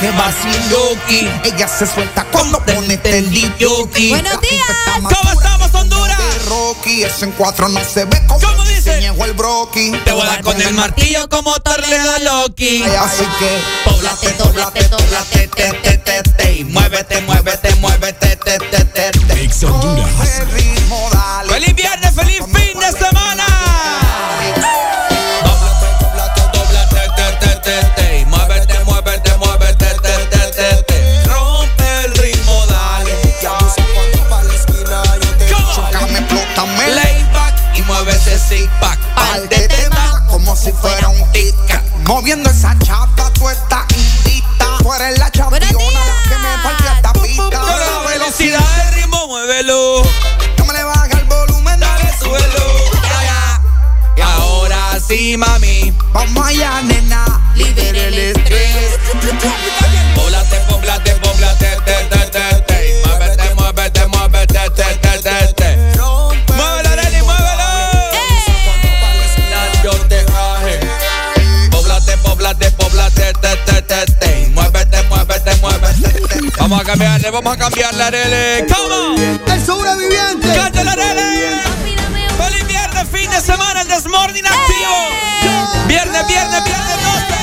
que va sin. Ella se suelta cuando pone el. Buenos días. ¿Cómo estamos, Honduras? Rocky, eso en cuatro no se ve como ¿Cómo dice? el broki. Te voy a dar con el martillo como Torledo Loki. Así que, doblate, doblate, doblate, te, te, te. Vamos a cambiarle, vamos a cambiarle, Arely. ¿Cómo? El sobreviviente. ¡Cántale, Arely! ¡Feliz viernes, fin de semana, el Desmorning activo! Viernes, viernes, viernes 12.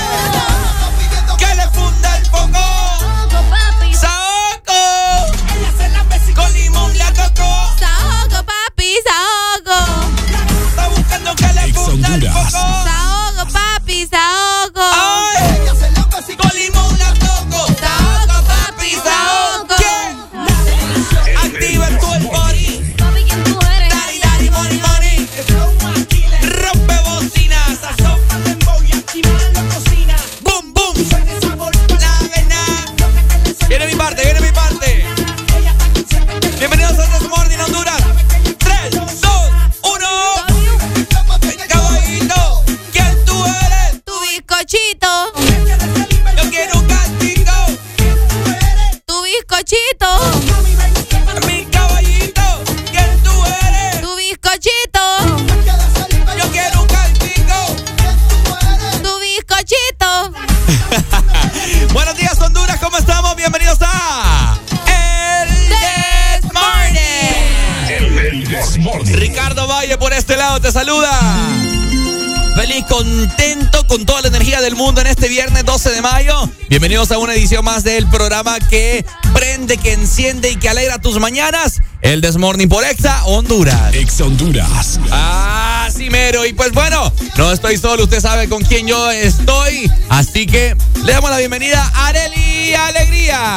Bienvenidos a una edición más del programa que prende, que enciende y que alegra tus mañanas. El Desmorning por Exa Honduras. Ex Honduras. Ah, sí, mero. Y pues bueno, no estoy solo, usted sabe con quién yo estoy. Así que le damos la bienvenida a Areli Alegría.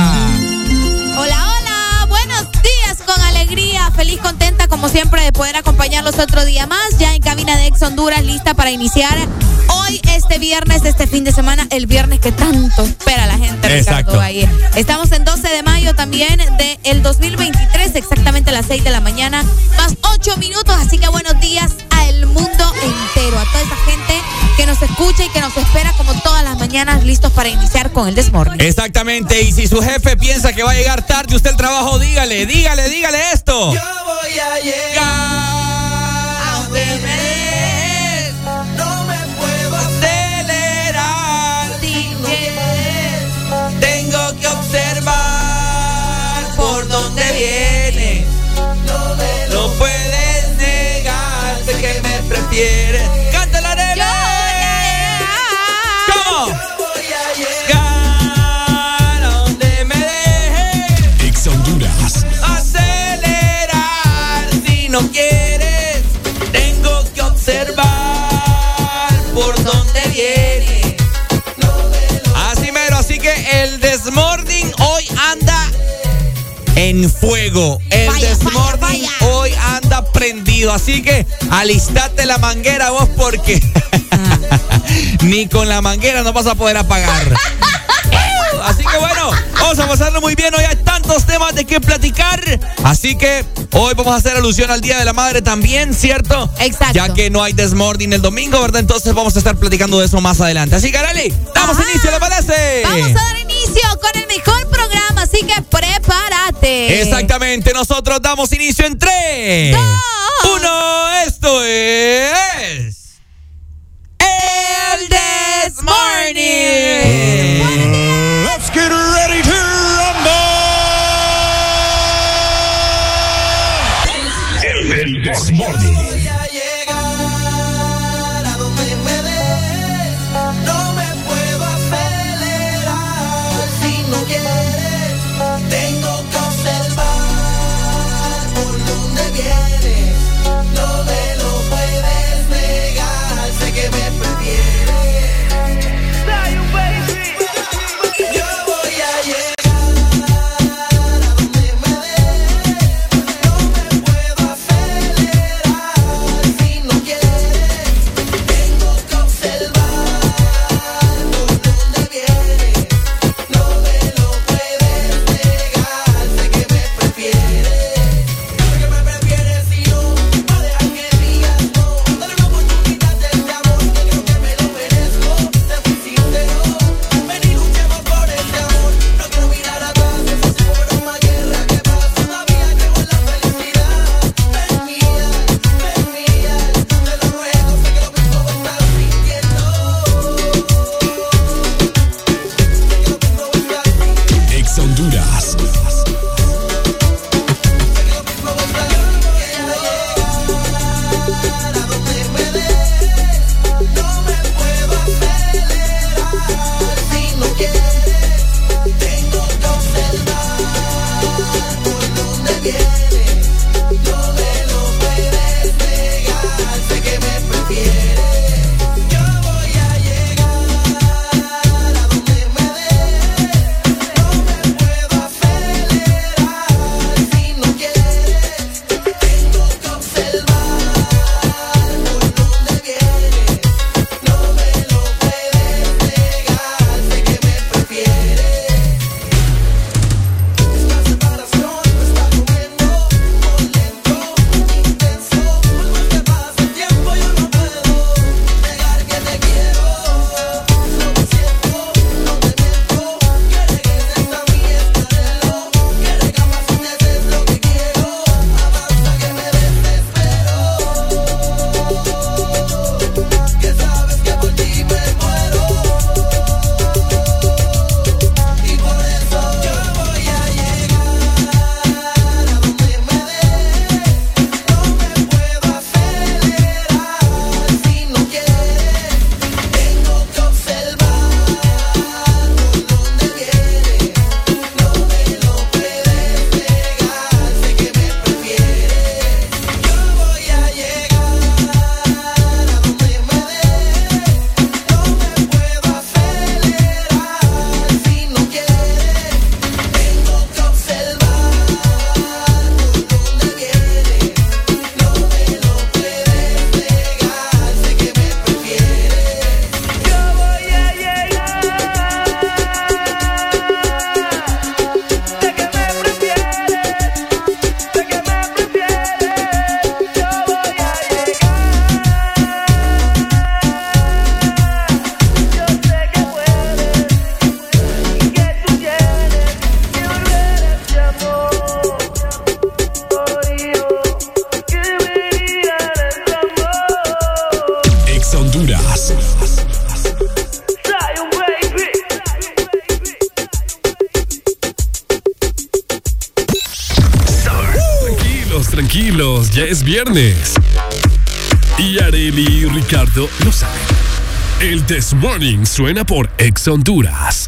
Hola, hola, alegría, feliz, contenta como siempre de poder acompañarlos otro día más, ya en cabina de Ex Honduras, lista para iniciar hoy, este viernes, este fin de semana, el viernes que tanto espera la gente, Ricardo Exacto. Valle. Estamos en 12 de mayo también del 2023, exactamente a las 6 de la mañana, más 8 minutos, así que buenos días al mundo entero, a toda esa gente que nos escucha y que nos espera como todas las mañanas, listos para iniciar con el Desmorning. Exactamente, y si su jefe piensa que va a llegar tarde usted el trabajo, dígale, dígale, dígale esto. Yo voy a llegar. donde me no me puedo acelerar. Tengo que observar por dónde viene. No puedes negarte que me prefieres. El Desmorning hoy anda en fuego. El Vaya, Desmorning vaya, vaya. hoy anda prendido. Así que alistate la manguera vos porque ni con la manguera no vas a poder apagar. Así que bueno, vamos a pasarlo muy bien. Hoy hay tantos temas de qué platicar. Así que hoy vamos a hacer alusión al Día de la Madre también, ¿cierto? Exacto. Ya que no hay Desmorning el domingo, ¿verdad? Entonces vamos a estar platicando de eso más adelante. Así que, Arely, damos Ajá. inicio, ¿le parece? Vamos a dar inicio con el mejor programa, así que prepárate. Exactamente, nosotros damos inicio en 3, Dos. 1, esto es... El Desmorning. Let's get ready to rumble. El Desmorning. Voy This Morning suena por Ex Honduras.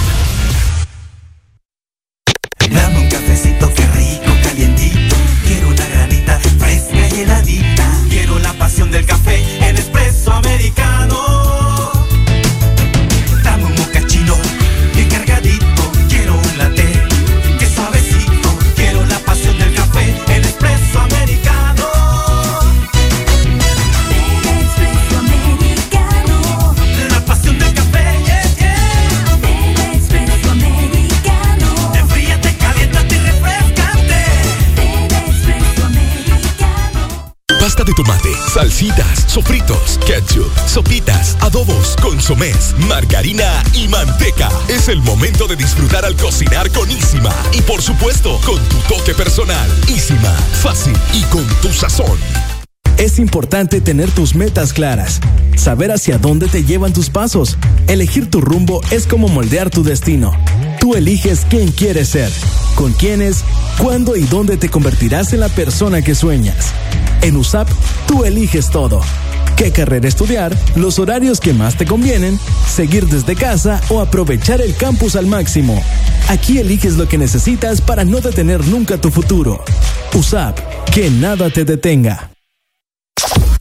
sofritos, ketchup, sopitas, adobos, consomés, margarina y manteca. Es el momento de disfrutar al cocinar con Ísima. Y por supuesto, con tu toque personal. Ísima, fácil y con tu sazón. Es importante tener tus metas claras, saber hacia dónde te llevan tus pasos. Elegir tu rumbo es como moldear tu destino. Tú eliges quién quieres ser, con quiénes, cuándo y dónde te convertirás en la persona que sueñas. En USAP, tú eliges todo ¿Qué carrera estudiar? Los horarios que más te convienen, seguir desde casa o aprovechar el campus al máximo. Aquí eliges lo que necesitas para no detener nunca tu futuro. USAP, que nada te detenga.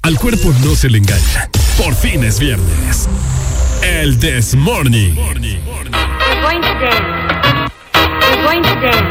Al cuerpo no se le engaña. Por fin es viernes. El This Morning. We're going to dance. We're going to dance.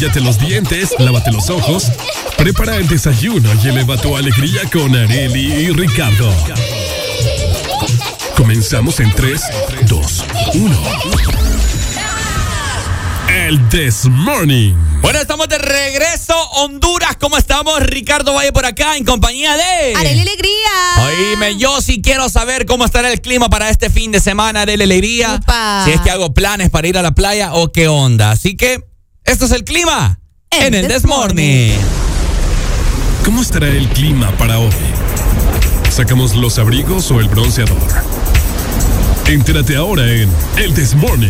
Cepíllate los dientes, lávate los ojos, prepara el desayuno y eleva tu alegría con Areli y Ricardo. Comenzamos en 3, 2, 1. El This Morning. Bueno, estamos de regreso, Honduras. ¿Cómo estamos? Ricardo Valle por acá en compañía de. Arely Alegría. Oíme, yo sí quiero saber cómo estará el clima para este fin de semana, Arely Alegría. Si es que hago planes para ir a la playa o qué onda. Así que, esto es el clima en, el This Morning. ¿Cómo estará el clima para hoy? ¿Sacamos los abrigos o el bronceador? Entérate ahora en El This Morning.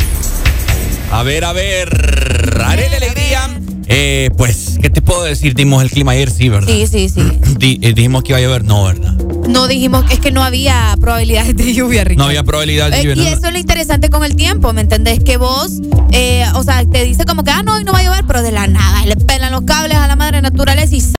A ver, a ver. Arely Alegría. Eh, pues, ¿qué te puedo decir? Dimos el clima ayer, sí, ¿verdad? Sí, sí, sí. Eh, dijimos que iba a llover, no, ¿verdad? No dijimos es que no había probabilidades de lluvia, Ricardo. No había probabilidad de Eh, lluvia. y ¿no? eso es lo interesante con el tiempo, ¿me entendés? Que vos, eh, o sea, te dice como que, ah, no, hoy no va a llover, pero de la nada, le pelan los cables a la madre naturaleza y ¡zas!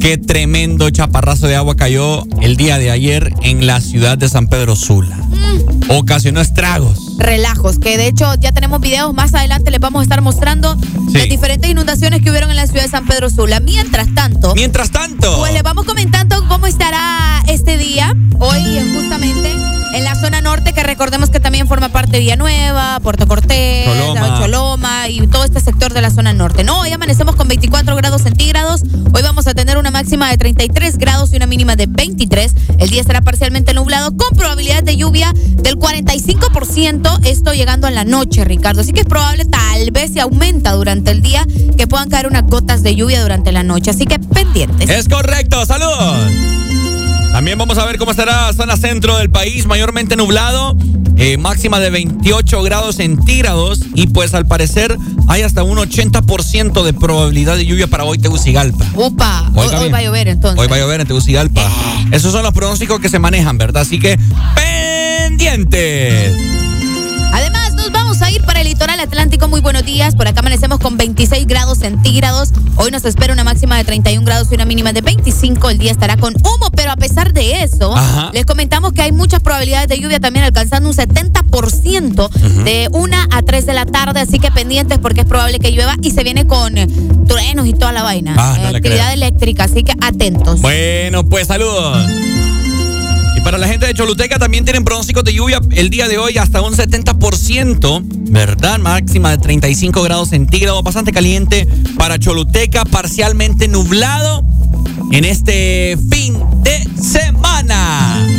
Qué tremendo chaparrazo de agua cayó el día de ayer en la ciudad de San Pedro Sula. Mm. Ocasionó estragos. Relajos, que de hecho ya tenemos videos más adelante, les vamos a estar mostrando Sí. las diferentes inundaciones que hubieron en la ciudad de San Pedro Sula. Mientras tanto, Mientras tanto. Pues les vamos comentando cómo estará este día, hoy justamente en la zona norte, que recordemos que también forma parte de Villanueva, Puerto Cortés, Choloma. Choloma y todo este sector de la zona norte. No, hoy amanecemos con 24 grados centígrados, hoy vamos a tener una máxima de 33 grados y una mínima de 23. El día estará parcialmente nublado con probabilidad de lluvia del 45%, esto llegando a la noche, Ricardo. Así que es probable, tal vez se aumenta durante el día, que puedan caer unas gotas de lluvia durante la noche. Así que pendientes. Es correcto, saludos. También vamos a ver cómo estará zona centro del país, mayormente nublado, eh, máxima de 28 grados centígrados y pues al parecer hay hasta un 80% de probabilidad de lluvia para hoy Tegucigalpa. Upa, hoy, va a llover entonces. Hoy va a llover en Tegucigalpa. Esos son los pronósticos que se manejan, ¿verdad? Así que pendientes. Además, nos vamos a ir para el litoral atlántico. Muy buenos días. Por acá amanecemos con 26 grados centígrados. Hoy nos espera una máxima de 31 grados y una mínima de 25. El día estará con humo, pero a pesar de eso, Ajá. les comentamos que hay muchas probabilidades de lluvia también alcanzando un 70% de 1 a 3 de la tarde. Así que pendientes porque es probable que llueva y se viene con truenos y toda la vaina. Ah, Eh, actividad eléctrica. Así que atentos. Bueno, pues saludos. Para la gente de Choluteca también tienen pronósticos de lluvia el día de hoy hasta un 70%, ¿verdad? Máxima de 35 grados centígrados, bastante caliente para Choluteca, parcialmente nublado en este fin de semana.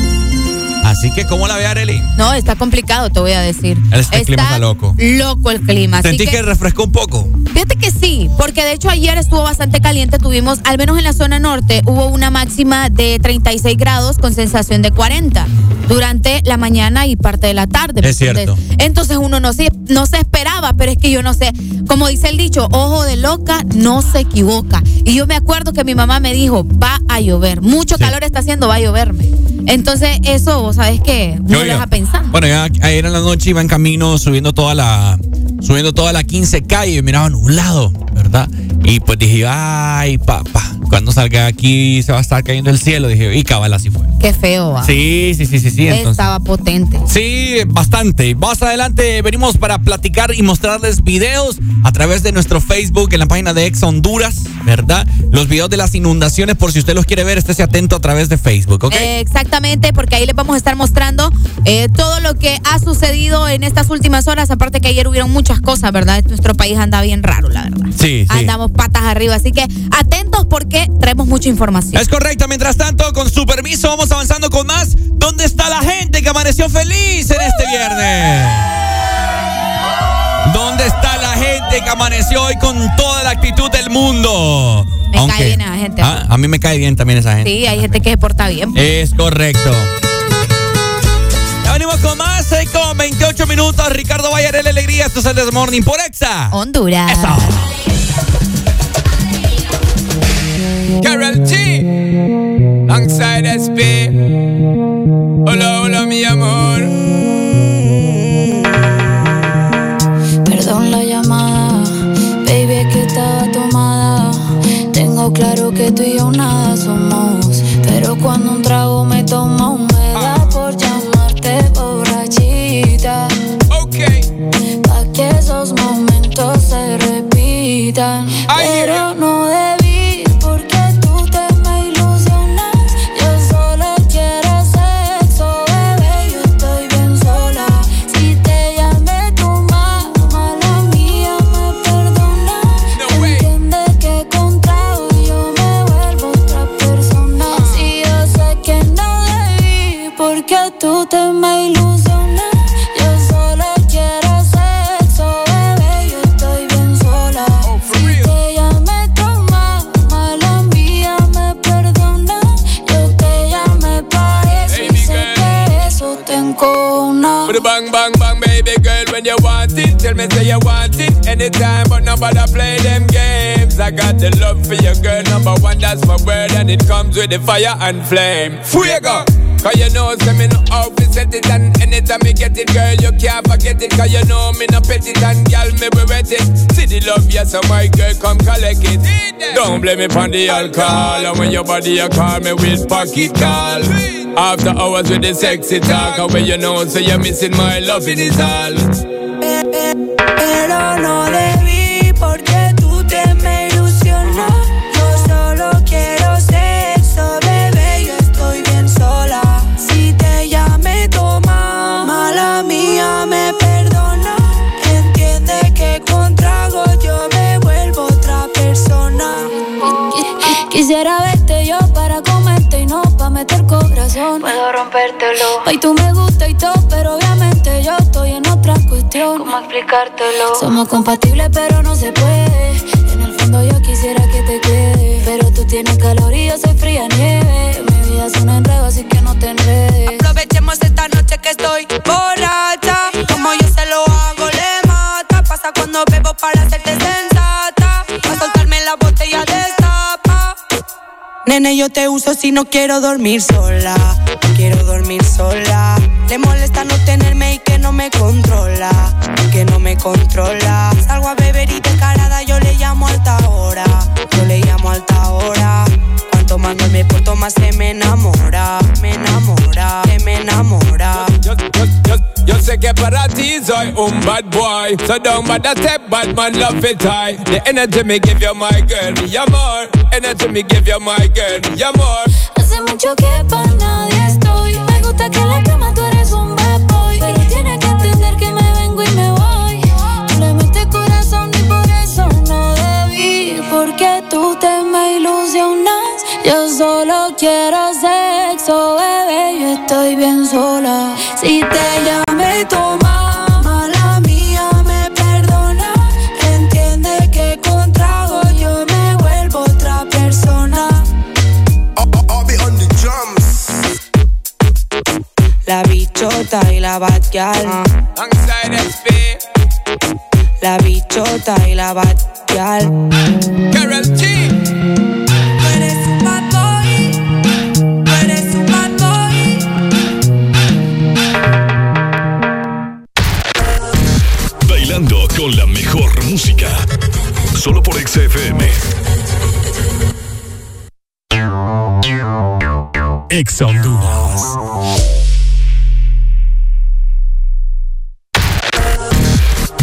Así que, ¿cómo la ve Arely? No, está complicado, te voy a decir. Este clima está loco. Loco el clima. Sentí que- que refrescó un poco. Fíjate que sí, porque de hecho ayer estuvo bastante caliente. Tuvimos, al menos en la zona norte, hubo una máxima de 36 grados con sensación de 40 durante la mañana y parte de la tarde. ¿me Es cierto. Entonces uno no se, no se esperaba, pero es que yo no sé. Como dice el dicho, ojo de loca no se equivoca. Y yo me acuerdo que mi mamá me dijo, va a llover. Mucho Sí. calor está haciendo, va a lloverme. Entonces eso, ¿sabes qué? No lo deja pensando. Bueno, ya ayer en la noche iba en camino subiendo toda la subiendo toda la 15 y miraba nublado, ¿verdad? Y pues dije, ay, papá, cuando salga aquí se va a estar cayendo el cielo. Dije, y cabal, así fue. Qué feo. va. Sí, sí, sí, sí, sí. Entonces, Estaba potente. Sí, bastante. Más adelante venimos para platicar y mostrarles videos a través de nuestro Facebook en la página de Ex Honduras, ¿verdad? Los videos de las inundaciones, por si usted los quiere ver, estése atento a través de Facebook, ¿ok? Eh, Exactamente, porque ahí les vamos a estar mostrando eh, todo lo que ha sucedido en estas últimas horas. Aparte que ayer hubieron muchas cosas, ¿verdad? Nuestro país anda bien raro, la verdad. sí, sí. Andamos patas arriba, así que atentos porque traemos mucha información. Es correcto. Mientras tanto, con su permiso, vamos avanzando con más. ¿Dónde está la gente que amaneció feliz en este viernes? ¿Dónde está la gente que amaneció hoy con toda la actitud del mundo? Me cae bien esa gente. Ah, a mí me cae bien también esa gente. Sí, hay gente que se porta bien. Es correcto. Ya venimos con más, 6 con 28 minutos. Ricardo Bayer, la alegría. Esto es el This Morning por Exa. Honduras. Eso. Carol G. Alongside SP. Hola, hola, mi amor. Perdón la llamada, baby, es que estaba tomada. Tengo claro que tú y yo nada somos. Pero cuando un quitan. Pero no when you want it, tell me say you want it anytime, but nobody play them games. I got the love for your girl, number one, that's my word, and it comes with the fire and flame. Fuego! Cause you know, say me no to set it, and anytime me get it, girl, you can't forget it. Cause you know me no pet it, and girl, me be wet it. See the love, yes, so my girl, come collect it. Don't blame me on the alcohol, and when your body, you call me with pocket call. After hours with the sexy talk, and when you know, so you're missing my love, it is all. Para meter corazón. Puedo rompértelo. Hoy tú me gusta y todo, pero obviamente yo estoy en otra cuestión. ¿Cómo explicártelo? Somos compatibles, pero no se puede. En el fondo yo quisiera que te quede. Pero tú tienes calor y yo soy fría nieve. Mi vida es un enredo, así que no te enredes. Aprovechemos esta noche que estoy borracha. Como yo se lo hago, le mata. Pasa cuando bebo para hacerte sensata. Nene, yo te uso si no quiero dormir sola. No quiero dormir sola. Le molesta no tenerme y que no me controla. Que no me controla. Salgo a beber y descarada yo le llamo alta hora. Yo le llamo alta hora. Cuanto más no me porto, más se me enamora. Me enamora. Yo, yo, yo, yo sé que para ti soy um, un bad boy. So don't bother step, bad man love it high. The energy me give you, my girl, mi amor. Energy me give you, my girl, mi amor. Hace mucho que para nadie estoy. Me gusta que en la cama tú eres un bad boy. Pero tienes que entender que me vengo y me voy. Tú le metes corazón y por eso no debí. Porque tú te me ilusionas. Yo solo quiero sexo, bebé. Yo estoy bien sola. Si te llamé tu mamá, la mía me perdona. Entiende que con trago yo me vuelvo otra persona. I'll be on the drums. La bichota y la. Alongside SP, La bichota y la. Carol G. música. Solo por XFM. Ex Honduras.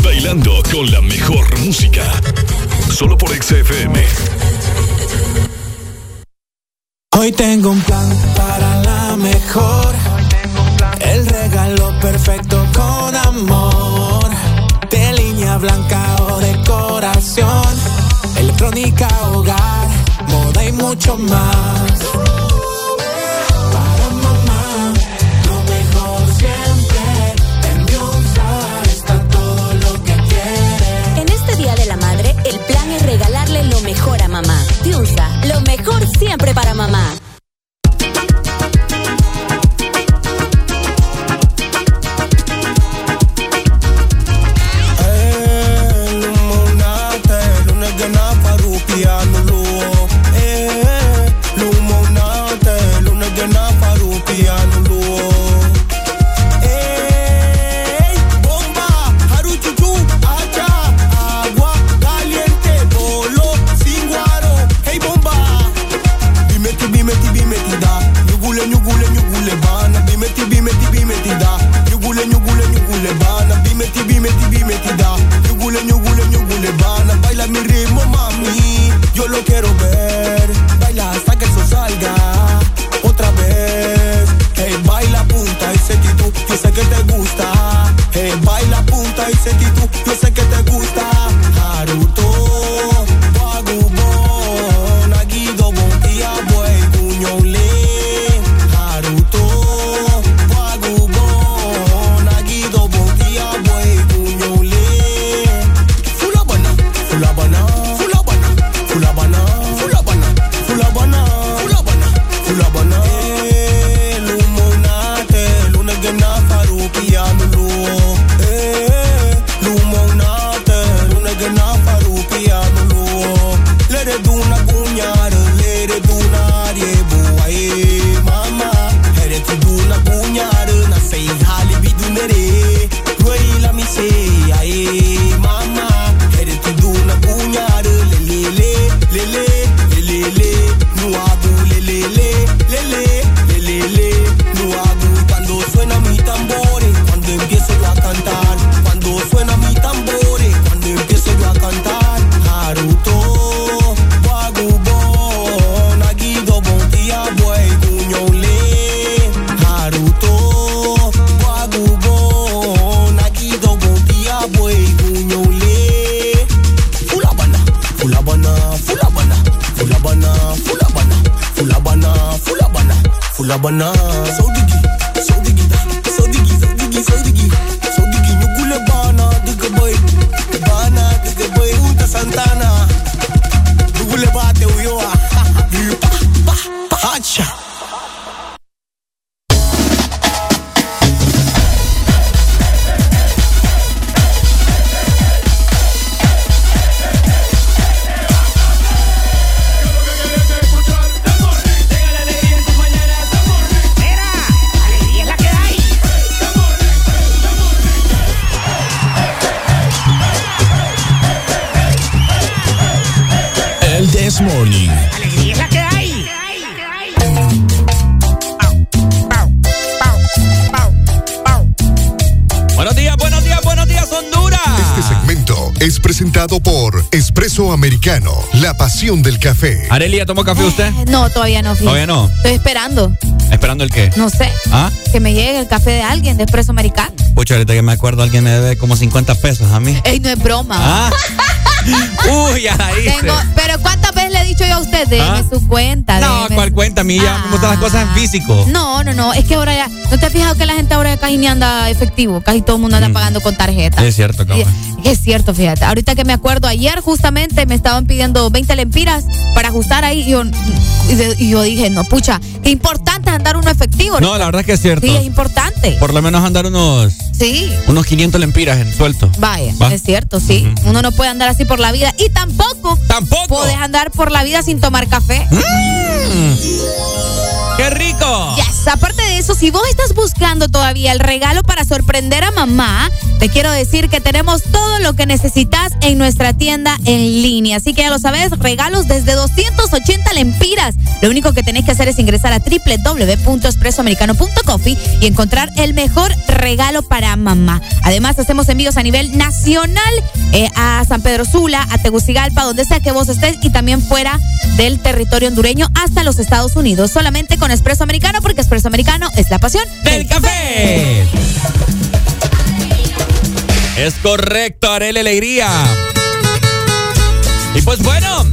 Bailando con la mejor música. Solo por XFM. Hoy tengo un plan para la mejor. El regalo perfecto con amor. De línea blanca. Electrónica, hogar, moda y mucho más. Para mamá, lo mejor siempre. En Biunsa está todo lo que quiere. En este Día de la Madre, el plan es regalarle lo mejor a mamá. Piunza, lo mejor siempre para mamá. party all alone. Hey, bomba, haruchuchu, agua caliente, bolo, singuaro, hey bomba. Bimeti, bimeti, bimeti da, nyugule, nyugule, nyugule bana. Bimeti, bimeti, bimeti da, nyugule, nyugule, nyugule bana. Bimeti, bimeti, bimeti da, nyugule, nyugule, nyugule bana. Baila mi ritmo, mami, yo lo quiero ver. yo sé que te gusta. Hey, baila, punta y sentí tú, yo sé que te gusta. Pasión del café. Arelia, ¿tomó café usted? No, todavía no. fíjate. Todavía no. Estoy esperando. ¿Esperando el qué? No sé. ¿Ah? Que me llegue el café de alguien de Espresso Americano. Pucha, ahorita que me acuerdo, alguien me debe como 50 pesos a mí. Ey, no es broma. Ah. Uy, ya la hice. Tengo, pero ¿cuántas veces le he dicho yo a usted? Déjeme ¿Ah? su cuenta. No, ¿cuál su- cuenta? A mí ya me gustan las cosas en físico. No, no, no. Es que ahora ya. ¿No te has fijado que la gente ahora casi ni anda efectivo? Casi todo el mundo anda pagando con tarjeta. Es cierto, cabrón. Es cierto, fíjate. Ahorita que me acuerdo, ayer justamente me estaban pidiendo 20 lempiras para ajustar ahí. Y yo, y dije, no, pucha, qué importante es andar uno efectivo. No, la verdad es que es cierto. Sí, es importante. Por lo menos andar unos, Sí. unos 500 lempiras en suelto. Vaya, Va. es cierto, sí. Uno no puede andar así por la vida. Y tampoco. Tampoco. Puedes andar por la vida sin tomar café. Mm. ¡Qué rico! Aparte de eso, si vos estás buscando todavía el regalo para sorprender a mamá, te quiero decir que tenemos todo lo que necesitas en nuestra tienda en línea. Así que ya lo sabes, regalos desde 280 lempiras. Lo único que tenés que hacer es ingresar a www.expresoamericano.coffee y encontrar el mejor regalo para mamá. Además, hacemos envíos a nivel nacional eh, a San Pedro Sula, a Tegucigalpa, donde sea que vos estés y también fuera del territorio hondureño hasta los Estados Unidos. Solamente Espresso Americano, porque Espresso Americano es la pasión del café. Es correcto, Arele Alegría. Y pues bueno,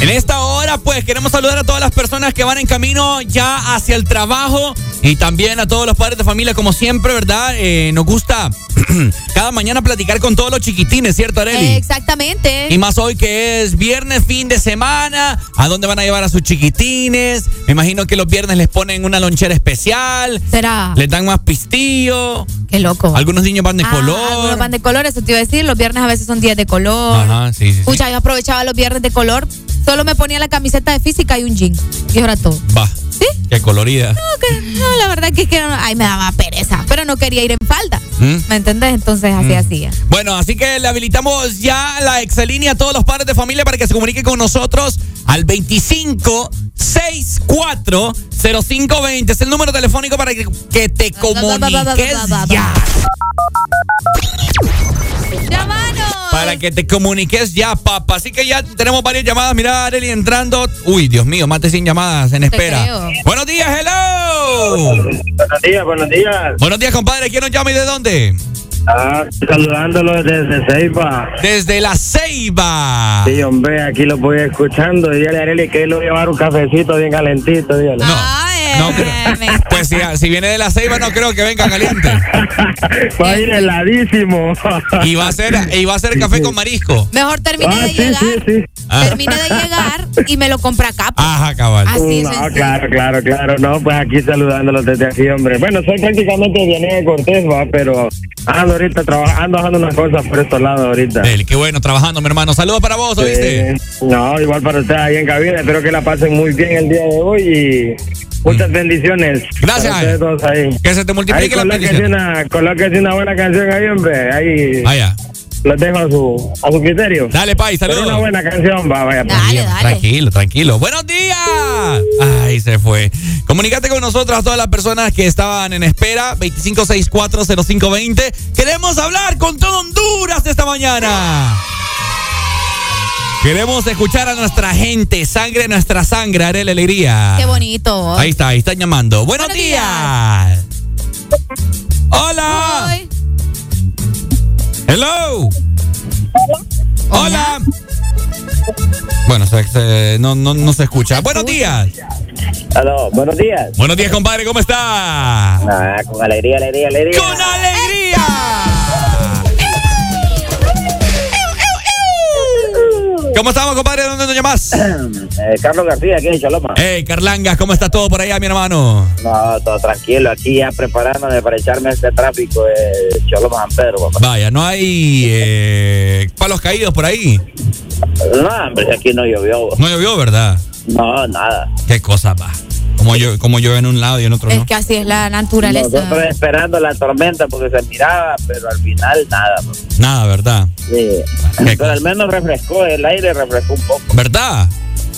en esta hora pues queremos saludar a todas las personas que van en camino ya hacia el trabajo y también a todos los padres de familia como siempre, ¿verdad? Eh, nos gusta cada mañana platicar con todos los chiquitines, ¿cierto, Areli? Exactamente. Y más hoy que es viernes, fin de semana. ¿A dónde van a llevar a sus chiquitines? Me imagino que los viernes les ponen una lonchera especial. ¿Será? Les dan más pistillo. Qué loco. Algunos niños van de Ah, color. Algunos van de color, eso te iba a decir. Los viernes a veces son días de color. Ajá, sí, sí. sí. Pucha, yo aprovechaba los viernes de color. Solo me ponía la camiseta de física y un jean. Y ahora todo. Va. ¿Sí? Qué colorida. No, que- no, la verdad que, es que ay, me daba pereza. Pero no quería ir en falda. ¿Mm? ¿Me entendés? Entonces así hacía. Bueno, así que le habilitamos ya la excelínea a todos los padres de familia para que se comuniquen con nosotros al 25 64 0520. Es el número telefónico para que, que te comuniques ya. Para que te comuniques ya, papá. Así que ya tenemos varias llamadas. Mira, Areli entrando. Uy, Dios mío, más de 100 llamadas en espera. creo. Buenos días, hello. Buenos días, buenos días. Buenos días, compadre. ¿Quién nos llama y de dónde? Ah, saludándolo desde Ceiba. Desde la Ceiba. Sí, hombre, aquí lo voy escuchando. Dígale a Arely que él lo voy a llevar un cafecito bien calentito, dígale. No, pero- pues si, si viene de la Ceiba no creo que venga caliente. Va a ir heladísimo. Y va a ser, y va a ser café con marisco. Mejor termine Ah, de sí, llegar. sí, sí. Ah. Termine de llegar y me lo compra acá. pues. Ajá, cabal. Así es No, claro, claro, claro. No, pues aquí saludándolos desde aquí, hombre. Bueno, soy prácticamente de Vianey de Cortés, va, pero ando ahorita trabajando, haciendo unas cosas por estos lados ahorita. Dele, qué bueno trabajando, mi hermano. Saludos para vos, ¿oíste? Sí. No, igual para ustedes ahí en cabina. Espero que la pasen muy bien el día de hoy y muchas bendiciones. Gracias. Todos ahí. Que se te multiplique Ahí la bendición. una, colóquese una buena canción ahí, hombre. Ahí Vaya. los dejo a su, a su criterio. Dale, Pai, Pero saludos. una buena canción, va, vaya. pues. Dale, dale. Tranquilo, tranquilo. Buenos días. Ay, se fue. Comunicate con nosotros, todas las personas que estaban en espera. 25640520. Queremos hablar con todo Honduras esta mañana. Queremos escuchar a nuestra gente, sangre nuestra sangre, haré la alegría. Qué bonito. Ahí está, ahí están llamando. Buenos, Buenos días. Hola. Hoy. Hello. Hola. Bueno, se- se- no, no, no se escucha. Buenos días. Aló, buenos días. Buenos días, compadre. ¿Cómo está? Ah, con alegría, alegría, alegría. ¡Con alegría! ¿Cómo estamos, compadre? ¿De dónde nos llamas? Eh, Carlos García, aquí en Choloma. Hey, Carlangas, ¿cómo está todo por allá, mi hermano? No, todo tranquilo, aquí ya preparándome para echarme este tráfico de Choloma San Pedro, papá. Vaya, no hay eh, palos caídos por ahí. No, hombre, aquí no llovió. No llovió, ¿verdad? No, nada. Qué cosa va. Como yo, como yo en un lado y en otro Es no. que así es la naturaleza. Nosotros esperando la tormenta porque se miraba, pero al final nada. papá. Nada, ¿verdad? Sí. Qué Pero cosa. al menos refrescó, el aire refrescó un poco. ¿Verdad?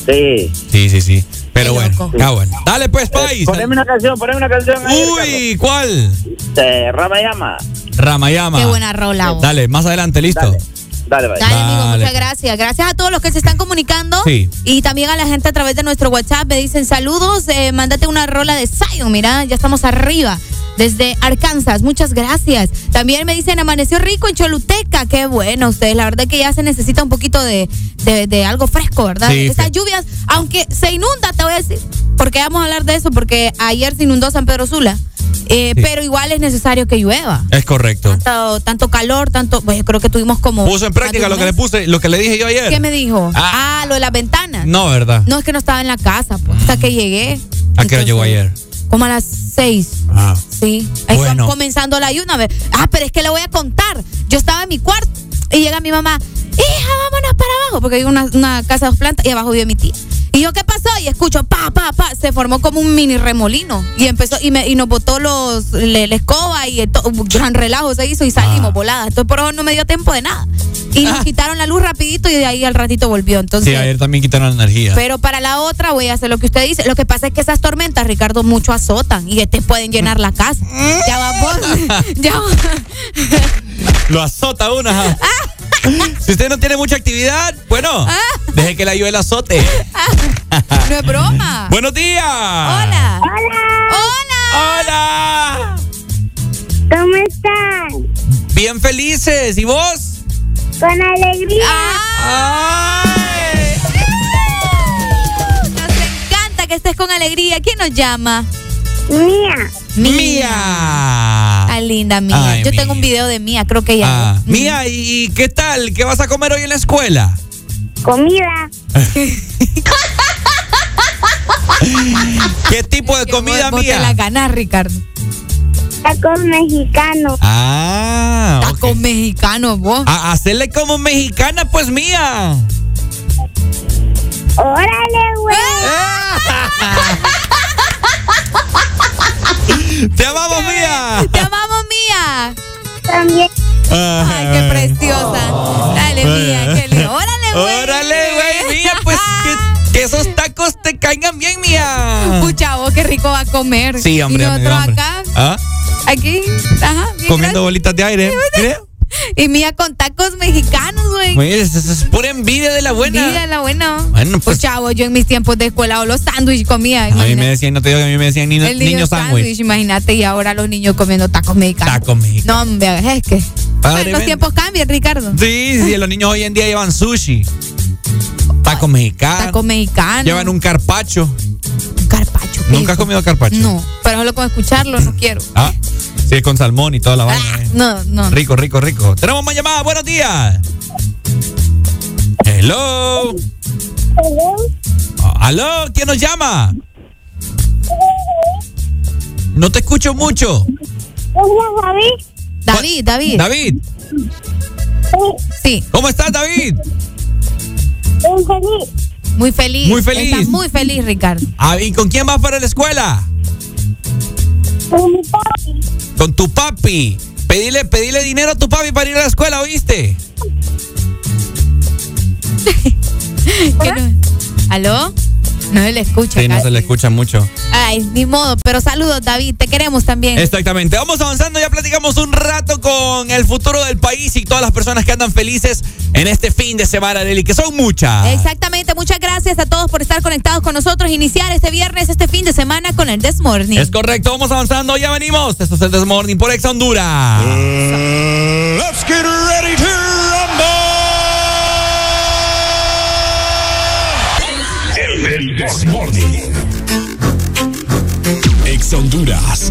Sí. Sí, sí, sí. Pero bueno, ah, bueno. Dale pues, país. Poneme una canción, poneme una canción. ahí, Uy, ¿cuál? De Rama Llama. Ramayama. Qué buena rola. vos. Dale, más adelante, ¿listo? Dale. Dale, vaya. Dale, amigo, Dale. muchas gracias. Gracias a todos los que se están comunicando. Sí. Y también a la gente a través de nuestro WhatsApp. Me dicen saludos, eh, mándate una rola de Zion. Mira, ya estamos arriba. Desde Arkansas, muchas gracias. También me dicen, amaneció rico en Choluteca. Qué bueno ustedes. La verdad que ya se necesita un poquito de, de- de algo fresco, ¿verdad? Sí, Estas sí. lluvias, aunque se inunda, te voy a decir. Porque vamos a hablar de eso, porque ayer se inundó San Pedro Sula. Eh, Sí. Pero igual es necesario que llueva. Es correcto. Tanto, tanto calor, tanto. Pues yo creo que tuvimos como. Puso en práctica lo que le puse, lo que le dije yo ayer. ¿Qué me dijo? Ah. Ah, lo de las ventanas. No, ¿verdad? No, es que no estaba en la casa, pues, hasta que llegué. ¿A qué hora llegó ayer? Como a las seis. Ah. Sí. Ahí Bueno. com- comenzando la ayuna. Ah, pero es que le voy a contar. Yo estaba en mi cuarto y llega mi mamá. Hija, vámonos para abajo. Porque hay una, una casa de dos plantas y abajo vive mi tía. Y yo, ¿qué pasó? Y escucho, pa, pa, pa. Se formó como un mini remolino. Y empezó, y, me, y nos botó los, le- la escoba y el to- un gran relajo se hizo y salimos Ah. voladas. Entonces, por eso no me dio tiempo de nada. Y nos quitaron la luz rapidito y de ahí al ratito volvió. Entonces, Sí, ayer también quitaron la energía. pero para la otra voy a hacer lo que usted dice. Lo que pasa es que esas tormentas, Ricardo, mucho azotan y te pueden llenar la casa. Ya vamos. Ya va- Lo azota una. Si usted no tiene mucha actividad, bueno, Ah. deje que la ayude el azote. No es broma. Buenos días. Hola. Hola. Hola. ¿Cómo están? Bien felices. ¿Y vos? Con alegría. Ay. Nos encanta que estés con alegría. ¿Quién nos llama? Mía. Mía. Ay, linda Mía. Ay, Yo Mía. tengo un video de Mía, creo que ella. Ah, Mía, ¿y y qué tal? ¿Qué vas a comer hoy en la escuela? Comida. ¿Qué tipo de comida, Vos te Mía? la ganás, Ricardo. Tacos mexicanos. Ah, ok. Tacos mexicanos, vos. A hacerle como mexicana, pues Mía. Órale, güey. Te amamos, Mía. Te amamos, Mía. También. Ay, qué preciosa. Dale, Mía, qué lindo. Órale, güey. Órale, güey, Mía, pues que, que esos tacos te caigan bien, Mía. Pucha, vos qué rico va a comer. Sí, hombre, Y nosotros acá, ¿Ah? aquí, ajá, bien Comiendo bolitas de aire. Mire. Y Mía con tacos mexicanos, güey. Oye, es, pura envidia de la buena. Vida la buena. Bueno, Pues pues. chavo, yo en mis tiempos de escuela o los sándwiches comía. A mí me decían, no te digo que a mí me decían niño, El niño sándwich. imagínate, y ahora los niños comiendo tacos mexicanos. Tacos mexicanos. No, hombre, es que Padre Los tiempos cambian, Ricardo. Sí, sí, los niños hoy en día llevan sushi. Taco mexicano. Taco mexicano. Llevan un carpacho. carpacho. ¿Nunca has comido carpacho? No, pero solo con escucharlo no quiero. Ah, sí, con salmón y toda la vaina. eh. No, no. Rico, rico, rico. Tenemos más llamadas. Buenos días. Hello. Ah, Aló, ¿quién nos llama? No te escucho mucho. David, David. David. Sí. ¿Cómo estás, David? Muy feliz. Muy feliz. Muy feliz. Estás muy feliz, Ricardo. Ah, ¿Y con quién vas para la escuela? Con mi papi. Con tu papi. Pedile, dinero a tu papi para ir a la escuela, ¿oíste? ¿Qué no? ¿Aló? No se le escucha. Sí, no se le escucha mucho. Ay, ni modo. Pero saludos, David. Te queremos también. Exactamente. Vamos avanzando, ya platicamos un rato con el futuro del país y todas las personas que andan felices en este fin de semana, Leli, que son muchas. Exactamente. Muchas gracias a todos por estar conectados con nosotros. Iniciar este viernes, este fin de semana con el This Morning. Es correcto, vamos avanzando, ya venimos. Esto es el Desmorning por Ex Honduras. Let's get ready to El, el This Morning. Ex Honduras.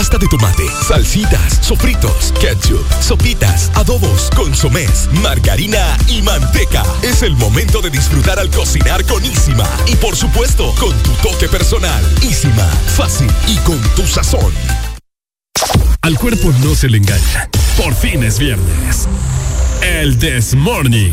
pasta de tomate, salsitas, sofritos, ketchup, sopitas, adobos, consomés, margarina y manteca. Es el momento de disfrutar al cocinar con Ísima. Y por supuesto, con tu toque personal. Ísima, fácil y con tu sazón. Al cuerpo no se le engaña. Por fin es viernes. El This Morning.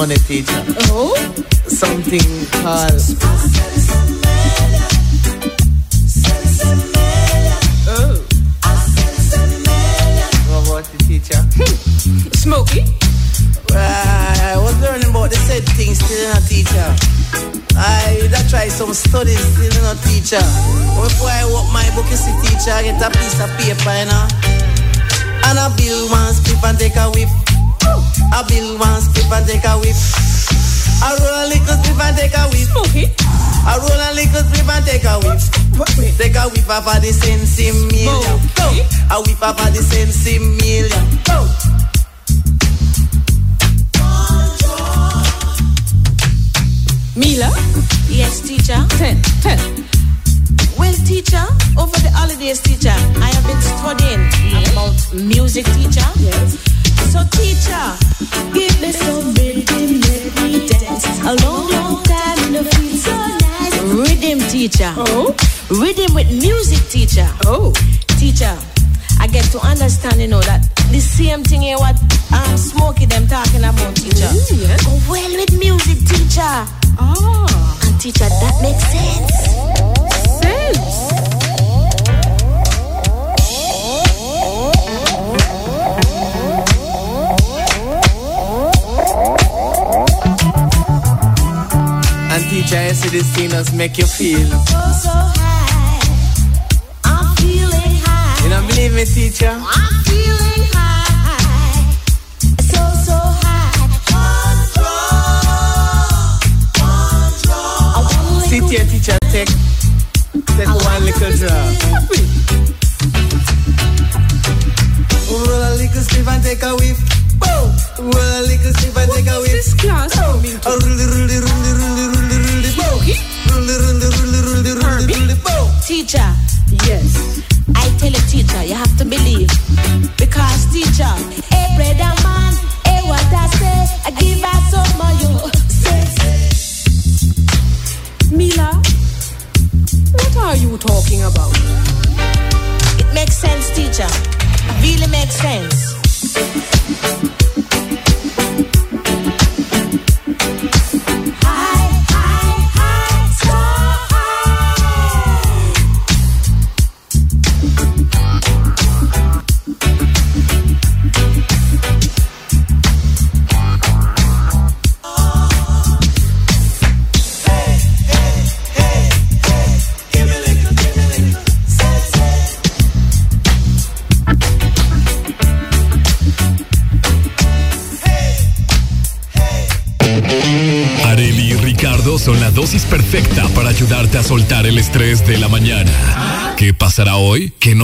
Money teacher.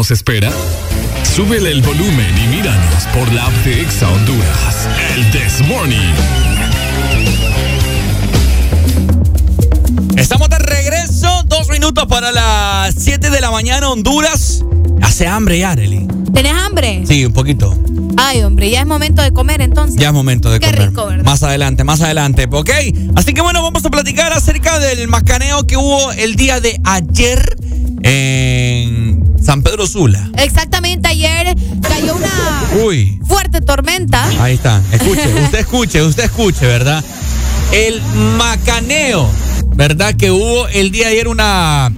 Nos espera? Súbele el volumen y míranos por la app de Exa Honduras. El This Morning. Estamos de regreso, dos minutos para las 7 de la mañana, Honduras. Hace hambre ya, Arely. ¿Tenés hambre? Sí, un poquito. Ay, hombre, ya es momento de comer entonces. Ya es momento de Qué comer. rico, ¿verdad? Más adelante, más adelante, ¿ok? Así que bueno, vamos a platicar acerca del macaneo que hubo el día de ayer en San Pedro Sula. Exactamente, ayer cayó una Uy, fuerte tormenta. ahí está. Escuche, usted escuche, usted escuche, ¿verdad? El macaneo, ¿verdad? Que hubo el día de ayer una,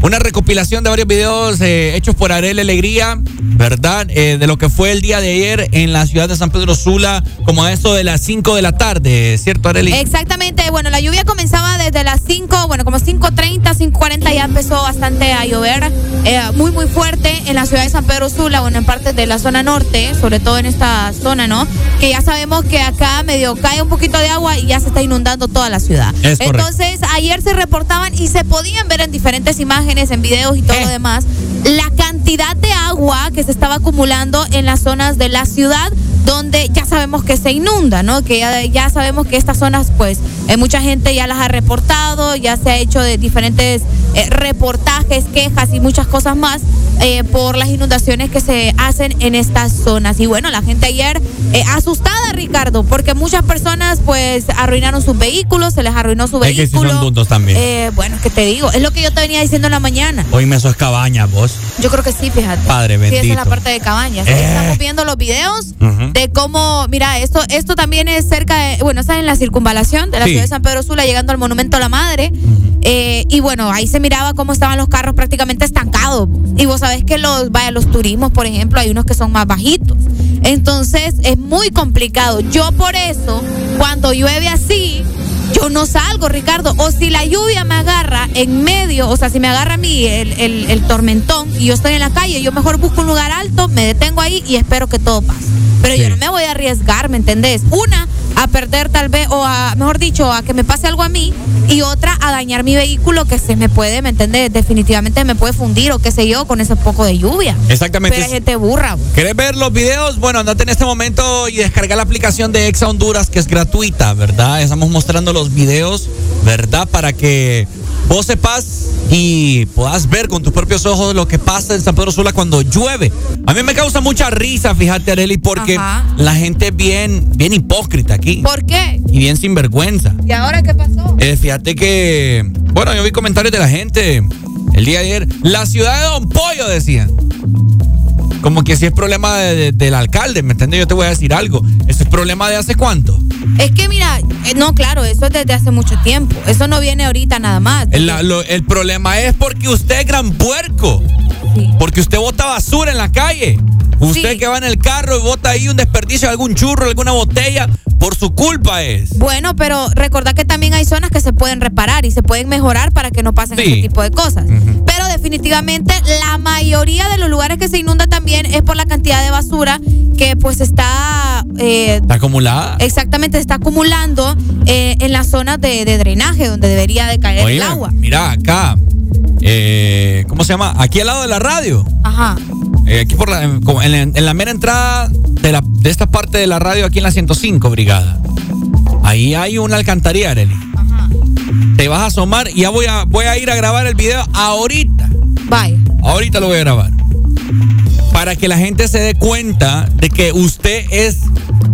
una recopilación de varios videos eh, hechos por Arel Alegría, ¿verdad? Eh, de lo que fue el día de ayer en la ciudad de San Pedro Sula, como a eso de las 5 de la tarde, ¿cierto, Areli? Exactamente, bueno, la lluvia comenzaba desde las 5, bueno, como 5.30, 5.40 ya empezó bastante a llover, eh, muy, muy fuerte en la ciudad de San Pedro Sula, bueno, en partes de la zona norte, sobre todo en esta zona, ¿no? Que ya sabemos que acá medio cae un poquito de agua y ya se está inundando toda la ciudad. Es. Entonces, ayer se reportaban y se podían ver en diferentes imágenes, en videos y Eh. todo lo demás, la cantidad de agua que se estaba acumulando en las zonas de la ciudad donde ya sabemos que se inunda, ¿no? Que ya, sabemos que estas zonas, pues, eh, mucha gente ya las ha reportado, ya se ha hecho de diferentes eh, reportajes, quejas y muchas cosas más eh, por las inundaciones que se hacen en estas zonas. Y bueno, la gente ayer eh, asustada, Ricardo, porque muchas personas, pues, arruinaron sus vehículos, se les arruinó su Es que sí vehículo. son también. Eh, bueno, ¿qué te digo? Es lo que yo te venía diciendo en la mañana. Oíme, eso es cabaña, vos. Yo creo que sí, fíjate. Padre Sí, esa es la bendito. parte de cabañas. Estamos viendo los videos de cómo, mira, esto, esto también es cerca de, bueno, está en la circunvalación de la Sí. ciudad de San Pedro Sula, llegando al Monumento a la Madre. Eh, y bueno, ahí se miraba cómo estaban los carros prácticamente estancados. Y vos sabés que los, vaya, los turismos, por ejemplo, hay unos que son más bajitos. Entonces es muy complicado. Yo por eso, cuando llueve así, yo no salgo, Ricardo. O si la lluvia me agarra en medio, o sea, si me agarra a mí el, el- el tormentón y yo estoy en la calle, yo mejor busco un lugar alto, me detengo ahí y espero que todo pase. Pero yo no me voy a arriesgar, ¿me entendés? Una, a perder tal vez, o a, mejor dicho, a que me pase algo a mí, y otra, a dañar mi vehículo que se me puede, ¿me entendés? Definitivamente me puede fundir o qué sé yo con ese poco de lluvia. Exactamente. Pero hay gente burra. ¿Querés ver los videos? Bueno, andate en este momento y descarga la aplicación de Exa Honduras, que es gratuita, ¿verdad? Estamos mostrando los videos, ¿verdad? Para que vos sepas y puedas ver con tus propios ojos lo que pasa en San Pedro Sula cuando llueve. A mí me causa mucha risa, fíjate, Areli, porque Ajá. la gente es bien, bien hipócrita aquí. ¿Por qué? Y bien sinvergüenza. ¿Y ahora qué pasó? Eh, fíjate que, bueno, yo vi comentarios de la gente el día de ayer. La ciudad de Don Pollo, decían. Como que si es problema de- de- del alcalde, ¿me entiendes? Yo te voy a decir algo. Ese es problema de hace cuánto. Es que mira, eh, no, claro, eso es desde hace mucho tiempo. Eso no viene ahorita nada más. El, la- lo- el problema es porque usted es gran puerco. Porque usted bota basura en la calle. Usted que va en el carro y bota ahí un desperdicio, algún churro, alguna botella, por su culpa es. Bueno, pero recordad que también hay zonas que se pueden reparar y se pueden mejorar para que no pasen Sí. ese tipo de cosas. Pero definitivamente la mayoría de los lugares que se inunda también es por la cantidad de basura que pues está eh, Está acumulada. exactamente se está acumulando eh, en las zonas de, de drenaje donde debería de caer Oye, el agua. mira acá. eh, ¿Cómo se llama? Aquí al lado de la radio. Ajá. Aquí por la, en, la, en la mera entrada de, la, de esta parte de la radio, aquí en la 105, Brigada. Ahí hay una alcantarilla, Arely. Te vas a asomar y ya voy a, voy a ir a grabar el video ahorita. Vaya. Ahorita lo voy a grabar. Para que la gente se dé cuenta de que usted es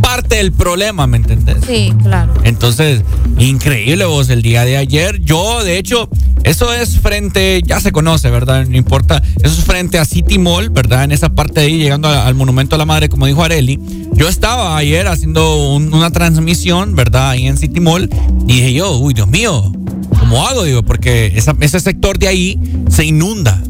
parte del problema, ¿me entendés? Sí, claro. Entonces, increíble vos, el día de ayer. Yo, de hecho, eso es frente, ya se conoce, ¿verdad? No importa. Eso es frente a City Mall, ¿verdad? En esa parte de ahí, llegando a- al Monumento a la Madre, como dijo Areli. Yo estaba ayer haciendo un- una transmisión, ¿verdad? Ahí en City Mall. Y dije yo, uy, Dios mío, ¿cómo hago? Digo, porque esa- ese sector de ahí se inunda.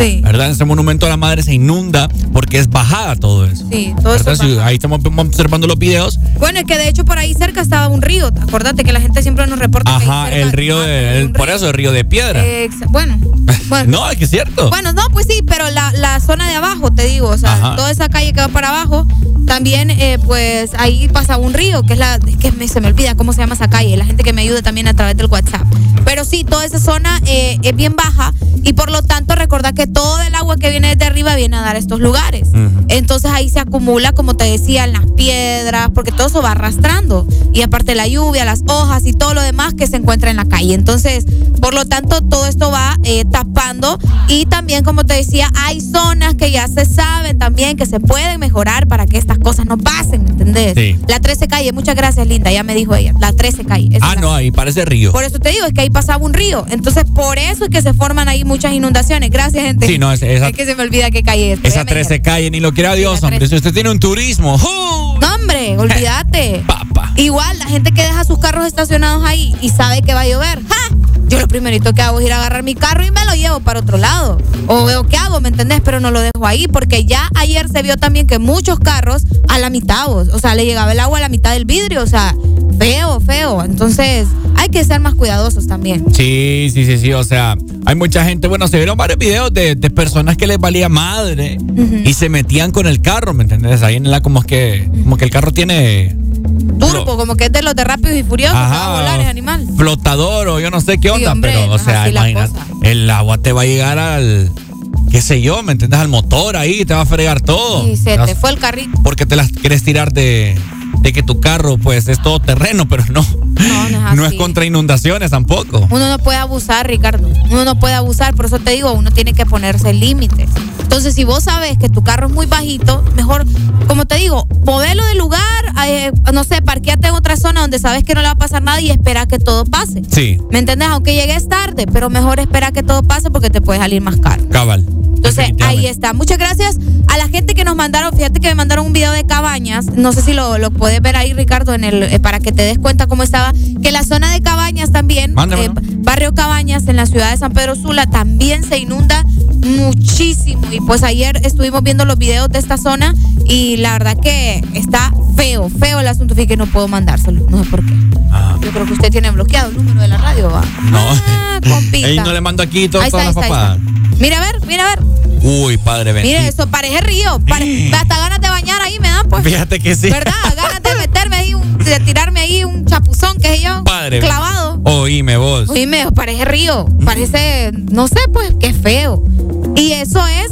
Sí. ¿Verdad? Ese monumento a la madre se inunda porque es bajada todo eso. Sí, todo eso ¿Verdad? es Sí, ahí estamos observando los videos. Bueno, es que de hecho por ahí cerca estaba un río. Acordate que la gente siempre nos reporta que Ajá, cerca- el río de. el- por eso, el río de piedra. Exa- bueno, no, es que es cierto. bueno, no, pues sí, pero la, la zona de abajo, te digo, o sea, Ajá. toda esa calle que va para abajo, también, eh, pues ahí pasa un río, que es la, es que me- se me olvida cómo se llama esa calle, la gente que me ayude también a través del WhatsApp. Pero sí, toda esa zona eh, es bien baja y por lo tanto recordad que todo el agua que viene desde arriba viene a dar a estos lugares. Entonces ahí se acumula, como te decía, en las piedras, porque todo eso va arrastrando. Y aparte la lluvia, las hojas y todo lo demás que se encuentra en la calle. Entonces, por lo tanto, todo esto va eh, tapando. Y también, como te decía, hay zonas que ya se saben también que se pueden mejorar para que estas cosas no pasen, ¿me entendés? Sí. La 13 calle, muchas gracias, Linda, ya me dijo ella. La 13 calle. Ah, no, ahí parece río. Por eso te digo, es que ahí pasaba un río. Entonces, por eso es que se forman ahí muchas inundaciones. Gracias, gente. Sí, no, es- esa- es que se me olvida qué calle es. Esa Ya me 13 calle, ni lo quiera Dios, hombre. 13. Si usted tiene un turismo. ¡uh! No, hombre, olvídate. Igual, la gente que deja sus carros estacionados ahí y sabe que va a llover. ¡Ja! Yo lo primerito que hago es ir a agarrar mi carro y me lo llevo para otro lado. O veo qué hago, ¿me entendés? Pero no lo dejo ahí porque ya ayer se vio también que muchos carros a la mitad, o sea, le llegaba el agua a la mitad del vidrio, o sea, feo, feo. Entonces, hay que ser más cuidadosos también. Sí, sí, sí, sí. O sea, hay mucha gente. Bueno, se vieron varios videos de, de personas que les valía madre y se metían con el carro, ¿me entendés? Ahí en la, como es que, como que el carro tiene Turbo, como que es de los de rápidos y furiosos, va a volar, es animal. flotador o yo no sé qué Sí, onda, hombre, pero, no o sea, imagínate, el agua te va a llegar al. qué sé yo, ¿me entiendes? Al motor ahí, te va a fregar todo. Y se Te vas- te fue el carrito. Porque te las quieres tirar de, de que tu carro, pues, es todo terreno, pero no. No, no es No es contra inundaciones tampoco. Uno no puede abusar, Ricardo. Uno no puede abusar, por eso te digo, uno tiene que ponerse límites. Entonces, si vos sabes que tu carro es muy bajito, mejor, como te digo, movelo de lugar, eh, no sé, parqueate en otra zona donde sabes que no le va a pasar nada y espera que todo pase. Sí, ¿Me entendés? Aunque llegues tarde, pero mejor espera que todo pase porque te puede salir más caro. cabal. Entonces, ahí está. Muchas gracias a la gente que nos mandaron. Fíjate que me mandaron un video de cabañas. No sé si lo, lo puedes ver ahí, Ricardo, en el, eh, para que te des cuenta cómo estaba. Que la zona de cabañas también, eh, barrio Cabañas, en la ciudad de San Pedro Sula, también se inunda muchísimo. Y pues ayer estuvimos viendo los videos de esta zona y la verdad que está feo, feo el asunto. Fíjate que no puedo mandárselo. No sé por qué. Yo creo que usted tiene bloqueado el número de la radio, va. No. Ah, compita. Ey, no le mando aquí todo, Ahí está, todas las ahí está, ahí papadas. Mira a ver, mira a ver. Uy, padre bendito. Mire, eso parece río. pare- hasta ganas de bañar ahí me dan, pues. Fíjate que sí. ¿Verdad? Ganas de meterme ahí, un- de tirarme ahí un chapuzón, qué sé yo. Padre. Clavado. Oíme vos. Oíme, parece río. Parece, no sé, pues, qué feo. Y eso es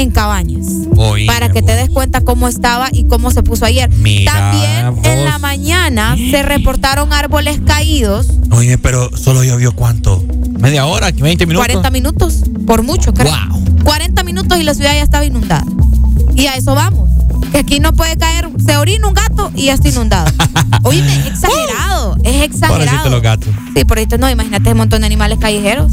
en Cabañas. Oíme para que te des cuenta cómo estaba y cómo se puso ayer. Mira También en la mañana se reportaron árboles caídos. Oye, pero solo llovió cuánto? ¿Media hora? ¿20 minutos? 40 minutos, por mucho, creo. 40 minutos y la ciudad ya estaba inundada. Y a eso vamos. Que aquí no puede caer, se orina un gato y ya está inundado. Oye, es exagerado, es exagerado. Pobrecito los gatos. Sí, por esto no, imagínate un montón de animales callejeros.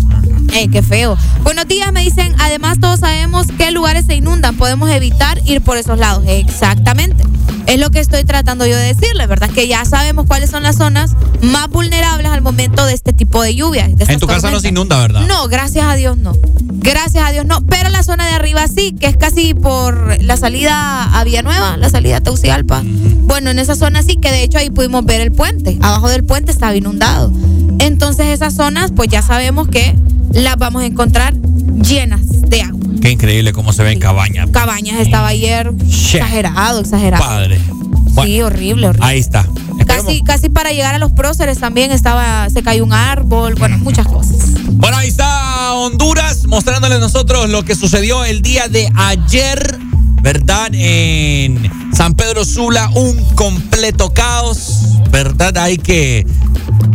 Ey, qué feo. Buenos días, me dicen. Además, todos sabemos qué lugares se inundan. Podemos evitar ir por esos lados. Exactamente. Es lo que estoy tratando yo de decirle, ¿verdad? Que ya sabemos cuáles son las zonas más vulnerables al momento de este tipo de lluvias. de En tu casa no se inunda, ¿verdad? No, gracias a Dios no. Gracias a Dios no. Pero la zona de arriba sí, que es casi por la salida a Villanueva, la salida a Teucigalpa. Bueno, en esa zona sí, que de hecho ahí pudimos ver el puente. Abajo del puente estaba inundado. Entonces esas zonas, pues ya sabemos que las vamos a encontrar llenas de agua. Qué increíble cómo se ve en cabaña. Cabañas estaba ayer Shit. exagerado, exagerado. Padre. Sí, horrible, horrible. Ahí está. Casi, casi para llegar a los próceres también estaba, se cayó un árbol, bueno, muchas cosas. Bueno, ahí está Honduras mostrándoles nosotros lo que sucedió el día de ayer, ¿verdad? En San Pedro Sula, un completo caos, ¿verdad? Hay que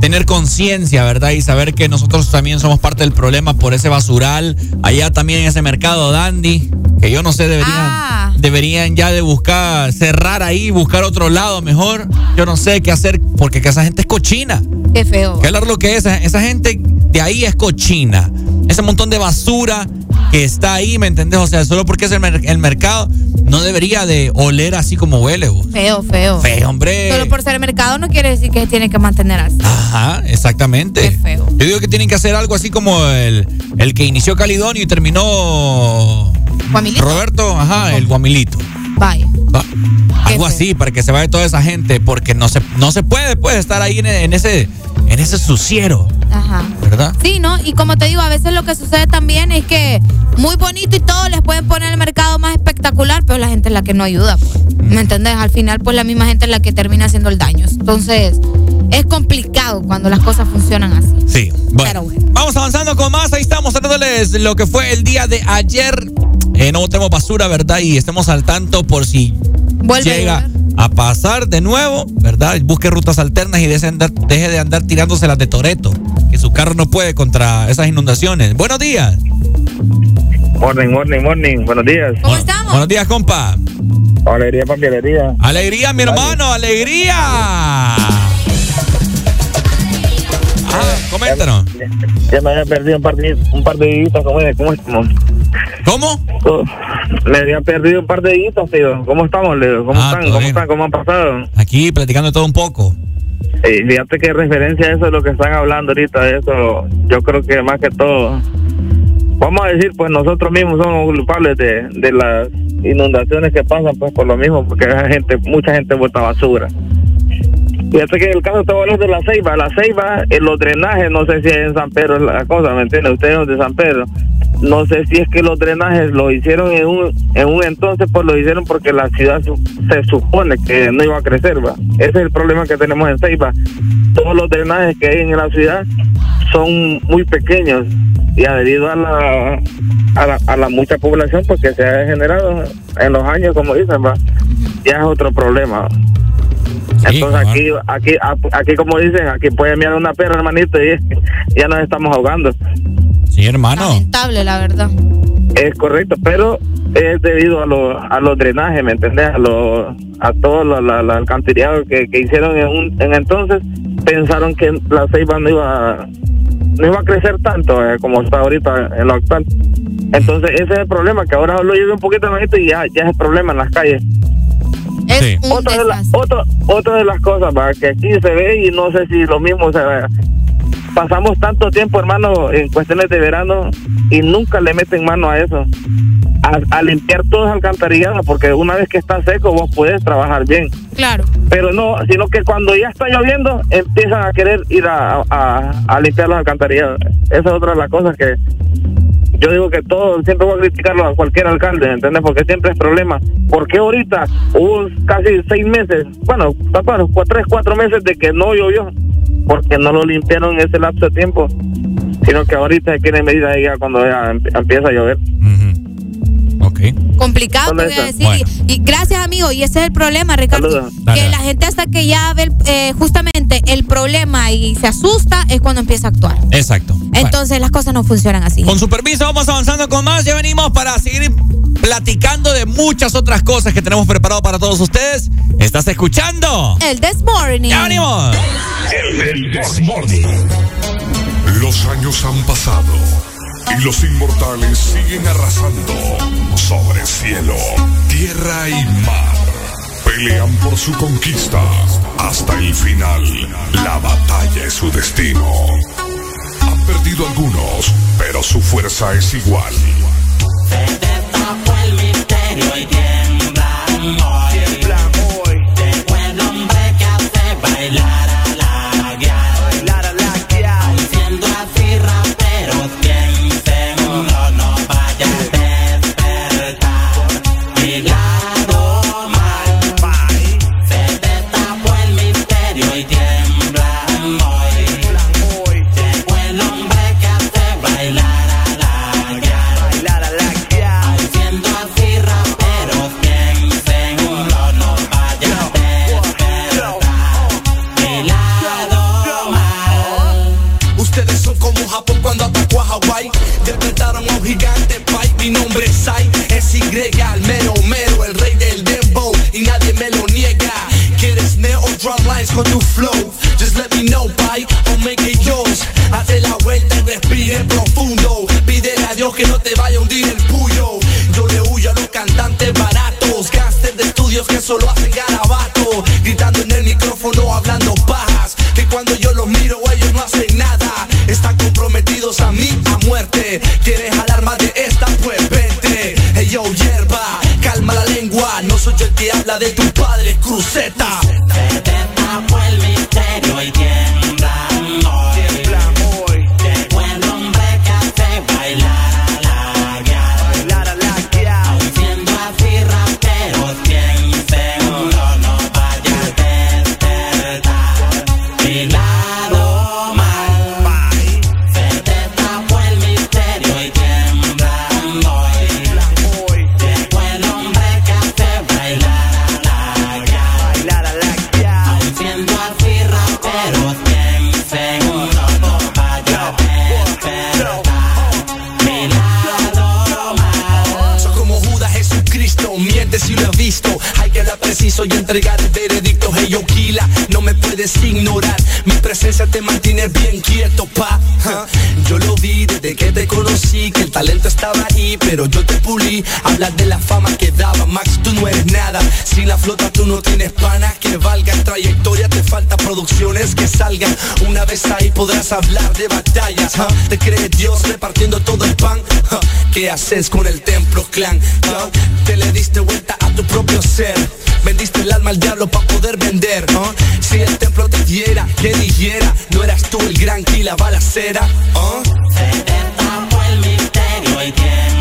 tener conciencia, ¿verdad? Y saber que nosotros también somos parte del problema por ese basural. Allá también en ese mercado Dandy, que yo no sé, deberían, deberían ya de buscar, cerrar ahí, buscar otro lado mejor. Yo no sé qué hacer, porque que esa gente es cochina. Qué feo. ¿Qué hablar lo que es? Esa gente de ahí es cochina. Ese montón de basura que está ahí, ¿me entendés? O sea, solo porque es el, mer- el mercado, no debería de oler así como huele. vos. Feo, feo. Feo, hombre. Solo por ser mercado no quiere decir que se tiene que mantener así. Ajá, exactamente. Yo digo que tienen que hacer algo así como el, el que inició Calidonio y terminó Guamilito. Roberto, ajá, el Guamilito. Vaya. Va- Algo así para que se vaya toda esa gente, porque no se, no se puede pues, estar ahí en, en ese en ese suciero, Ajá. ¿verdad? Sí, ¿no? Y como te digo, a veces lo que sucede también es que muy bonito y todo, les pueden poner el mercado más espectacular, pero la gente es la que no ayuda. pues. ¿Me entendés? Al final, pues la misma gente es la que termina haciendo el daño. Entonces, es complicado cuando las cosas funcionan así. Sí. Bueno, vamos avanzando con más. Ahí estamos tratándoles lo que fue el día de ayer. Eh, no botemos basura, ¿verdad? Y estemos al tanto por si Vuelve llega a pasar de nuevo, ¿verdad? Busque rutas alternas y deje de andar, deje de andar tirándose las de Toreto. Que su carro no puede contra esas inundaciones. Buenos días. Morning, morning, morning. Buenos días. ¿Cómo estamos? Buenos días, compa. Alegría, papi, alegría. Alegría, mi hermano, alegría. Coméntanos. Ya me había perdido un par de, un par de días. ¿Cómo? ¿Cómo estamos? ¿Cómo? Me había perdido un par de días, tío. ¿Cómo estamos, Leo? ¿Cómo Ah, están? ¿Cómo están? ¿Cómo han pasado? Aquí platicando todo un poco. Eh, fíjate que referencia a eso es lo que están hablando ahorita, de eso, yo creo que más que todo, vamos a decir, pues nosotros mismos somos culpables de, de las inundaciones que pasan, pues por lo mismo, porque la gente, mucha gente bota basura. Fíjate que el caso te voy a hablar de la ceiba, la ceiba, en los drenajes, no sé si es en San Pedro la cosa, ¿me entiendes? Ustedes son de San Pedro. No sé si es que los drenajes lo hicieron en un, en un entonces, pues lo hicieron porque la ciudad se supone que no iba a crecer, ¿va? Ese es el problema que tenemos en Ceiba. Todos los drenajes que hay en la ciudad son muy pequeños ya debido a la, a la, a la mucha población pues que se ha generado en los años, como dicen, va, ya es otro problema. Entonces aquí, aquí, aquí como dicen, aquí puede mirar una perra, hermanito, y ya nos estamos ahogando. Sí, hermano. Lamentable, la verdad. Es correcto, pero es debido a, los a los drenajes, ¿me entendés? A, lo, a todo lo, la, la alcantarillado que, que hicieron en, un, en entonces, pensaron que la ceiba no iba, no iba a crecer tanto eh, como está ahorita en lo actual. Entonces ese es el problema, que ahora lo llueve un poquito hermanito, y ya, ya es el problema en las calles. Es un otra, de la- otra, otra de las cosas va, que aquí se ve y no sé si lo mismo se ve. Pasamos tanto tiempo, hermano, en cuestiones de verano y nunca le meten mano a eso. A, a limpiar todas las alcantarilladas, porque una vez que está seco vos puedes trabajar bien. Claro. Pero no, sino que cuando ya está lloviendo empiezan a querer ir a, a, a limpiar las alcantarilladas. Esa es otra de las cosas que yo digo que todo, siempre voy a criticarlo a cualquier alcalde, ¿entendés? Porque siempre es problema. ¿Por qué ahorita hubo casi seis meses, bueno, bueno, cua- tres, cuatro meses de que no llovió? Porque no lo limpiaron en ese lapso de tiempo. Sino que ahorita quieren medidas ya cuando ya em- empieza a llover. Complicado, te voy a decir. Y, y gracias, amigo. Y ese es el problema, Ricardo. Saludos. Que Dale. la gente hasta que ya ve el- eh, justamente el problema y se asusta es cuando empieza a actuar. Exacto. Entonces las cosas no funcionan así. Con su permiso, vamos avanzando con más. Ya venimos para seguir platicando de muchas otras cosas que tenemos preparado para todos ustedes. ¿Estás escuchando? El This Morning. ¡Ya venimos! El Desmorning. Los años han pasado y los inmortales siguen arrasando sobre cielo, tierra y mar. Pelean por su conquista hasta el final. La batalla es su destino. Han perdido algunos, pero su fuerza es igual. el misterio y. Tiemblan hoy. Llegó el hombre que hace bailar nombre es Sai. Es Y, el mero mero, el rey del dembow. Y nadie me lo niega. ¿Quieres neo drum lines con tu flow? Just let me know, pai. O make it yours. La vuelta y respire profundo. Pídele a Dios que no te vaya a hundir el puyo. Yo le huyo a los cantantes baratos. Gangsters de estudios que solo hacen garabato. Gritando en el micrófono, hablando pajas. Que cuando yo los miro, ellos no hacen nada. Están comprometidos a mí a muerte. ¿Quieres habla de tu padre, cruceta. Hablar preciso y entregar el veredicto. Puedes ignorar. Mi presencia te mantiene bien quieto, pa. Yo lo vi desde que te conocí, que el talento estaba ahí, pero yo te pulí. Hablar de la fama que daba, Max, tú no eres nada. Sin la flota tú no tienes pana que valga. Trayectoria te falta producciones que salgan. Una vez ahí podrás hablar de batallas. Te cree Dios repartiendo todo el pan. ¿Qué haces con el templo clan? Te le diste vuelta a tu propio ser. Vendiste el alma al diablo para poder vender. Si el te diera, que dijera, no eras tú el gran la balacera. y tiemblan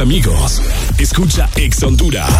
amigos. Escucha Ex Honduras.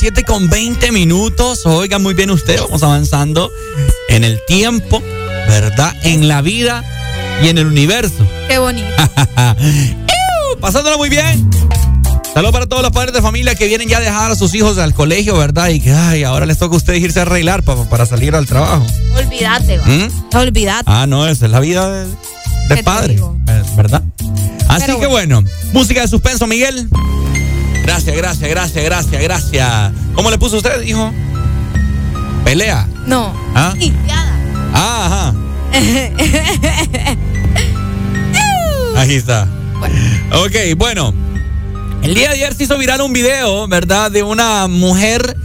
7 con 20 minutos. Oiga, muy bien usted. Vamos avanzando en el tiempo, ¿verdad? En la vida y en el universo. Qué bonito. Pasándolo muy bien. Saludos para todos los padres de familia que vienen ya a dejar a sus hijos al colegio, ¿verdad? Y que ay, ahora les toca a ustedes irse a arreglar pa- para salir al trabajo. Olvídate, va. ¿Mm? Olvídate. Ah, no, esa es la vida de, de ¿Qué te padre, ¿verdad? Así Pero que bueno, música de suspenso, Miguel. Gracias, gracias, gracias, gracias, gracias. ¿Cómo le puso usted, hijo? Pelea. No. ¿Ah? Ah, ajá. Ahí está. Ok, bueno. El día de ayer se hizo viral un video, ¿verdad? De una mujer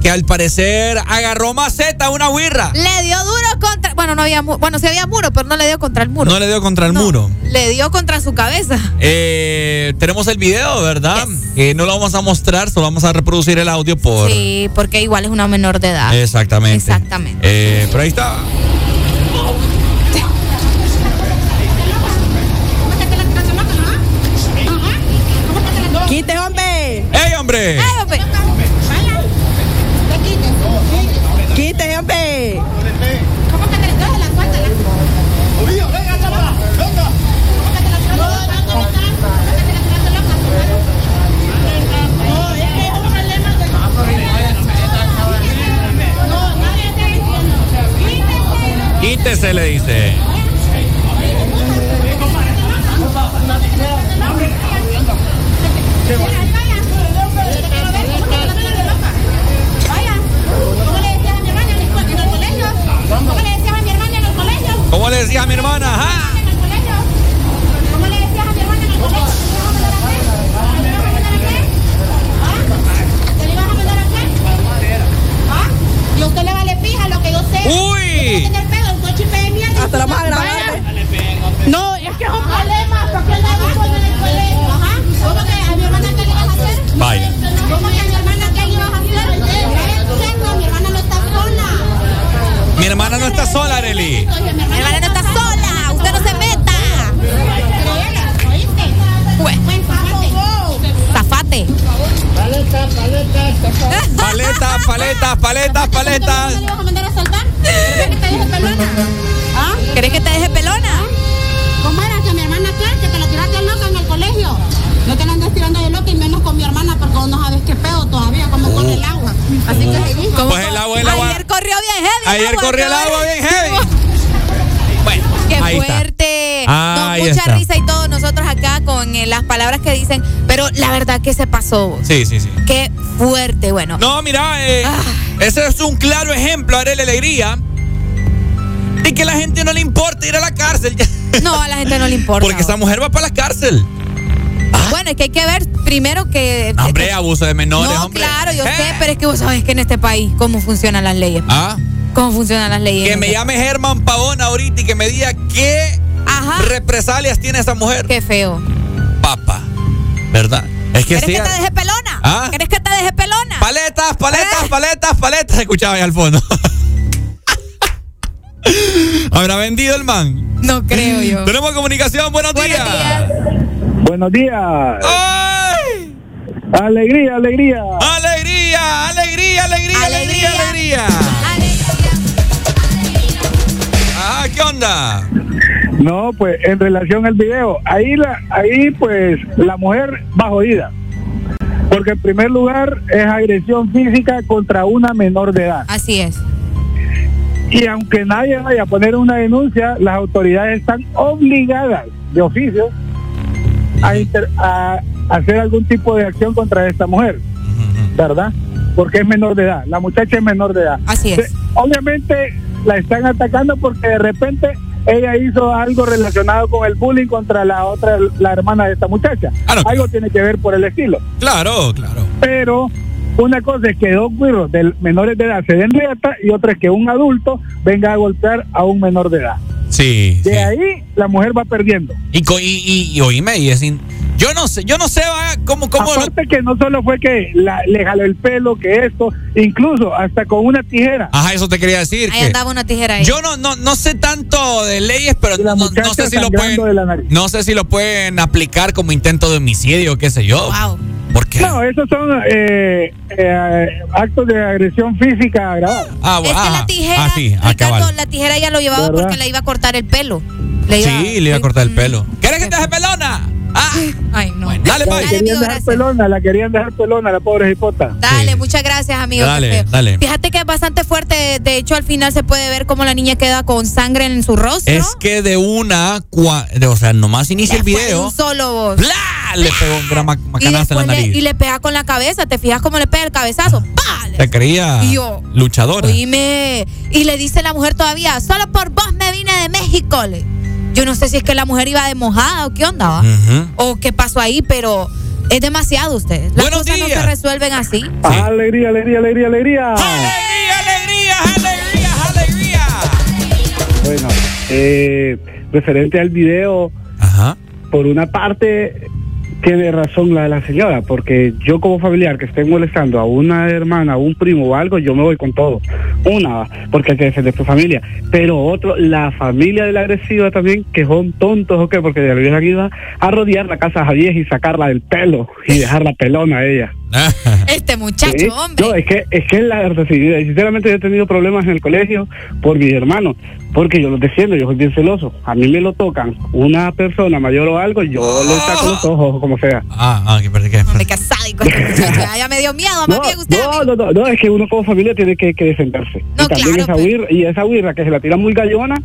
que al parecer agarró maceta a una huirra. Le dio duro contra. Bueno, no había muro. Bueno, sí había muro, pero no le dio contra el muro. No le dio contra el muro. Le dio contra su cabeza. Eh, tenemos el video, ¿verdad? Eh, no lo vamos a mostrar, solo vamos a reproducir el audio por... Sí, porque igual es una menor de edad. Exactamente. Exactamente. Eh, pero ahí está. Quítese, le dice. Paletas. ¿Le vas a mandar a saltar? ¿Quieres que te deje pelona? ¿Ah? ¿Querés que te deje pelona? ¿Cómo era que mi hermana qué? Que te la tiraste loca en el colegio. No te la andes tirando de loca y menos con mi hermana porque vos no sabes qué pedo todavía, cómo corre el agua. Así que. Pues el agua, el agua. Ayer corrió bien heavy. Ayer corrió el agua bien heavy. Bueno, Qué ahí está. fuerte. Ah, no, mucha está. risa y todos nosotros acá con eh, las palabras que dicen, pero la verdad que se pasó. Sí, sí, sí. Qué fuerte, bueno. No, mira, eh, Ah. Ese es un claro ejemplo, Arely Alegría, de que a la gente no le importa ir a la cárcel. No, a la gente no le importa. Porque esa mujer va para la cárcel. Bueno, es que hay que ver primero que... Hombre, abuso de menores, no, hombre. claro, yo Eh. sé, pero es que vos sabés que en este país cómo funcionan las leyes. Ah, ¿Cómo funcionan las leyes? que me este- llame Germán Pavón ahorita y que me diga qué Ajá. represalias tiene esa mujer. Qué feo. Papa, ¿verdad? Es que ¿Querés sí. que te deje pelona? Ah. ¿Querés que te? Paletas, paletas, Eh. paletas, paletas. Se escuchaba ahí al fondo. ¿Habrá vendido el man? No creo yo. Tenemos comunicación. Buenos, días. Buenos días. ¡Ay! Alegría, alegría. ¡Alegría! ¡Alegría, alegría, alegría, alegría! Ah, ¿qué onda? No, pues en relación al video, ahí la, ahí pues la mujer va jodida. Porque en primer lugar es agresión física contra una menor de edad. Así es. Y aunque nadie vaya a poner una denuncia, las autoridades están obligadas de oficio a, inter- a hacer algún tipo de acción contra esta mujer, ¿verdad? Porque es menor de edad, la muchacha es menor de edad. Así es. Obviamente la están atacando porque de repente ella hizo algo relacionado con el bullying contra la otra, la hermana de esta muchacha. Algo tiene que ver por el estilo. Claro, claro. Pero una cosa es que dos güiros de menores de edad se den riata y otra es que un adulto venga a golpear a un menor de edad. Sí. De ahí la mujer va perdiendo. Y, co- y, y, y oíme, y es in- Yo no sé, yo no sé va, cómo, cómo. Aparte que no solo fue que la- le jaló el pelo, que esto, incluso hasta con una tijera. Ajá, eso te quería decir. Ahí que andaba una tijera ahí. yo no, no, no sé tanto de leyes, pero no, sé si lo pueden. de la nariz. No sé si lo pueden aplicar como intento de homicidio, qué sé yo. Wow. ¿Por qué? No, esos son eh, eh, actos de agresión física agravados. Ah, Es que ajá. la tijera, Ah, sí, ah, Ricardo, la tijera ya lo llevaba ¿Verdad? porque le iba a cortar el pelo. Le iba- Sí, le iba a cortar el pelo. ¿Quieres que te deje pelona? Ay, no. dale, La pues. querían dejar pelona, la querían dejar pelona, la pobre hipota. Dale, Sí. muchas gracias, amigo. Dale, dale. Fíjate que es bastante fuerte. De hecho, al final se puede ver cómo la niña queda con sangre en su rostro. Es que de una, cua- de- o sea, nomás inicia el video, Un solo. ¡bla! Le pegó un gran macanazo en la le, nariz. y le pega con la cabeza. ¿Te fijas cómo le pega el cabezazo? ¡Pah! Se creía Y yo, luchadora. Oíme. Y le dice la mujer todavía, solo por vos me vine de México. Le- Yo no sé si es que la mujer iba de mojada o qué onda, o qué pasó ahí, pero es demasiado ustedes. Las Buenos cosas no se resuelven así. Alegría, alegría, alegría, alegría. ¡Alegría, alegría, alegría, alegría! Bueno, eh, referente al video, Ajá. por una parte tiene razón la, la señora, porque yo como familiar que esté molestando a una hermana, a un primo o algo, yo me voy con todo. Una, porque hay que defender tu familia. Pero otro, la familia de la agresiva también, que son tontos o qué, porque le hubieran ido a rodear la casa a Javier y sacarla del pelo y dejarla pelona a ella. Este muchacho, Sí. hombre. No, es que, es que la agresividad, sinceramente yo he tenido problemas en el colegio por mi hermano, porque yo los defiendo, yo soy bien celoso. A mí me lo tocan una persona mayor o algo, yo le saco los ojos, como sea. Ah, ah, que perdí que. Ya, me dio miedo, más No, bien usted. no, no, no, no, es que uno como familia tiene que, que defenderse. No, y también claro, esa pues. huirra, y esa huirra que se la tira muy gallona,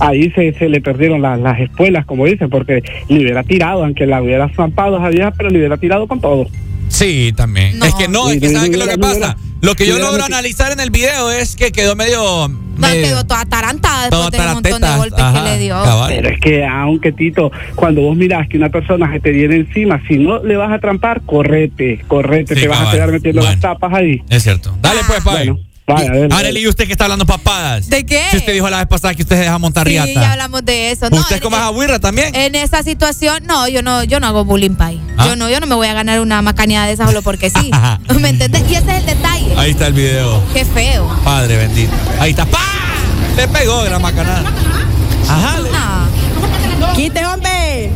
ahí se, se le perdieron las, las espuelas, como dicen, porque le hubiera tirado, aunque la hubiera zampado a esa vieja, pero le hubiera tirado con todo. Sí, también. No. Es que no, Sí, es que no, ¿sabes no, qué es lo que pasa? Lo que yo logro analizar en el video es que quedó medio. No, medio- quedó toda tarantada Toda después del montón de golpes ajá, que le dio. cabal. Pero es que, aunque Tito, cuando vos mirás que una persona se te viene encima, si no le vas a trampar, correte, correte, Sí, te vas a quedar metiendo Bueno. las tapas ahí. Es cierto. Dale pues, Pai. Bueno, ¿y usted que está hablando papadas? ¿De qué? Si usted dijo la vez pasada que usted se deja montar Sí, riata. ya hablamos de eso. No, ¿Usted como agüirra también? En esa situación, no, yo no, yo no hago bullying pay. ¿Ah? Yo no, yo no me voy a ganar una macaneada de esas solo porque sí. ¿Me entendés? Y ese es el detalle. Ahí está el video. Qué feo. Padre bendito. Ahí está. ¡Pah! Le pegó gran macanada. Ajá. No. ¡Quite, hombre!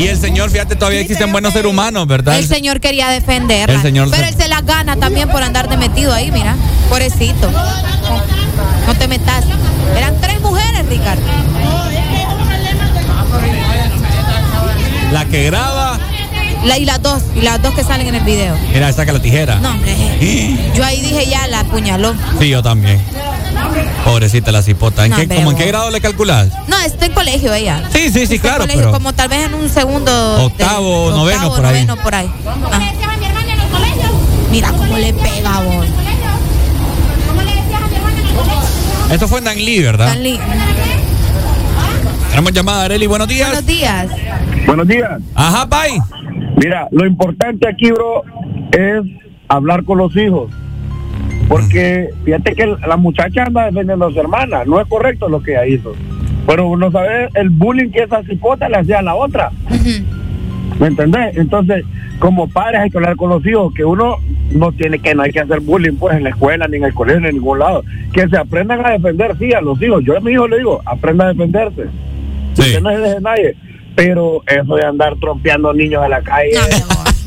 Y el señor, fíjate, todavía existen buenos seres humanos, ¿verdad? El señor quería defenderla. El señor pero se- él se las gana también por andar de metido ahí, mira. Pobrecito. No te metas. Eran tres mujeres, Ricardo. La que graba, La, y las dos, y las dos que salen en el video. mira, saca la tijera. No, hombre. Yo ahí dije ya, la apuñaló. Sí, yo también. Pobrecita la cipota. ¿En No, qué, hombre, como en qué grado le calculas? No, está en colegio ella. Sí, sí, sí, en claro, colegio, pero- Como tal vez en un segundo. Octavo, de- noveno, octavo, por ahí. noveno, por ahí. Ah. Mira cómo le pega, vos. Esto fue en Danlí, ¿verdad? Tan li- Tenemos llamada, Areli. Buenos días. Buenos días. Buenos días. Ajá, bye. Mira, lo importante aquí, bro, es hablar con los hijos. Porque fíjate que la muchacha anda defendiendo a su hermana. No es correcto lo que ella hizo. Pero uno sabe el bullying que esa cipota le hacía a la otra. ¿Me entendés? Entonces, como padres hay que hablar con los hijos, que uno no tiene que, no hay que hacer bullying pues en la escuela, ni en el colegio, ni en ningún lado. Que se aprendan a defender, sí, a los hijos. Yo a mi hijo le digo, aprenda a defenderse. Usted no se deje de nadie. Pero eso de andar trompeando niños en la calle.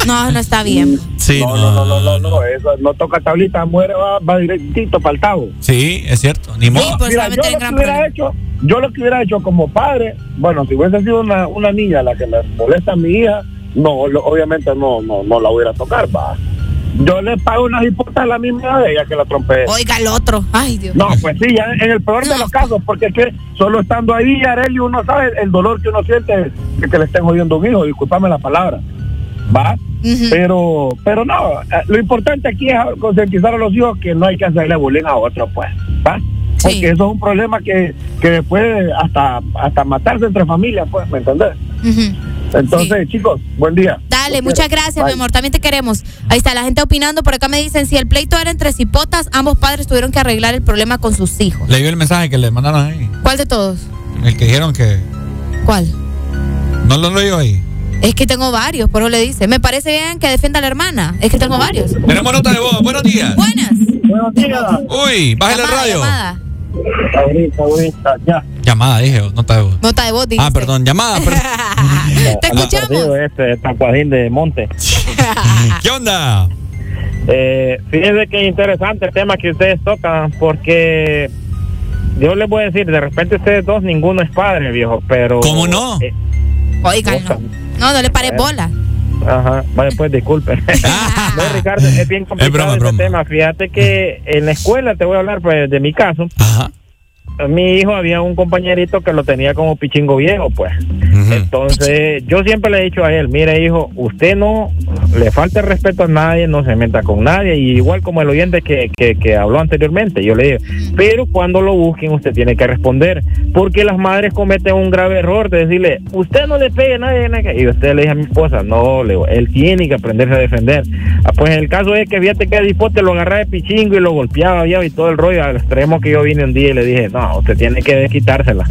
No, no está bien. Sí, no, no, no, no, no, no, eso no toca tablita, muere, va, va directito para el tabo. Sí, es cierto. Ni modo. Mira, yo lo que hubiera hecho, yo lo que hubiera hecho como padre, bueno, si hubiese sido una, una niña la que me molesta a mi hija, no, lo- obviamente no, no, no la hubiera a tocar, va. Yo le pago una hipoteca a la misma de ella que la trompee. Oiga el otro. Ay, Dios. No, pues sí, ya en el peor de los casos, porque es que solo estando ahí, Arely, uno sabe el dolor que uno siente de que le estén jodiendo un hijo, discúlpame la palabra, ¿va? Pero, pero no, eh, lo importante aquí es concientizar a los hijos que no hay que hacerle bullying a otros, pues, ¿va? Porque eso es un problema que, que puede hasta, hasta matarse entre familias, pues, ¿me entendés? Entonces, chicos, buen día. Dale, Los muchas quiero. gracias, Bye. mi amor. También te queremos. Ahí está la gente opinando. Por acá me dicen, si el pleito era entre cipotas, ambos padres tuvieron que arreglar el problema con sus hijos. Le dio el mensaje que le mandaron ahí. ¿Cuál de todos? El que dijeron que. ¿Cuál? No lo leo ahí. Es que tengo varios, por eso le dice. Me parece bien que defienda a la hermana. Es que tengo varios. Tenemos nota de voz. Buenos días. Buenas. Buenos días. Uy, bájale el Llamada, radio. llamada. Ahorita, ahorita, ya. Llamada, dije, nota de voz. Nota de voz, dice. Ah, perdón, llamada. perdón. Te escuchamos. Este tacuadín de monte. ¿Qué onda? Eh, fíjense que interesante el tema que ustedes tocan, porque yo les voy a decir, de repente ustedes dos, ninguno es padre, viejo, pero... ¿Cómo no? eh, Oigan, no. No, no le pares bola. Ajá, vale, pues disculpen. no, Ricardo, es bien complicado broma, este broma. tema. Fíjate que en la escuela, te voy a hablar pues, de mi caso. Ajá. Mi hijo había un compañerito que lo tenía como pichingo viejo, pues. Entonces, yo siempre le he dicho a él, mire hijo, usted no le falta respeto a nadie, no se meta con nadie, y igual como el oyente que, que, que habló anteriormente, yo le digo, pero cuando lo busquen usted tiene que responder, porque las madres cometen un grave error de decirle, usted no le pegue a nadie, nadie", y usted le dice a mi esposa, no, le digo, él tiene que aprenderse a defender. Ah, Pues el caso es que fíjate que Dispote lo agarraba de pichingo y lo golpeaba y todo el rollo, al extremo que yo vine un día y le dije, no, usted tiene que desquitársela.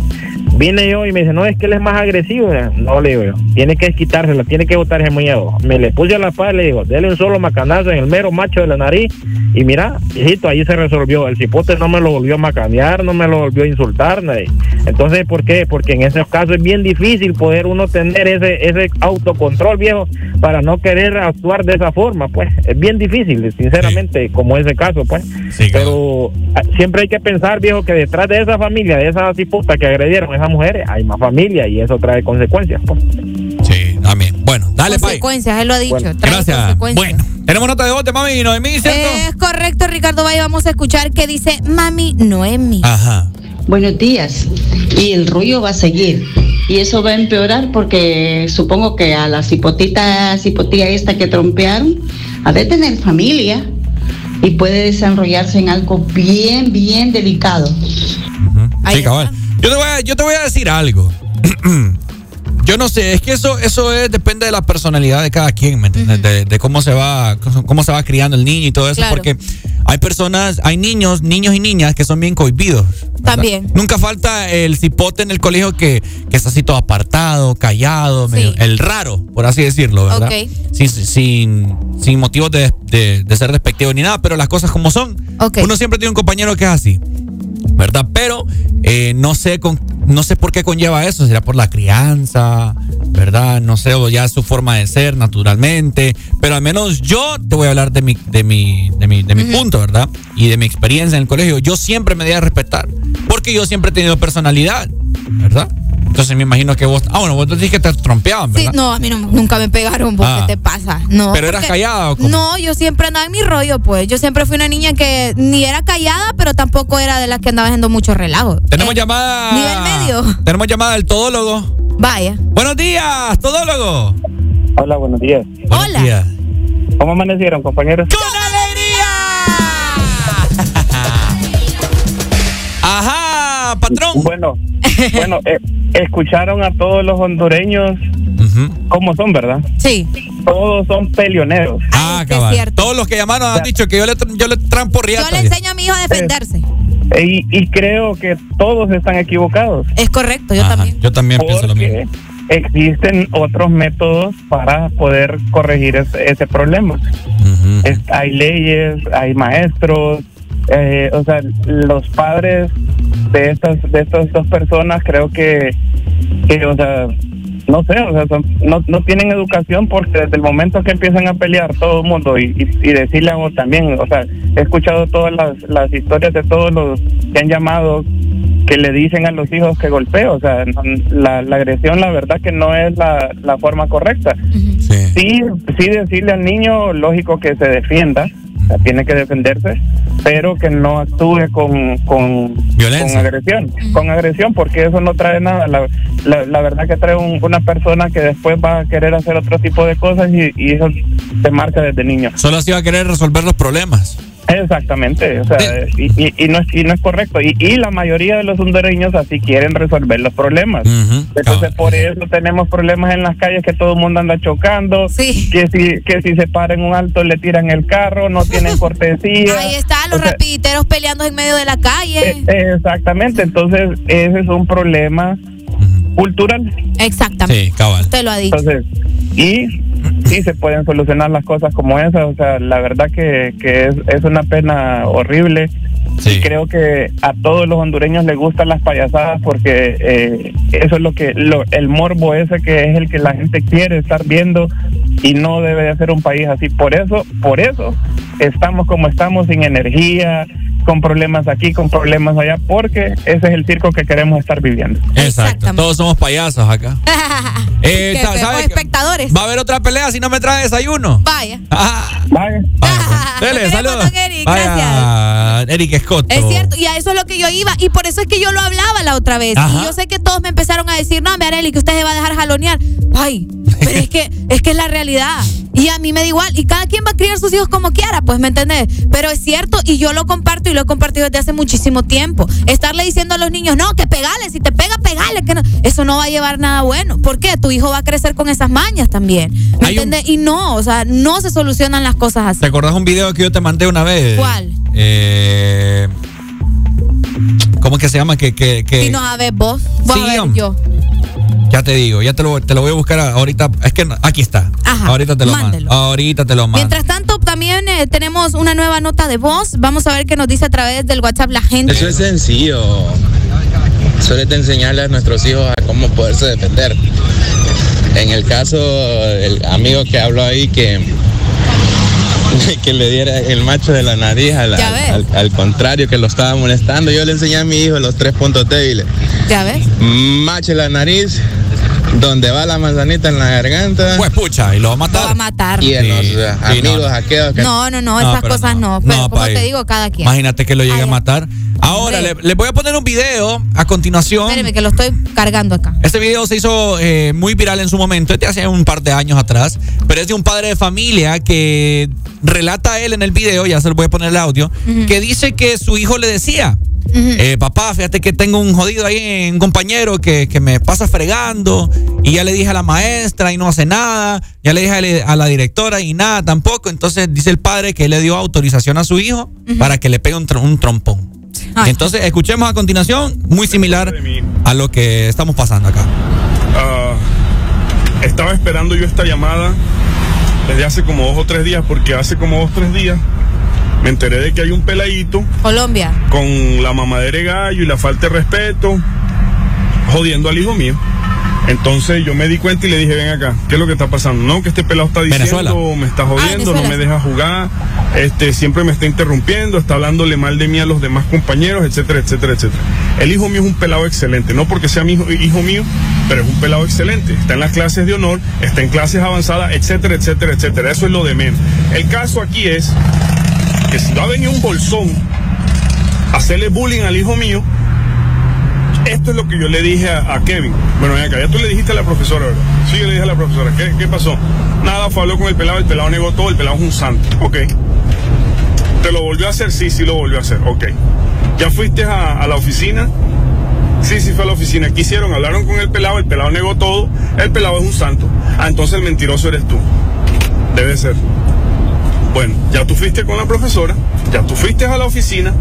Vine yo y me dice, no, es que él es más agresivo. No, le digo yo, tiene que desquitársela, tiene que botar ese miedo. Me le puse a la paz y le digo, dele un solo macanazo en el mero macho de la nariz. Y mira, viejito, ahí se resolvió. El cipote no me lo volvió a macanear, no me lo volvió a insultar. nadie. Entonces, ¿por qué? Porque en esos casos es bien difícil poder uno tener ese, ese autocontrol, viejo, para no querer actuar de esa forma, pues. Es bien difícil, sinceramente, como ese caso, pues. Pero ah, siempre hay que pensar, viejo, que detrás de esa familia, de esa cipotas que agredieron a esas mujeres, hay más familia y eso trae consecuencias, pues. Sí, también. Bueno, dale, Pai. Consecuencias, él lo ha dicho. Bueno, trae gracias. consecuencias. Bueno, tenemos nota de de mami y Noemí, ¿cierto? Es correcto, Ricardo Valle. Vamos a escuchar que dice Mami Noemi. Ajá. Buenos días. Y el rollo va a seguir. Y eso va a empeorar porque supongo que a la cipotita, cipotilla esta que trompearon, ha de tener familia y puede desarrollarse en algo bien, bien delicado. Sí, cabal. Yo te voy a, yo te voy a decir algo. Yo no sé, es que eso, eso es, depende de la personalidad de cada quien, ¿me entiendes? de, de cómo se va, cómo se va criando el niño y todo eso, Claro. porque hay personas, hay niños, niños y niñas que son bien cohibidos. También. Nunca falta el cipote en el colegio que, que está así todo apartado, callado, medio- el raro, por así decirlo, ¿verdad? Ok. Sin, sin, sin motivos de, de- de ser despectivo ni nada, pero las cosas como son. Uno siempre tiene un compañero que es así, ¿verdad? Pero eh, no sé con, no sé por qué conlleva eso, será por la crianza, ¿verdad? No sé, o ya su forma de ser naturalmente, pero al menos yo te voy a hablar de mi, de mi, de mi, de mi punto, ¿verdad? Y de mi experiencia en el colegio. Yo siempre me di a respetar, porque yo siempre he tenido personalidad, ¿verdad? Entonces me imagino que vos, ah, bueno, vos decís que te trompeaban, Sí, ¿verdad? no, a mí no- nunca me pegaron. ¿vos Ah. ¿Qué te pasa? No. ¿Pero eras callada o cómo? No, yo siempre andaba en mi rollo, pues. Yo siempre fui una niña que ni era callada, pero tampoco era de las que andaba haciendo mucho relajo. Tenemos llamada. nivel medio. Tenemos llamada del todólogo. Vaya. Buenos días, todólogo. Hola, buenos días. Buenos días. ¿Cómo amanecieron, compañeros? Ajá, patrón. Bueno, bueno, eh, escucharon a todos los hondureños cómo son, ¿verdad? Sí. Todos son peleoneros. Ah, cabal. Todos los que llamaron han dicho que yo le, yo le trampo Yo riata. le enseño a mi hijo a defenderse. Y, y creo que todos están equivocados. Es correcto, yo también. Yo también pienso lo mismo. Existen otros métodos para poder corregir ese, ese problema. Es- hay leyes, hay maestros, eh, o sea, los padres de estas de estas dos personas creo que, que o sea, no sé, o sea, son- no, no tienen educación porque desde el momento que empiezan a pelear todo el mundo y, y, y decirle a vos también, o sea, he escuchado todas las, las historias de todos los que han llamado que le dicen a los hijos que golpeo, o sea, no- la, la agresión la verdad que no es la, la forma correcta. Sí, sí decirle al niño, lógico que se defienda, tiene que defenderse, pero que no actúe con, con, Violencia. con agresión, con agresión, porque eso no trae nada. La, la, la verdad que trae un- una persona que después va a querer hacer otro tipo de cosas y, y eso se marca desde niño. Solo así va a querer resolver los problemas. Exactamente, o sea, y, y- y no es, y no es correcto. Y, y la mayoría de los hondureños así quieren resolver los problemas. Entonces, por eso tenemos problemas en las calles que todo el mundo anda chocando. Que si que si se para en un alto le tiran el carro, no tienen cortesía. Ahí está, los O sea, rapiditeros peleando en medio de la calle. eh, Exactamente, entonces ese es un problema cultural. Exactamente. Sí, cabal. Usted lo ha dicho. Entonces, y sí se pueden solucionar las cosas como esas. O sea, la verdad que, que es, es una pena horrible. Y creo que a todos los hondureños les gustan las payasadas porque eh, eso es lo que, lo, el morbo ese que es el que la gente quiere estar viendo y no debe de ser un país así. Por eso, por eso estamos como estamos sin energía, con problemas aquí, con problemas allá, porque ese es el circo que queremos estar viviendo. Exacto. Todos somos payasos acá. Eh, Que sa- fe- ¿sabe o qué? espectadores. Va a haber otra pelea si no me trae desayuno. Vaya. Vaya. Dele, saludos. Eric, Vaya, Eric Scott. Es cierto, y a eso es lo que yo iba. Y por eso es que yo lo hablaba la otra vez. Ajá. Y yo sé que todos me empezaron a decir, no, Areli, que usted se va a dejar jalonear. Ay, pero es que, es que es la realidad. Y a mí me da igual. Y cada quien va a criar sus hijos como quiera, pues, ¿me entendés? Pero es cierto, y yo lo comparto y lo he compartido desde hace muchísimo tiempo. Estarle diciendo a los niños, no, que pegale, si te pega, pegale. Que no. Eso no va a llevar nada bueno. ¿Por qué? Tu hijo va a crecer con esas mañas también. ¿Me entendés? Y no, o sea, no se solucionan las cosas así. ¿Te acordás un video que yo te mandé una vez? ¿Cuál? Eh, ¿Cómo es que se llama? Que, que, que Si no sabes vos, vos Sí, a ver yo. Ya te digo, ya te lo, te lo voy a buscar ahorita. Es que no- aquí está. Ajá, ahorita te lo mándelo. mando. Ahorita te lo mando. Mientras tanto, también eh, tenemos una nueva nota de voz. Vamos a ver qué nos dice a través del WhatsApp la gente. Eso es sencillo. Solo te enseñarle a nuestros hijos a cómo poderse defender. En el caso del amigo que habló ahí que, que le diera el macho de la nariz al, contrario que lo estaba molestando, yo le enseñé a mi hijo los tres puntos débiles. Ya ves. Macho en la nariz, donde va la manzanita en la garganta. Pues pucha, y lo va a matar. Lo va a matar. Y en los eh, Sí, amigos no, no. aquellos que No, no, no, esas cosas no. no. Pero No, como te digo, cada quien. Imagínate que lo llegue a matar. Ahora, le, le voy a poner un video a continuación. Espéreme, que lo estoy cargando acá. Este video se hizo eh, muy viral en su momento, este hace un par de años atrás, pero es de un padre de familia que relata a él en el video, ya se lo voy a poner el audio, que dice que su hijo le decía, eh, papá, fíjate que tengo un jodido ahí, un compañero que, que me pasa fregando y ya le dije a la maestra y no hace nada, ya le dije a la, a la directora y nada tampoco, entonces dice el padre que él le dio autorización a su hijo para que le pegue un, tr- un trompón. Entonces, escuchemos a continuación, muy similar a lo que estamos pasando acá. Ah, estaba esperando yo esta llamada desde hace como dos o tres días, porque hace como dos o tres días me enteré de que hay un peladito Colombia. con la mamadera de gallo y la falta de respeto, jodiendo al hijo mío. Entonces yo me di cuenta y le dije, ven acá, ¿qué es lo que está pasando? No, que este pelado está diciendo, Venezuela. me está jodiendo, no me deja jugar, este, siempre me está interrumpiendo, está hablándole mal de mí a los demás compañeros, etcétera, etcétera, etcétera. El hijo mío es un pelado excelente, no porque sea mi hijo, hijo mío, pero es un pelado excelente. Está en las clases de honor, está en clases avanzadas, etcétera, etcétera, etcétera. Eso es lo de menos. El caso aquí es que si va a venir un bolsón a hacerle bullying al hijo mío, esto es lo que yo le dije a, Kevin. Bueno, acá, ya tú le dijiste a la profesora, ¿verdad? Sí, yo le dije a la profesora. ¿Qué, qué pasó? Nada, fue habló con el pelado, el pelado negó todo, el pelado es un santo. Ok. ¿Te lo volvió a hacer? Sí, sí lo volvió a hacer. Ok. ¿Ya fuiste a, a la oficina? Sí, sí fue a la oficina. ¿Qué hicieron? Hablaron con el pelado, el pelado negó todo, el pelado es un santo. Ah, entonces el mentiroso eres tú. Debe ser. Bueno, ya tú fuiste con la profesora, ya tú fuiste a la oficina,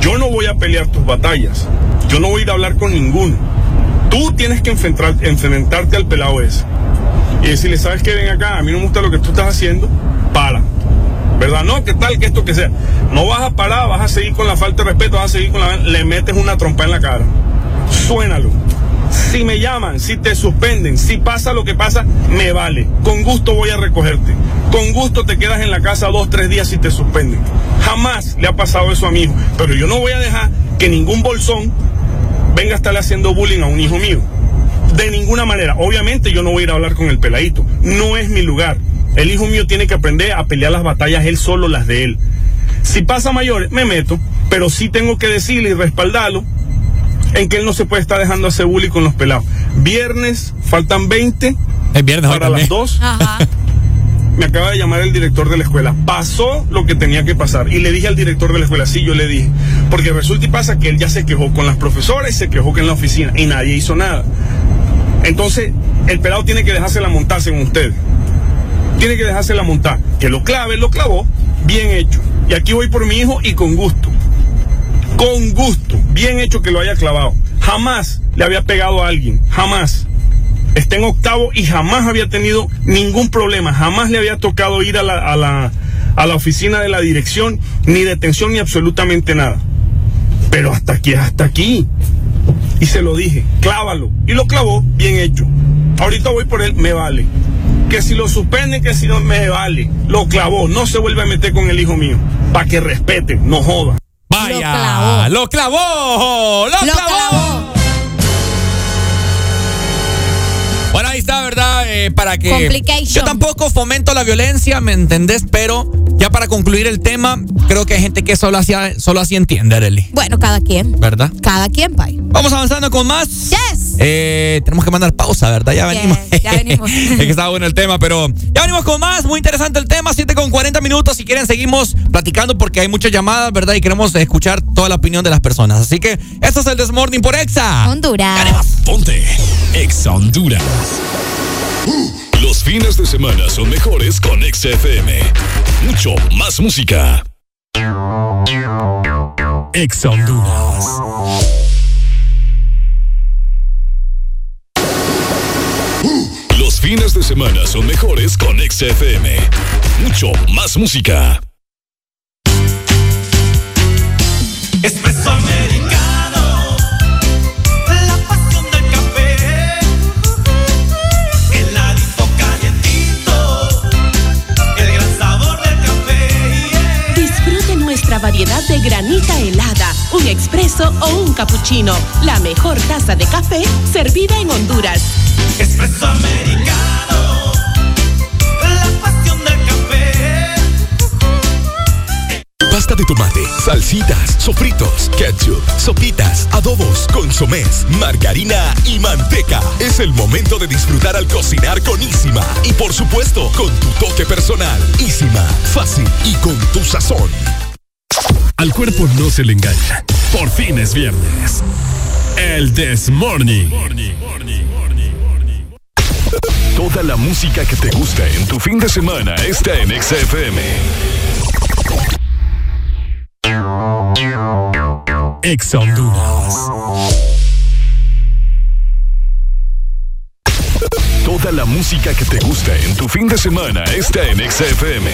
yo no voy a pelear tus batallas. Yo no voy a ir a hablar con ninguno. Tú tienes que enfrentar- enfrentarte al pelado ese. Y decirle, ¿sabes qué? Ven acá, a mí no me gusta lo que tú estás haciendo. Para. ¿Verdad? No, que tal, que esto, que sea. No vas a parar, vas a seguir con la falta de respeto, vas a seguir con la... Le metes una trompa en la cara. Suénalo. Si me llaman, si te suspenden, si pasa lo que pasa, me vale. Con gusto voy a recogerte. Con gusto te quedas en la casa dos, tres días si te suspenden. Jamás le ha pasado eso a mi hijo. Pero yo no voy a dejar que ningún bolsón venga a estarle haciendo bullying a un hijo mío. De ninguna manera. Obviamente yo no voy a ir a hablar con el peladito. No es mi lugar. El hijo mío tiene que aprender a pelear las batallas él solo, las de él. Si pasa mayores, me meto, pero sí tengo que decirle y respaldarlo en que él no se puede estar dejando hacer bullying con los pelados. Viernes, faltan 20 El viernes para las también. 2. Me acaba de llamar el director de la escuela. Pasó lo que tenía que pasar. Y le dije al director de la escuela, sí, yo le dije. Porque resulta y pasa que él ya se quejó con las profesoras y se quejó que en la oficina. Y nadie hizo nada. Entonces, el pelado tiene que dejársela montar según usted. Tiene que dejársela montar. Que lo clave, lo clavó. Bien hecho. Y aquí voy por mi hijo y con gusto. Con gusto. Bien hecho que lo haya clavado. jamás le había pegado a alguien, jamás. Está en octavo y jamás había tenido ningún problema, jamás le había tocado ir a la, a la, a la oficina de la dirección, ni detención, ni absolutamente nada. Pero hasta aquí, hasta aquí. Y se lo dije, clávalo. Y lo clavó, bien hecho. Ahorita voy por él, me vale. Que si lo suspenden, que si no, me vale. Lo clavó, no se vuelve a meter con el hijo mío. Para que respete, no joda. Vaya, lo clavó, lo clavó. Bueno, ahí está, ¿verdad? Eh, para que. Complication. Yo tampoco fomento la violencia, ¿me entendés? Pero ya para concluir el tema, creo que hay gente que solo así, solo así entiende, Arely. Bueno, cada quien. ¿Verdad? Cada quien, pay. Vamos avanzando con más. Yes. Eh, tenemos que mandar pausa, ¿verdad? Ya venimos. Yes, ya venimos. es que estaba bueno el tema, pero ya venimos con más. Muy interesante el tema. 7 con 40 minutos. Si quieren, seguimos platicando porque hay muchas llamadas, ¿verdad? Y queremos escuchar toda la opinión de las personas. Así que esto es el Desmorning por Exa. Honduras. Ponte Exa Honduras. Los fines de semana son mejores con Exa FM. Mucho más música. Exa Honduras. Los fines de semana son mejores con Exa FM. Mucho más música. Espresso americano, variedad de granita helada, un expreso o un cappuccino. La mejor taza de café servida en Honduras. Espresso americano, la pasión del café. Pasta de tomate, salsitas, sofritos, ketchup, sopitas, adobos, consomés, margarina y manteca. Es el momento de disfrutar al cocinar con Isima. Y por supuesto, con tu toque personal. Isima, fácil y con tu sazón. Al cuerpo no se le engaña. Por fin es viernes. El This Morning. Toda la música que te gusta en tu fin de semana está en XFM. Honduras. Toda la música que te gusta en tu fin de semana está en XFM.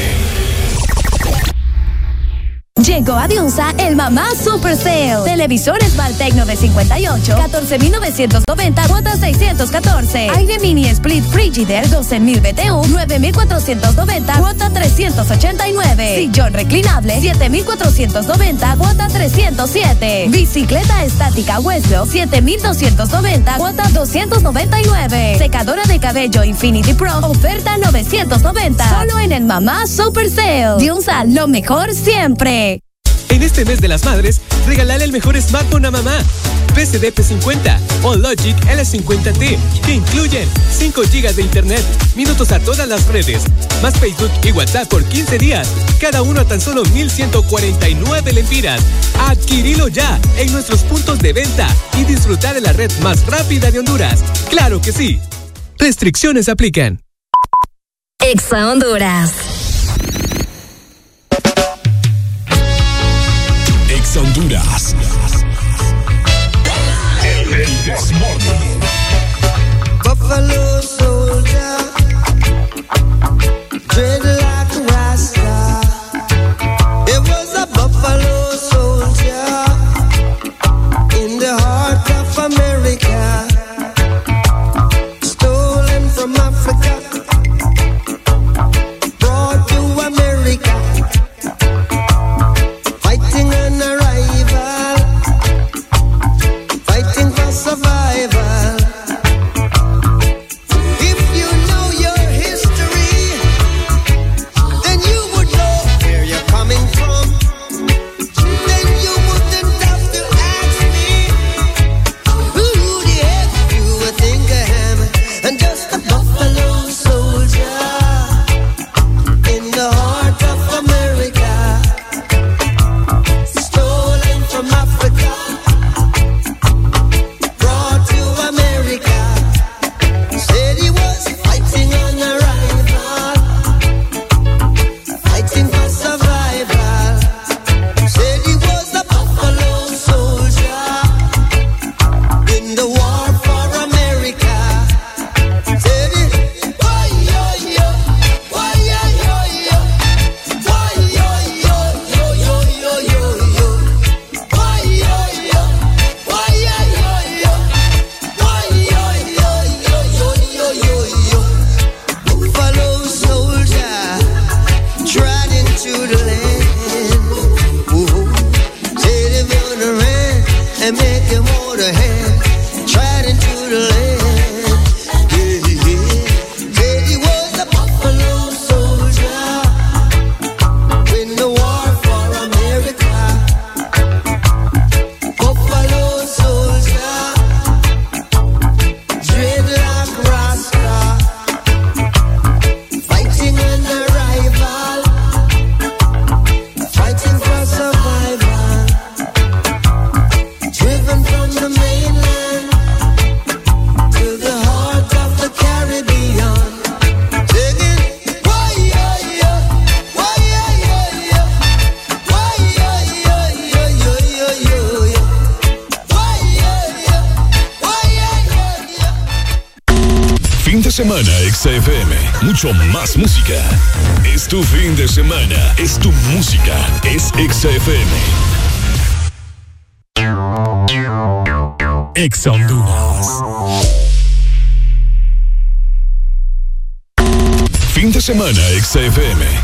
Llegó a Diunsa el Mamá Super Sale. Televisor Smart Tecno de 58, 14,990 cuotas 614. Aire Mini Split Frigider 12,000 BTU, 9,490 cuota 389. Sillón reclinable 7,490 cuota 307. Bicicleta estática Westbro 7,290 cuota 299. Secadora de cabello Infinity Pro oferta 990. Solo en el Mamá Super Sale. Diunsa, lo mejor siempre. En este mes de las madres, regalale el mejor smartphone a mamá. PCD P50 o Logic L50T, que incluyen 5 GB de internet, minutos a todas las redes, más Facebook y WhatsApp por 15 días, cada uno a tan solo 1,149 lempiras. Adquirilo ya en nuestros puntos de venta y disfrutar de la red más rápida de Honduras. ¡Claro que sí! Restricciones aplican. Exa Honduras. Honduras. El, el This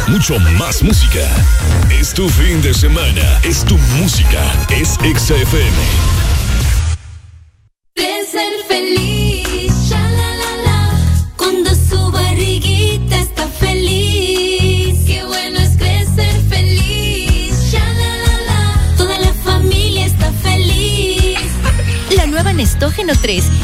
mucho más música. Es tu fin de semana, es tu música, es XFM. De ser feliz, sha la la la, cuando su barriguita está feliz. Qué bueno es crecer feliz, sha la la la, toda la familia está feliz. La nueva Nestógeno 3 y su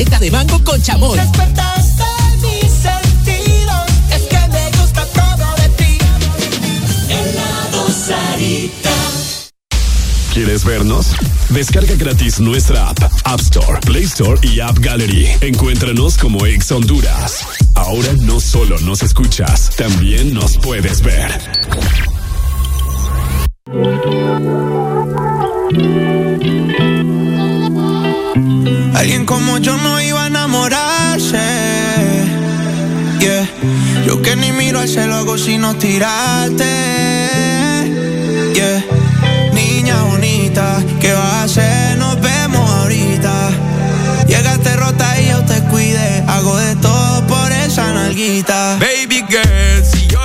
Paleta de mango con chamoy. Despertaste mis sentidos, es que me gusta todo de ti. Helado Sarita. ¿Quieres vernos? Descarga gratis nuestra app, App Store, Play Store y App Gallery. Encuéntranos como Ex Honduras. Ahora no solo nos escuchas, también nos puedes ver. Alguien como yo no iba a enamorarse. Yeah. Yo que ni miro al cielo hago sino tirarte. Yeah. Niña bonita, ¿qué vas a hacer? Nos vemos ahorita. Llegaste rota y yo te cuide. Hago de todo por esa nalguita. Baby girl, si yo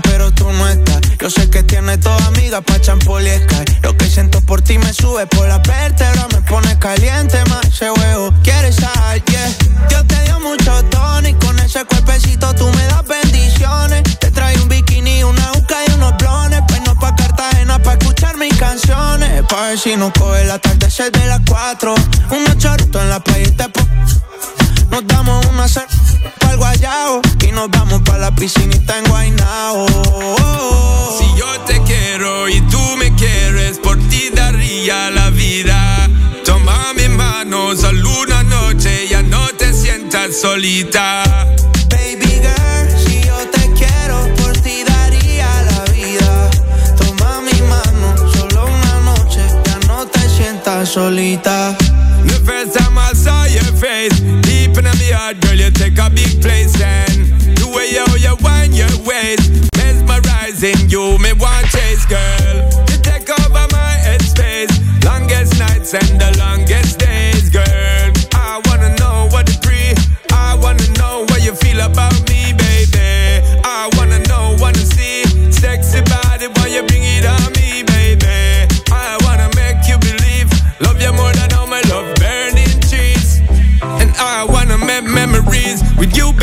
pero tú no estás. Yo sé que tienes toda amiga pa' champol. Lo que siento por ti me sube por la vértebra, me pone caliente más ese huevo. ¿Quieres sal? Yeah. Dios te dio mucho tono y con ese cuerpecito tú me das bendiciones. Te traigo un bikini, una uca y unos blones. Pues no pa' Cartagena pa' escuchar mis canciones. Pa' ver si no coge el atardecer de las cuatro. Unos choritos en la playa y te nos damos una cer pa'l guayao y nos vamos pa' la piscinita en Guaynao. Si yo te quiero y tú me quieres, por ti daría la vida. Toma mi mano, solo una noche, ya no te sientas solita. Baby girl, si yo te quiero, por ti daría la vida. Toma mi mano, solo una noche, ya no te sientas solita. The first time I saw your face, heart, girl, you take a big place. And the way you, you wind your waist, mesmerizing you, me want chase, girl. You take over my headspace, longest nights and the longest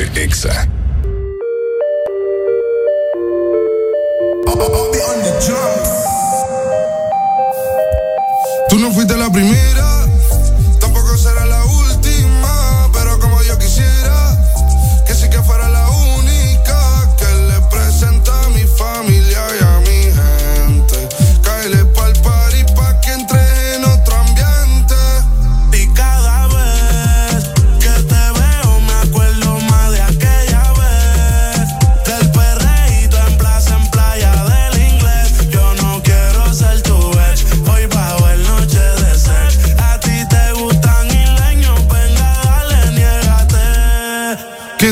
de Tú no fuiste la primera.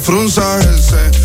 frunzas el ceño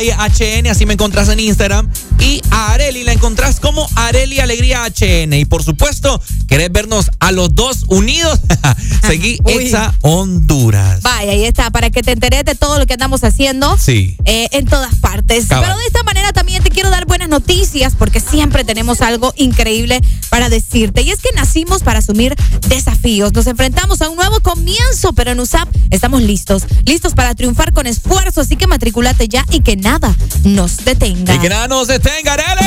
Valle HN, así me encontrás en Instagram. Y a Areli la encontrás como Areli Alegría HN. Y por supuesto, querés vernos a los dos unidos, seguí. Exa Honduras. Vaya, ahí está, para que te enteres de todo lo que andamos haciendo. Sí. eh, en todas partes. Cabal. Pero de esta manera también te quiero dar buenas noticias porque siempre tenemos algo increíble para decirte. Y es que nacimos para asumir desafíos. Nos enfrentamos a un nuevo comienzo, pero en USAP estamos listos. Listos para triunfar con esfuerzo. Así que matriculate ya y que nada nos detenga. Y que nada nos detenga, Areli.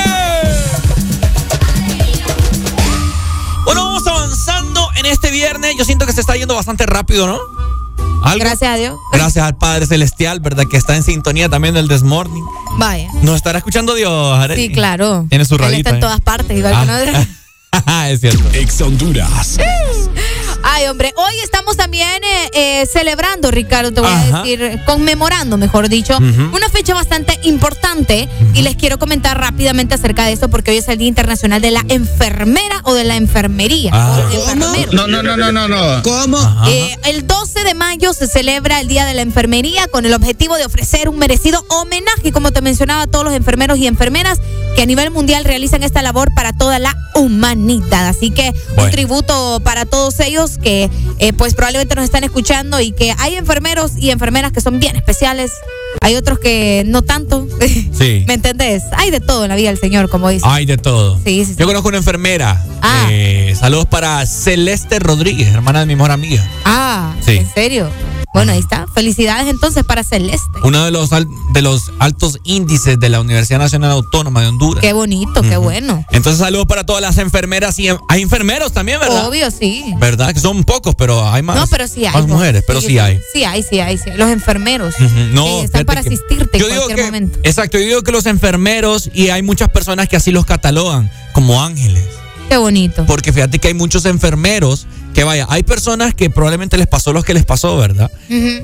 Bueno, vamos avanzando en este viernes. Yo siento que se está yendo bastante rápido, ¿no? ¿Algo? Gracias a Dios. Gracias al Padre Celestial, ¿verdad? Que está en sintonía también del Desmorning. Vaya. Nos estará escuchando Dios, Areli. Sí, claro. Tiene su Él radita. está en ¿eh? todas partes. igual que nosotros. Ah, es cierto. Ex Honduras. Ay, hombre, hoy estamos también eh, eh, celebrando, Ricardo, te voy a decir, conmemorando, mejor dicho, una fecha bastante importante y les quiero comentar rápidamente acerca de esto porque hoy es el Día Internacional de la Enfermera o de la Enfermería. Ah. o del enfermero. No, no, no, no, no, no. ¿Cómo? Eh, el 12 de mayo se celebra el Día de la Enfermería con el objetivo de ofrecer un merecido homenaje, como te mencionaba, a todos los enfermeros y enfermeras que a nivel mundial realizan esta labor para toda la humanidad. Así que un tributo para todos ellos que eh, pues probablemente nos están escuchando y que hay enfermeros y enfermeras que son bien especiales. Hay otros que no tanto. Sí. ¿Me entendés? Hay de todo en la vida del Señor, como dice. Hay de todo. Sí, sí, sí. Yo conozco una enfermera. Ah. Eh, saludos para Celeste Rodríguez, hermana de mi mejor amiga. Ah, Sí. ¿en serio? Bueno, ahí está. Felicidades entonces para Celeste. Uno de los, al- de los altos índices de la Universidad Nacional Autónoma de Honduras. Qué bonito, qué bueno. Entonces, saludos para todas las enfermeras y en- hay enfermeros también, ¿verdad? Obvio, sí. ¿Verdad? Que son pocos, pero hay más. No, pero sí hay. Más mujeres, pero sí, hay. Sí hay, sí hay. sí. Los enfermeros. Ujú. No, que están para que- asistirte yo en cualquier que, momento. Exacto, yo digo que los enfermeros y hay muchas personas que así los catalogan como ángeles. Qué bonito. Porque fíjate que hay muchos enfermeros que vaya, hay personas que probablemente les pasó lo que les pasó, ¿verdad?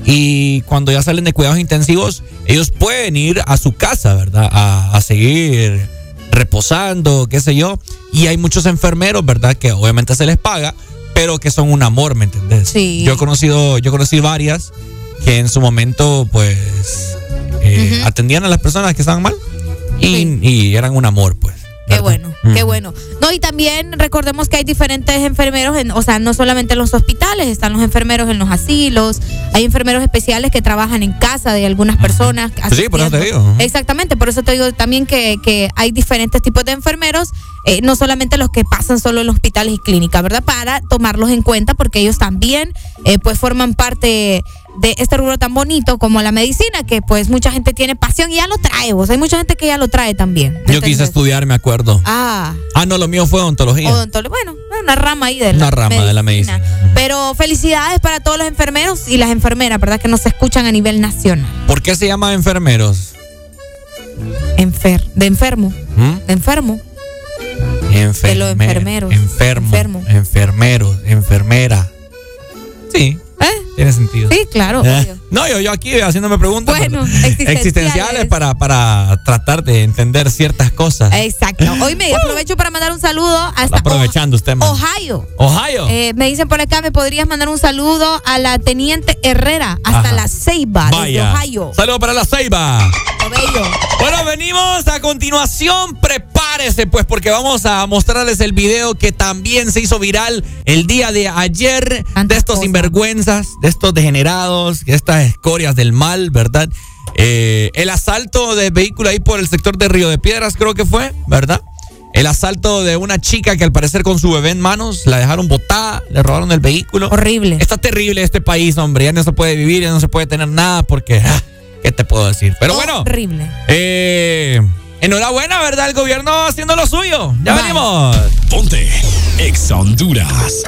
Y cuando ya salen de cuidados intensivos, ellos pueden ir a su casa, ¿verdad? A, a seguir reposando, qué sé yo. Y hay muchos enfermeros, ¿verdad? Que obviamente se les paga, pero que son un amor, ¿me entendés? Sí. Yo he conocido, yo conocí varias que en su momento, pues, eh, atendían a las personas que estaban mal y, y eran un amor, pues. Qué bueno, qué bueno. No, y también recordemos que hay diferentes enfermeros, en, o sea, no solamente en los hospitales, están los enfermeros en los asilos, hay enfermeros especiales que trabajan en casa de algunas personas. Sí, por eso te digo. Exactamente, por eso te digo también que, que hay diferentes tipos de enfermeros, eh, no solamente los que pasan solo en los hospitales y clínicas, ¿verdad? Para tomarlos en cuenta porque ellos también eh, pues forman parte de este rubro tan bonito como la medicina, que pues mucha gente tiene pasión y ya lo trae, vos. Hay mucha gente que ya lo trae también. ¿me Yo quise estudiar, me acuerdo. Ah, Ah, no, lo mío fue odontología. odontolo- bueno, una rama ahí de la Una rama de la medicina. Pero felicidades para todos los enfermeros y las enfermeras, ¿verdad? Que nos escuchan a nivel nacional. ¿Por qué se llama enfermeros? Enfer de enfermo, ¿Mm? de enfermo. De los enfermeros. Enfermo. Enfermo. Enfermeros. Enfermera. Sí. Tiene sentido. ¿Eh? Sí, claro. Eh. No, yo, yo aquí haciéndome preguntas Bueno, ¿verdad? existenciales. existenciales para, para tratar de entender ciertas cosas. Exacto. Hoy me aprovecho para mandar un saludo hasta Aprovechando usted, man. Ohio. Ohio. Eh, me dicen por acá, ¿me podrías mandar un saludo a la teniente Herrera hasta Ajá. la Ceiba, Vaya. Ohio? Saludos para la Ceiba. Bello. Bueno, venimos a continuación. Prepárese, pues, porque vamos a mostrarles el video que también se hizo viral el día de ayer de estos sinvergüenzas, de estos degenerados, de estas escorias del mal, ¿verdad? Eh, el asalto de vehículo ahí por el sector de Río de Piedras, creo que fue, ¿verdad? El asalto de una chica que al parecer con su bebé en manos la dejaron botada, le robaron el vehículo. Horrible. Está terrible este país, hombre. Ya no se puede vivir, ya no se puede tener nada porque, ah, ¿qué te puedo decir? Pero bueno. Horrible. Eh, enhorabuena, ¿verdad? El gobierno haciendo lo suyo. Ya Bye. venimos. Ponte Ex Honduras.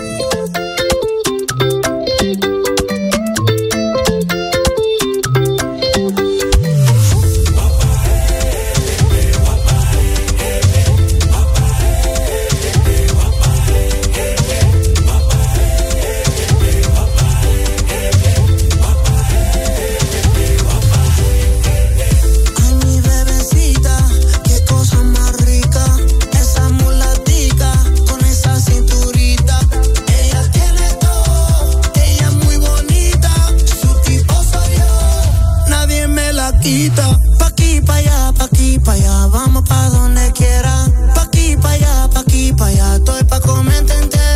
Pa' aquí, pa' allá, pa' aquí, pa' allá, vamos pa' donde quiera. Pa' aquí, pa' allá, pa' aquí, pa' allá, estoy pa' comerte entera.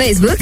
Facebook.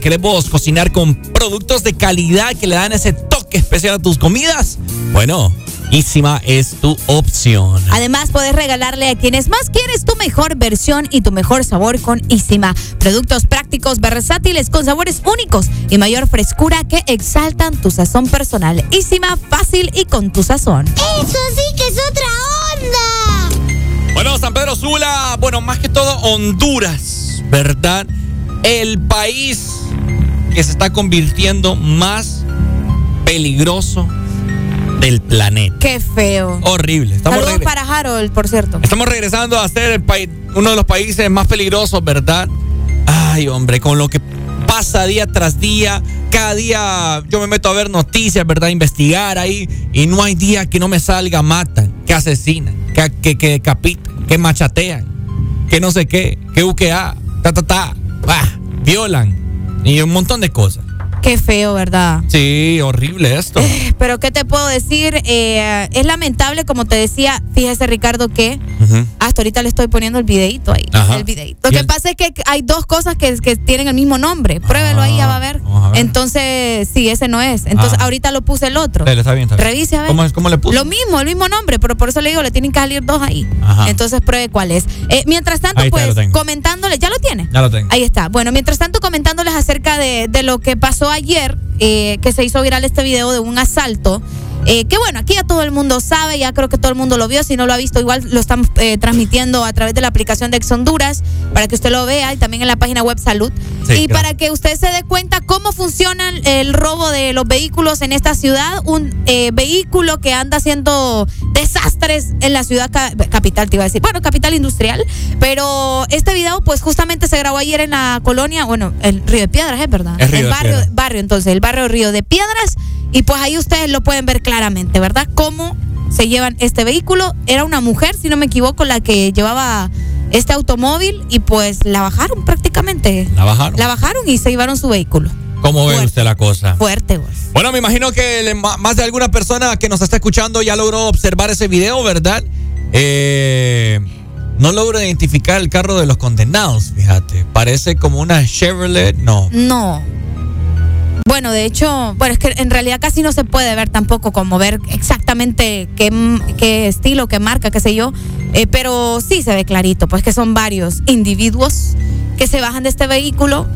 ¿Queremos cocinar con productos de calidad que le dan ese toque especial a tus comidas? Bueno, Isima es tu opción. Además, puedes regalarle a quienes más quieres tu mejor versión y tu mejor sabor con Isima. Productos prácticos, versátiles, con sabores únicos y mayor frescura que exaltan tu sazón personal. Isima, fácil y con tu sazón. Eso sí que es otra onda. Bueno, San Pedro Sula, bueno, más que todo Honduras, ¿verdad? El país que se está convirtiendo más peligroso del planeta. Qué feo. Horrible. Estamos, Saludos para Harold, por cierto. estamos regresando a ser el país, uno de los países más peligrosos, ¿verdad? Ay, hombre, con lo que pasa día tras día, cada día yo me meto a ver noticias, ¿verdad? Investigar ahí y no hay día que no me salga, matan, que asesinan, que, que, que decapitan, que machatean, que no sé qué, que UQA, ta, ta, ta, ah, violan y un montón de cosas. Qué feo, ¿verdad? Sí, horrible esto. Pero ¿qué te puedo decir? Eh, es lamentable, como te decía, fíjese Ricardo que hasta ahorita le estoy poniendo el videito ahí. Ajá. El videito. Lo que el- pasa es que hay dos cosas que, que tienen el mismo nombre. Pruébelo ahí, ya va a ver. vamos a ver. Entonces, sí, ese no es. Entonces, Ah. ahorita lo puse el otro. Dale, está bien, está bien. Revise a ver. ¿Cómo, es- cómo le puso? Lo mismo, el mismo nombre, pero por eso le digo, le tienen que salir dos ahí. Ajá. Entonces pruebe cuál es. Eh, mientras tanto, Ahí pues, comentándole, ¿ya lo tiene? Ya lo tengo. Ahí está. Bueno, mientras tanto, comentándoles acerca de, de lo que pasó ayer, eh, que se hizo viral este video de un asalto. Eh, que bueno, aquí ya todo el mundo sabe, ya creo que todo el mundo lo vio. Si no lo ha visto, igual lo estamos eh, transmitiendo a través de la aplicación de Ex Honduras para que usted lo vea y también en la página web Salud. Sí, y claro. para que usted se dé cuenta cómo funciona el robo de los vehículos en esta ciudad. Un eh, vehículo que anda haciendo desastres en la ciudad ca- capital, te iba a decir. Bueno, capital industrial. Pero este video, pues justamente se grabó ayer en la colonia, bueno, el Río de Piedras, ¿es verdad? Es el barrio, entonces, el barrio Río de Piedras. Y pues ahí ustedes lo pueden ver claramente, ¿verdad? Cómo se llevan este vehículo. Era una mujer, si no me equivoco, la que llevaba este automóvil y pues la bajaron prácticamente. La bajaron. La bajaron y se llevaron su vehículo. ¿Cómo ve usted la cosa? Fuerte, pues. Bueno, me imagino que le- más de alguna persona que nos está escuchando ya logró observar ese video, ¿verdad? Eh, no logro identificar el carro de los condenados, fíjate. Parece como una Chevrolet, no. No. Bueno, de hecho, bueno, es que en realidad casi no se puede ver tampoco como ver exactamente qué, qué estilo, qué marca, qué sé yo. Eh, pero sí se ve clarito, pues que son varios individuos que se bajan de este vehículo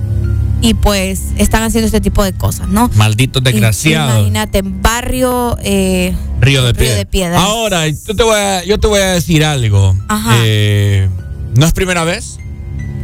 y pues están haciendo este tipo de cosas, ¿no? Malditos desgraciados. Imagínate, barrio eh, Río de Río de Piedras. Ahora, yo te voy a, yo te voy a decir algo. Ajá. Eh, no es primera vez,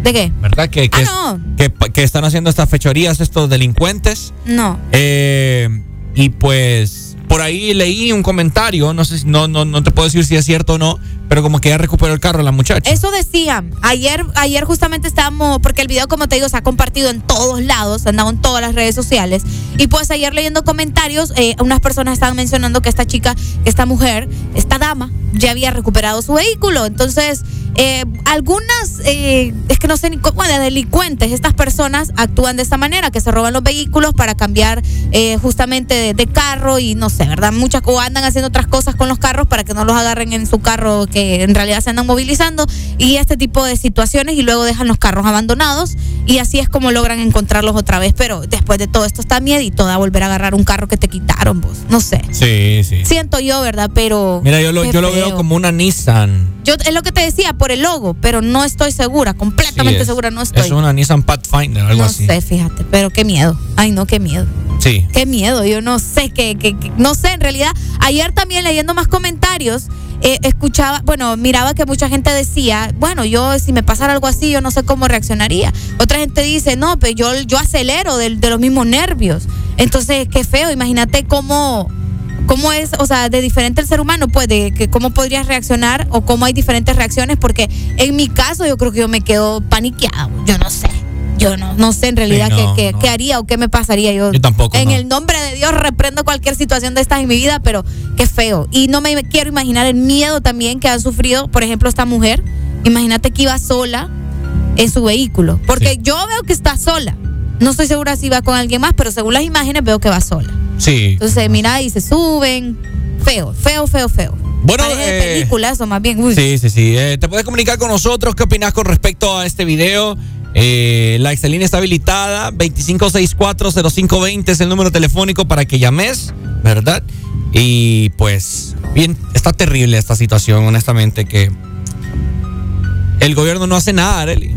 ¿De qué? ¿verdad? Que, que, Ah, no. que, que están haciendo estas fechorías estos delincuentes. No. Eh, y pues por ahí leí un comentario, no sé no, no, no te puedo decir si es cierto o no, pero como que ya recuperó el carro la muchacha. Eso decían. Ayer, ayer justamente estábamos, porque el video, como te digo, se ha compartido en todos lados, ha andado en todas las redes sociales. Y pues ayer leyendo comentarios, eh, unas personas estaban mencionando que esta chica, esta mujer, esta dama, ya había recuperado su vehículo. Entonces, eh, algunas, eh, es que no sé ni cómo, bueno, delincuentes, estas personas actúan de esta manera, que se roban los vehículos para cambiar eh, justamente de, de carro y no sé, ¿verdad? Muchas, o andan haciendo otras cosas con los carros para que no los agarren en su carro que en realidad se andan movilizando y este tipo de situaciones y luego dejan los carros abandonados y así es como logran encontrarlos otra vez. Pero después de todo esto está miedito de volver a agarrar un carro que te quitaron vos. No sé. Sí, sí. Siento yo, ¿verdad? Pero. Mira, yo lo, yo lo veo como una Nissan. Yo es lo que te decía por el logo, pero no estoy segura, completamente Sí, es- segura no estoy. Es una Nissan Pathfinder, algo no así. sé, fíjate, pero qué miedo. Ay, no, qué miedo. Sí. Qué miedo, yo no sé, qué, qué- qué- no sé, en realidad, ayer también leyendo más comentarios, eh, escuchaba, bueno, miraba que mucha gente decía, bueno, yo si me pasara algo así, yo no sé cómo reaccionaría. Otra gente dice, no, pero yo, yo acelero de, de los mismos nervios. Entonces, qué feo, imagínate cómo, cómo es, o sea, de diferente el ser humano, pues, de que cómo podrías reaccionar o cómo hay diferentes reacciones, porque en mi caso yo creo que yo me quedo paniqueada, yo no sé. Yo no, no sé en realidad Sí, no, qué, qué- no. qué haría o qué me pasaría. Yo, Yo tampoco, En no. el nombre de Dios reprendo cualquier situación de estas en mi vida, pero qué feo. Y no me quiero imaginar el miedo también que ha sufrido, por ejemplo, esta mujer. Imagínate que iba sola en su vehículo. Porque yo veo que está sola. No estoy segura si va con alguien más, pero según las imágenes veo que va sola. Sí. Entonces, mira, y se suben. Feo, feo, feo, feo. Bueno, eh, película eso, más bien. Uy. Sí, sí, sí. Eh, te puedes comunicar con nosotros. ¿Qué opinas con respecto a este video? Eh, la Excelina está habilitada. 25640520 es el número telefónico para que llames, ¿verdad? Y pues, bien, está terrible esta situación, honestamente, que el gobierno no hace nada, Arely.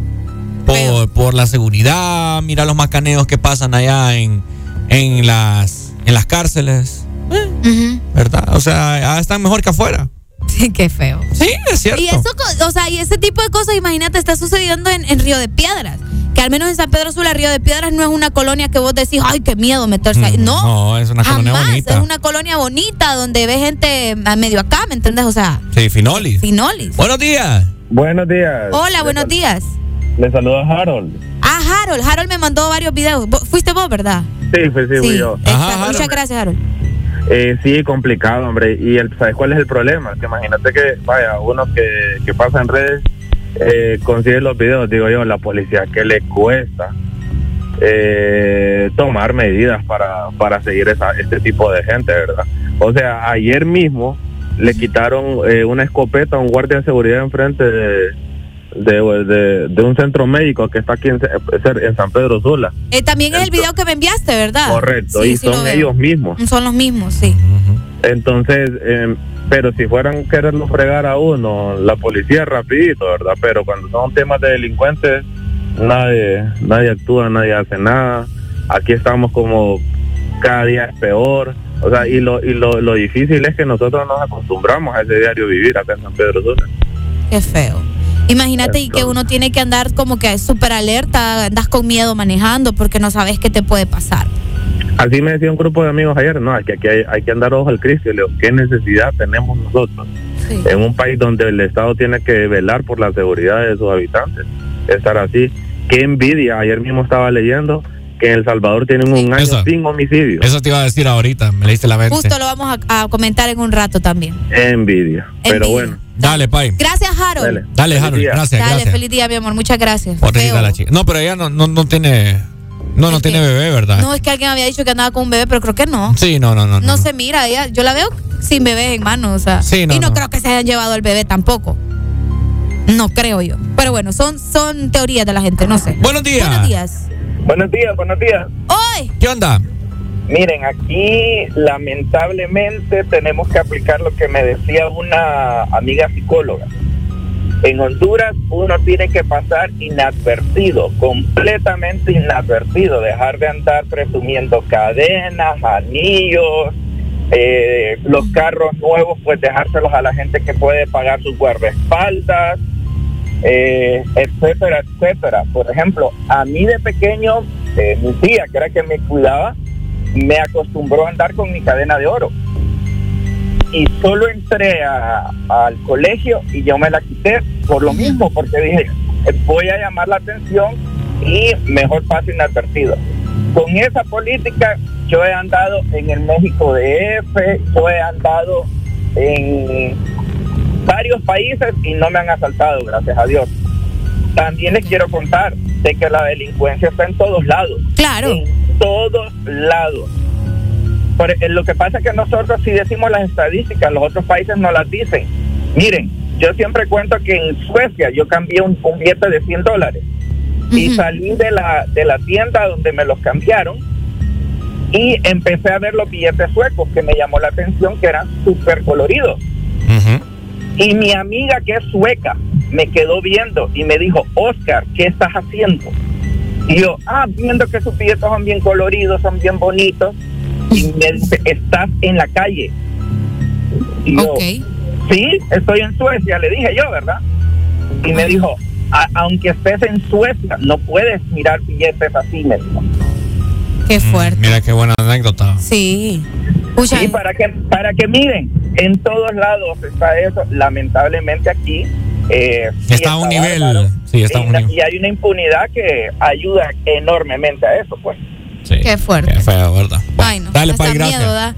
Por, por la seguridad, mira los macaneos que pasan allá en, en, las, en las cárceles, Ujú. ¿verdad? O sea, ah, están mejor que afuera. Sí, qué feo. Sí, es cierto. Y eso, o sea, y ese tipo de cosas, imagínate, está sucediendo en, en Río de Piedras. Que al menos en San Pedro Sula, Río de Piedras no es una colonia que vos decís, ay, qué miedo meterse ahí. No, Mm, No, es una colonia jamás. bonita. Es una colonia bonita donde ve gente a medio acá, ¿me entiendes? O sea, Sí, Finoli. Finolis. Buenos días. Buenos días. Hola, buenos días. Le saluda Harold. Ah, Harold. Harold me mandó varios videos. ¿Vos- Fuiste vos, ¿verdad? Sí, pues sí, fui yo. Exacto. Muchas gracias, Harold. Eh, sí, complicado, hombre. Y el, ¿sabes cuál es el problema? Que imagínate que, vaya, uno que, que pasa en redes eh, consigue los videos, digo yo, la policía, que le cuesta eh, tomar medidas para, para seguir esa, este tipo de gente, ¿verdad? O sea, ayer mismo le quitaron eh, una escopeta a un guardia de seguridad enfrente de, de, de- de un centro médico que está aquí en, en San Pedro Sula. Eh, también es el video que me enviaste, ¿verdad? Correcto, Sí, y sí son ellos mismos. Son los mismos, sí. Entonces, eh, pero si fueran quererlo fregar a uno, la policía rapidito, ¿verdad? Pero cuando son temas de delincuentes, nadie, nadie actúa, nadie hace nada. Aquí estamos como cada día es peor. O sea, y lo, y lo, lo difícil es que nosotros nos acostumbramos a ese diario vivir acá en San Pedro Sula. Qué feo. Imagínate y que uno tiene que andar como que súper alerta, andas con miedo manejando porque no sabes qué te puede pasar. Así me decía un grupo de amigos ayer, no, es que aquí hay, hay que andar ojo al Cristo. Y le digo, ¿qué necesidad tenemos nosotros en un país donde el Estado tiene que velar por la seguridad de sus habitantes? Estar así. Qué envidia. Ayer mismo estaba leyendo que en El Salvador tienen un año Eso. sin homicidio. Eso te iba a decir ahorita, me leíste la mente. Justo lo vamos a, a comentar en un rato también. Envidia. Pero bueno. Dale, Pay. Gracias, Harold. Dale. Dale, Harold. día. Gracias, Dale, gracias. feliz día, mi amor. Muchas gracias. La chica. No, pero ella no, no, no tiene. No, no tiene bebé, ¿verdad? No, es que alguien había dicho que andaba con un bebé, pero creo que no. Sí, no, no, no. No, se mira, ella, yo la veo sin bebé en mano, o sea. Sí, no, y no, no. creo que se hayan llevado el bebé tampoco. No creo yo. Pero bueno, son, son teorías de la gente, no sé. Buenos días. Buenos días. Buenos días, buenos días. ¡Hoy! ¿Qué onda? Miren, aquí lamentablemente tenemos que aplicar lo que me decía una amiga psicóloga. En Honduras uno tiene que pasar inadvertido, completamente inadvertido, dejar de andar presumiendo cadenas, anillos, eh, los carros nuevos, pues dejárselos a la gente que puede pagar sus guardaespaldas, eh, etcétera, etcétera. Por ejemplo, a mí de pequeño, eh, mi tía, que era que me cuidaba, me acostumbró a andar con mi cadena de oro. Y solo entré a- al colegio y yo me la quité por lo mismo, porque dije, voy a llamar la atención y mejor paso inadvertido. Con esa política yo he andado en el México DF, yo he andado en varios países y no me han asaltado, gracias a Dios. También les quiero contar de que la delincuencia está en todos lados. Claro. En todos lados. Por- eh, lo que pasa es que nosotros si decimos las estadísticas, los otros países no las dicen. Miren, yo siempre cuento que en Suecia yo cambié un, un billete de 100 dólares y salí de la, de la tienda donde me los cambiaron y empecé a ver los billetes suecos que me llamó la atención que eran súper coloridos. Y mi amiga que es sueca me quedó viendo y me dijo, Oscar, ¿qué estás haciendo? Y yo, ah, viendo que sus billetes son bien coloridos, son bien bonitos. Y me dice, estás en la calle. Y yo, sí, estoy en Suecia, le dije yo, ¿verdad? Y me dijo, "A- aunque estés en Suecia, no puedes mirar billetes así, me dijo. Qué fuerte. Mira qué buena anécdota. Sí. Sí, para que, para que miren, en todos lados está eso. Lamentablemente aquí eh, sí Está a un nivel. bárbaro. Sí, está y, un nivel. y hay una impunidad que ayuda enormemente a eso, pues. Qué fuerte. Qué feo, ¿verdad? Ay, no. Dale, Pai, gracias. miedo da.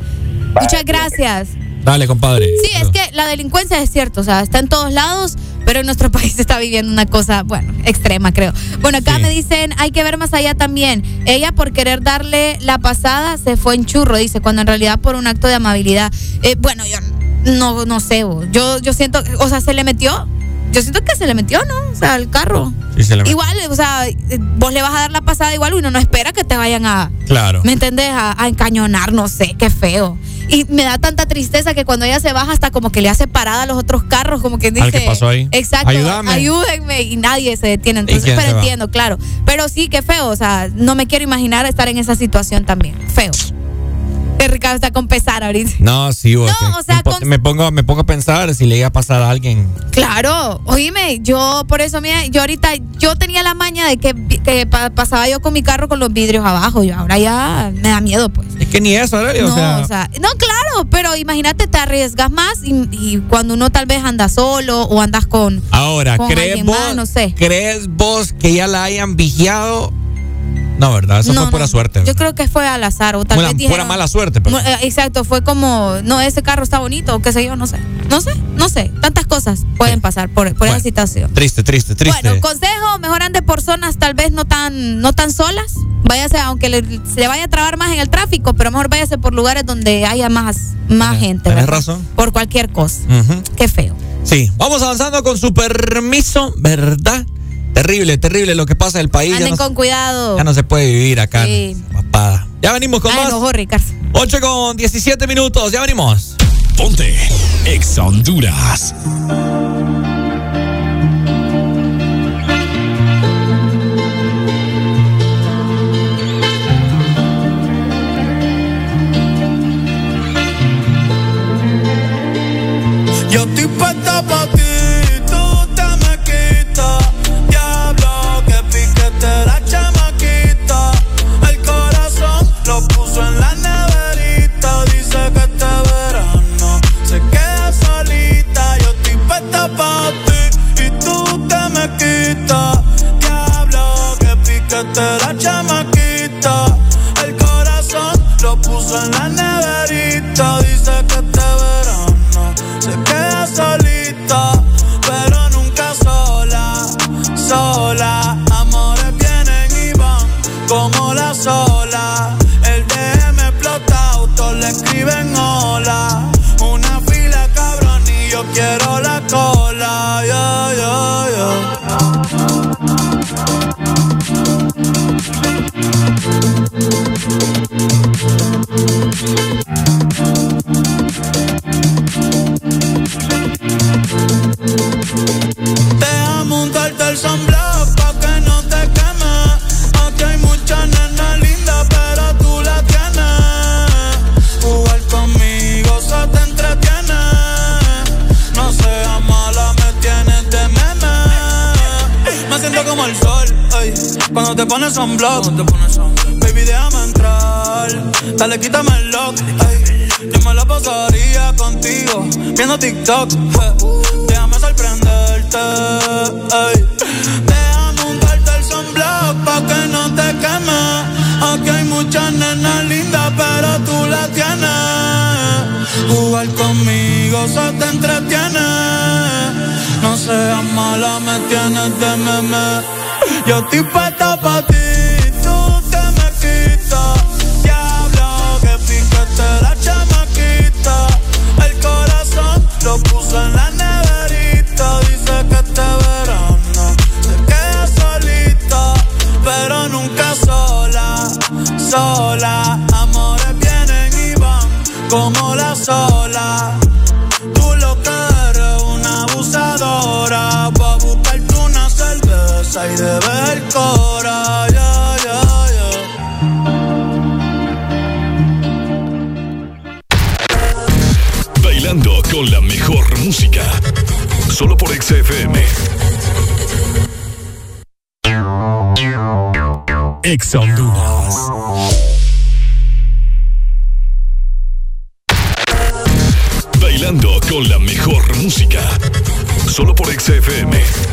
Muchas gracias. Dale, compadre. Sí, es que la delincuencia es cierto, o sea, está en todos lados, pero en nuestro país se está viviendo una cosa, bueno, extrema creo. Bueno, acá me dicen, hay que ver más allá también. Ella por querer darle la pasada se fue en churro, dice, cuando en realidad por un acto de amabilidad. Eh, bueno, yo no, no sé, bo. yo, yo siento, o sea, se le metió. Yo siento que se le metió, ¿no? O sea, al carro. Sí, se le- Igual, o sea, eh, vos le vas a dar la pasada igual, uno no espera que te vayan a, Claro. ¿Me entendés? A, a encañonar, no sé, qué feo. Y me da tanta tristeza que cuando ella se baja hasta como que le hace parada a los otros carros, como que dice... Que pasó ahí. Exacto. Ayúdame. Ayúdenme y nadie se detiene. Entonces, pero entiendo, claro. Pero sí, qué feo. O sea, no me quiero imaginar estar en esa situación también. Feo. Que Ricardo está con pesar ahorita. No, sí, vos, No, o sea, me, con- me pongo, me pongo a pensar si le iba a pasar a alguien. Claro, oíme, yo por eso, mira, yo ahorita, yo tenía la maña de que, que pa- pasaba yo con mi carro con los vidrios abajo, yo ahora ya me da miedo, pues. Es que ni eso, Arely, No, o sea, o sea, no, claro, pero imagínate, te arriesgas más y, y cuando uno tal vez anda solo o andas con. Ahora, con ¿crees vos, más, no sé. ¿crees vos que ya la hayan vigiado? No, ¿verdad? Eso No, fue pura no, suerte. Yo creo que fue al azar o tal vez pura dijeron- mala suerte. Mu- eh, Exacto, fue como, no, ese carro está bonito o qué sé yo, no sé. No sé, no sé. Tantas cosas pueden pasar por, por esa situación. Triste, triste, triste. Bueno, consejo, mejor ande por zonas tal vez no tan, no tan solas. Váyase, aunque le, se le vaya a trabar más en el tráfico, pero mejor váyase por lugares donde haya más, más gente. ¿verdad? razón. Por cualquier cosa. Ujú. Qué feo. Sí, vamos avanzando con su permiso, ¿verdad? Terrible, terrible lo que pasa en el país. Ya Anden no, con cuidado. ya no se puede vivir acá. Sí. Papada. Ya venimos con Ay, más. enojó, Ricardo. 8 con 17 minutos, ya venimos. Ponte Ex Honduras. Yo estoy puesta pa' ti, cuando te pones sunblock. Baby, déjame entrar. Dale, quítame el lock, ey. Yo me la pasaría contigo, viendo TikTok. Déjame sorprenderte, ey. Déjame untarte el sunblock pa' que no te queme. Aquí hay muchas nenas lindas, pero tú la tienes. Jugar conmigo se te entretiene. No seas mala, me tienes de meme. Yo estoy puesta pa' ti, Bailando con la mejor música. Solo por XFM. Ex. Bailando con la mejor música. Solo por XFM.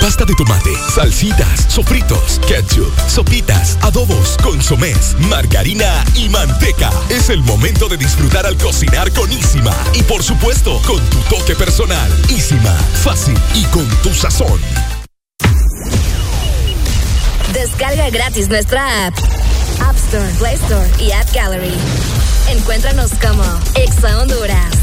Pasta de tomate, salsitas, sofritos, ketchup, sopitas, adobos, consomés, margarina y manteca. Es el momento de disfrutar al cocinar con Isima. Y por supuesto, con tu toque personal. Isima, fácil y con tu sazón. Descarga gratis nuestra app. App Store, Play Store y App Gallery. Encuéntranos como Exa Honduras.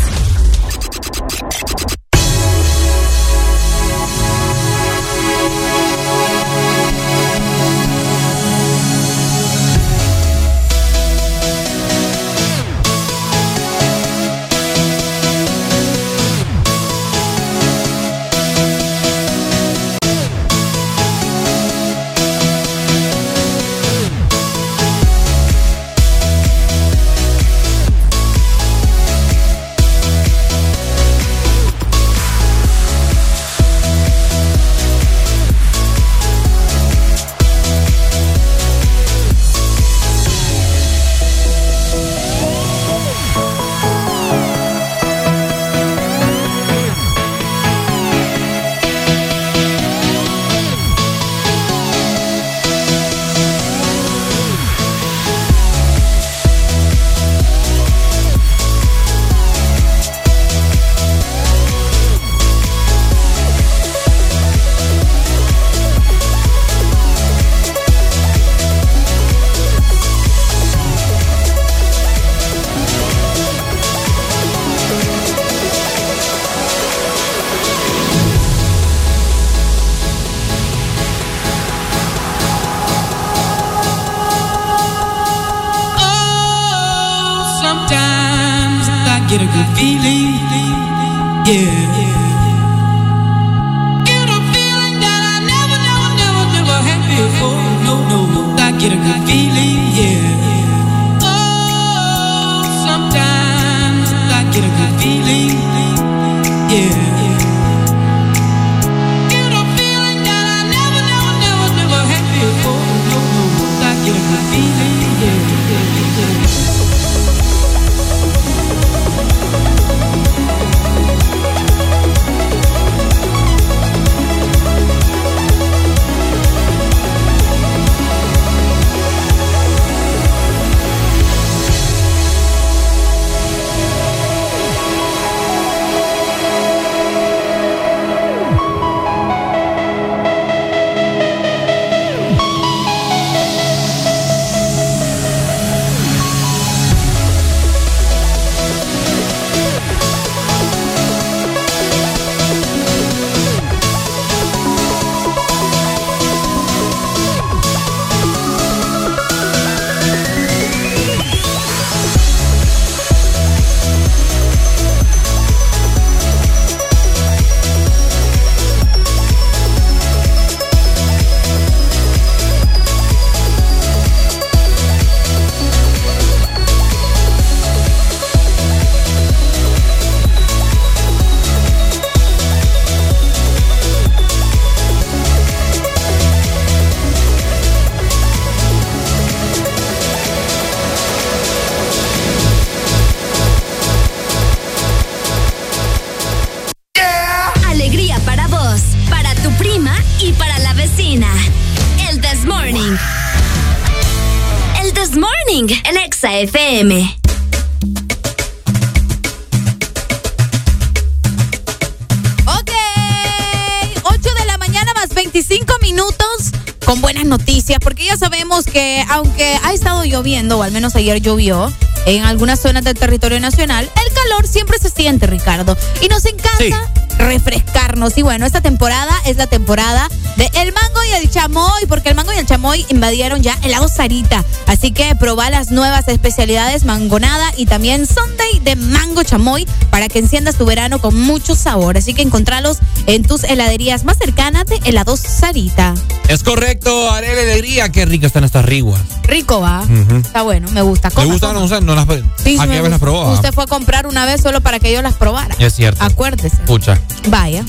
Lloviendo, o al menos ayer llovió, en algunas zonas del territorio nacional, el calor siempre se siente, Ricardo. Y nos encanta refrescarnos. Y bueno, esta temporada es la temporada de el mango y el chamoy, porque el mango y el chamoy invadieron ya el lago Sarita. Así que probá las nuevas especialidades mangonada y también Sunday de mango chamoy para que enciendas tu verano con mucho sabor. Así que encontralos en tus heladerías más cercanas de helados Sarita. Es correcto, Arele Alegría. Qué rico están estas riguas. Rico va. Está bueno, me gusta. ¿Le Coma, gustan? No no las, Sí, ¿A me qué vez las probó? Usted fue a comprar una vez solo para que yo las probara. Es cierto. Acuérdese. Escucha. Vaya.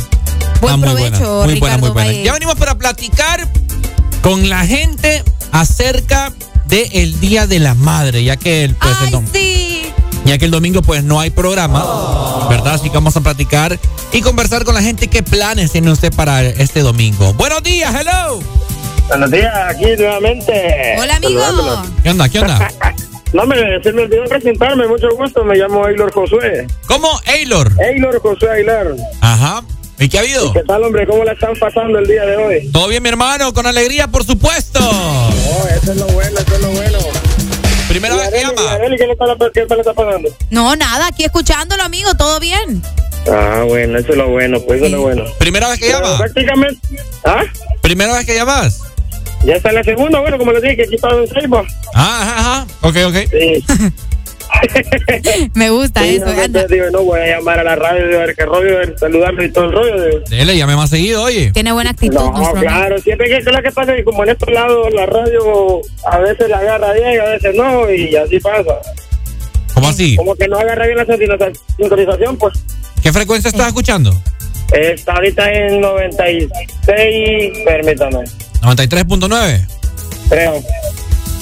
Buen Ah, muy provecho, buena, muy buena, Ricardo. muy buena. Ya venimos para platicar con la gente acerca del Día de la Madre, ya que el, pues, el Sí. ya que el domingo pues no hay programa, ¿verdad? Así que vamos a platicar y conversar con la gente qué planes tiene usted para este domingo. Buenos días, hello. Buenos días, aquí nuevamente. Hola, amigo. ¿Qué onda? ¿Qué onda? No, me, se me olvidó presentarme, mucho gusto, me llamo Aylor Josué. ¿Cómo? Aylor. Aylor Josué Aguilar. Ajá. ¿Y qué ha habido? ¿Qué tal, hombre? ¿Cómo la están pasando el día de hoy? Todo bien, mi hermano, con alegría, por supuesto. Oh, eso es lo bueno, eso es lo bueno. Primera vez que llama. Arely, ¿qué le está, qué le está pasando? No, nada, aquí escuchándolo, amigo, todo bien. Ah, bueno, eso es lo bueno, pues eso es lo bueno. Primera vez que Pero llama. Prácticamente, ¿ah? Primera vez que llamas. Ya está en la segunda, bueno, como les dije, que aquí está en Seiba. Ah, ajá, ajá. Ok, ok. Sí. Me gusta Sí, eso. entonces digo, no, voy a llamar a la radio, de ver qué rollo, de saludarlo y todo el rollo. De... Dele, llame más seguido, oye. Tiene buena actitud. No, claro, siempre que es lo que pasa es que como en estos lados la radio a veces la agarra bien y a veces no, y así pasa. ¿Cómo así? Como que no agarra bien la sintonización, pues ¿Qué frecuencia estás escuchando? está ahorita en 96, permítame, 93.9. creo.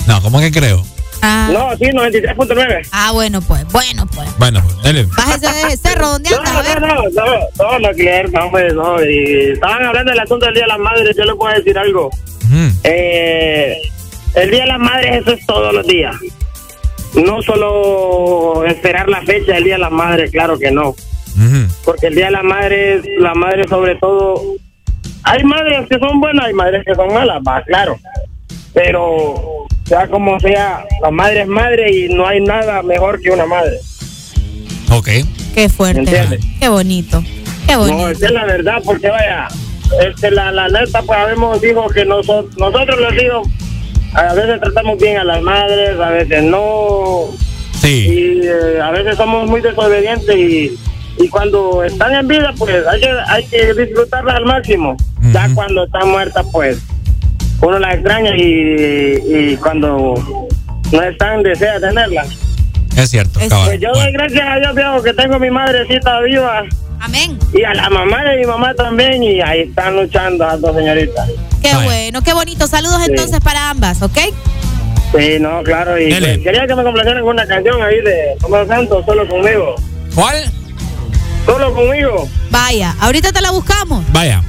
No, ¿cómo que creo? Ah, No, sí, 93.9. ah, bueno, pues, bueno, pues. Bueno, pues, dele. Bájese de ese cerro donde No, anda, no, no, no, no, no, que no, hombre, no. Y estaban hablando del asunto del Día de las Madres, yo les puedo decir algo. Ujú. Eh, el Día de las Madres, eso es todos los días. No solo esperar la fecha del Día de las Madres, claro que no. Ujú. Porque el Día de las Madres, la madre sobre todo... Hay madres que son buenas, hay madres que son malas, va, claro. Pero, sea como sea, la madre es madre y no hay nada mejor que una madre. Ok. Qué fuerte. Qué bonito. Qué bonito. No, esa es la verdad, porque vaya, este, la, la neta, pues habemos hijos que nosotros, nosotros los hijos, a veces tratamos bien a las madres, a veces no, Sí. y eh, a veces somos muy desobedientes y, y cuando están en vida, pues hay que, hay que disfrutarlas al máximo. Ya cuando están muertas, pues uno las extraña y, y cuando no están, desea tenerlas. Es cierto, Es-. Pues yo doy gracias a Dios, viejo, que tengo mi madrecita viva. Amén. Y a la mamá de mi mamá también, y ahí están luchando las dos señoritas. Qué bueno, qué bonito. Saludos Sí. entonces para ambas, ¿ok? Sí, no, claro, y Dele. pues, quería que me complacieran con una canción ahí de Tomás Santos, solo conmigo. ¿Cuál? Solo conmigo. Vaya, ahorita te la buscamos. Vaya.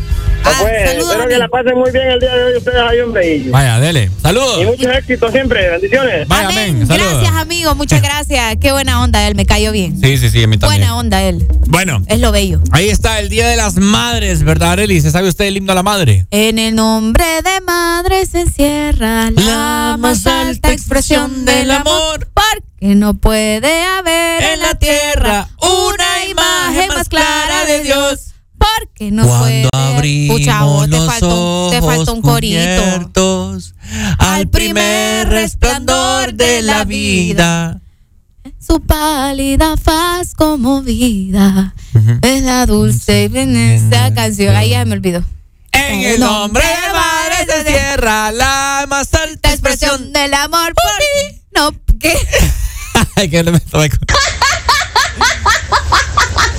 Ah, pues, saludos, espero que la pasen muy bien el día de hoy ustedes ahí, hombre. Y, Vaya, dele. y Saludos. mucho éxito siempre, bendiciones. Vaya, amén. Saludos. Gracias, amigo. Muchas gracias. Qué buena onda él. Me cayó bien. Sí, sí, sí, a mí también. Buena onda él. Bueno, Es lo bello. ahí está el Día de las Madres, ¿verdad, Arely? ¿Se sabe usted el himno a la madre? En el nombre de madre se encierra la, más alta expresión del amor. Porque no puede haber en la tierra una imagen más clara de Dios. Porque no puede. Cuando abrimos Pucha, vos, te los faltó, te faltó un corito. al primer resplandor de la vida. Su pálida faz como vida. Es la dulce esa canción. Ahí ya me olvidó. En el nombre de madre se cierra la más alta expresión del amor por ti. No, ¿qué? Ay, que me estaba-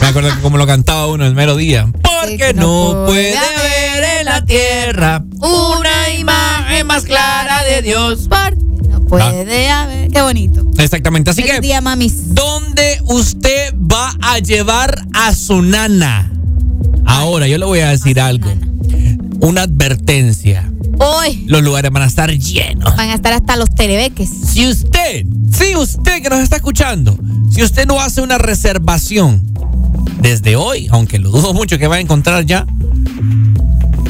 Me acuerdo que como lo cantaba uno el mero día. Porque no puede haber en la tierra una imagen más clara de Dios. Porque no puede haber. Qué bonito. Exactamente, así Feliz que día, mamis. ¿dónde usted va a llevar a su nana? Ahora, yo le voy a decir algo. Una advertencia. Hoy Los lugares van a estar llenos. van a estar hasta los terebeques. Si usted, si usted que nos está escuchando, si usted no hace una reservación desde hoy, aunque lo dudo mucho que va a encontrar ya,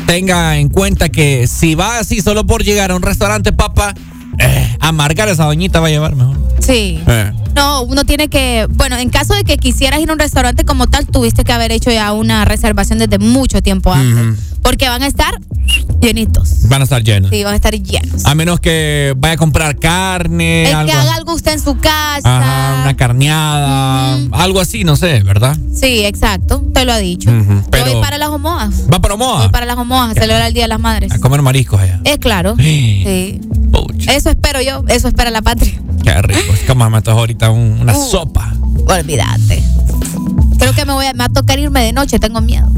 tenga en cuenta que si va así solo por llegar a un restaurante, papá, eh, amargar esa doñita va a llevar mejor. Sí. Eh. No, uno tiene que, bueno, en caso de que quisieras ir a un restaurante como tal, tuviste que haber hecho ya una reservación desde mucho tiempo antes. Porque van a estar llenitos. Van a estar llenos. Sí, van a estar llenos. A menos que vaya a comprar carne, El algo, que haga algo usted en su casa. Ajá, una carneada, algo así, no sé, ¿verdad? Sí, exacto. Te lo ha dicho. Pero- voy para las homoas. Va para Omoa Voy para las homoas a celebrar el Día de las Madres. a comer mariscos allá. Es claro. Sí. Sí. Eso espero yo, eso espera la patria. Qué rico. Es que me meto ahorita un- una Uh. sopa. Olvídate. Que me voy a, me va a tocar irme de noche, tengo miedo.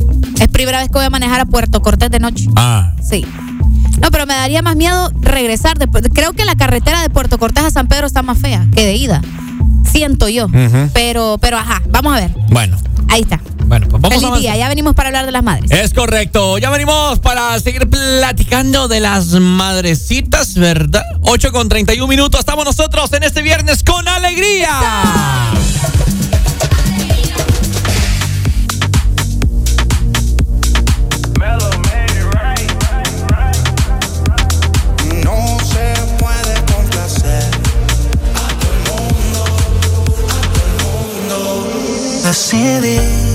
Es primera vez que voy a manejar a Puerto Cortés de noche. Ah. Sí. No, pero me daría más miedo regresar. después. Creo que la carretera de Puerto Cortés a San Pedro está más fea que de ida. Siento yo. Pero, pero ajá, vamos a ver. Bueno, Ahí está. bueno, pues vamos Feliz a día. Ya venimos para hablar de las madres. Es correcto. Ya venimos para seguir platicando de las madrecitas, ¿verdad? 8 con 31 minutos. Estamos nosotros en este viernes con alegría. No mundo. Decidí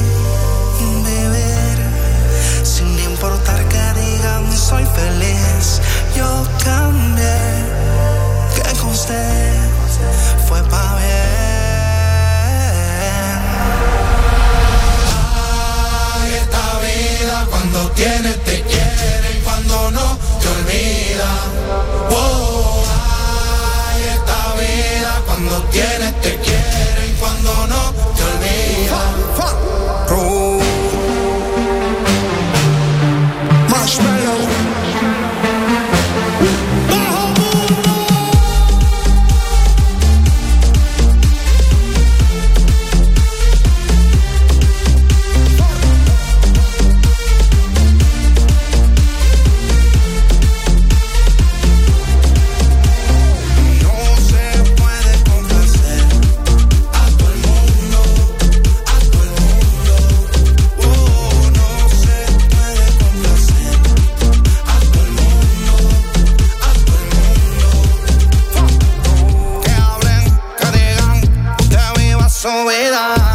viva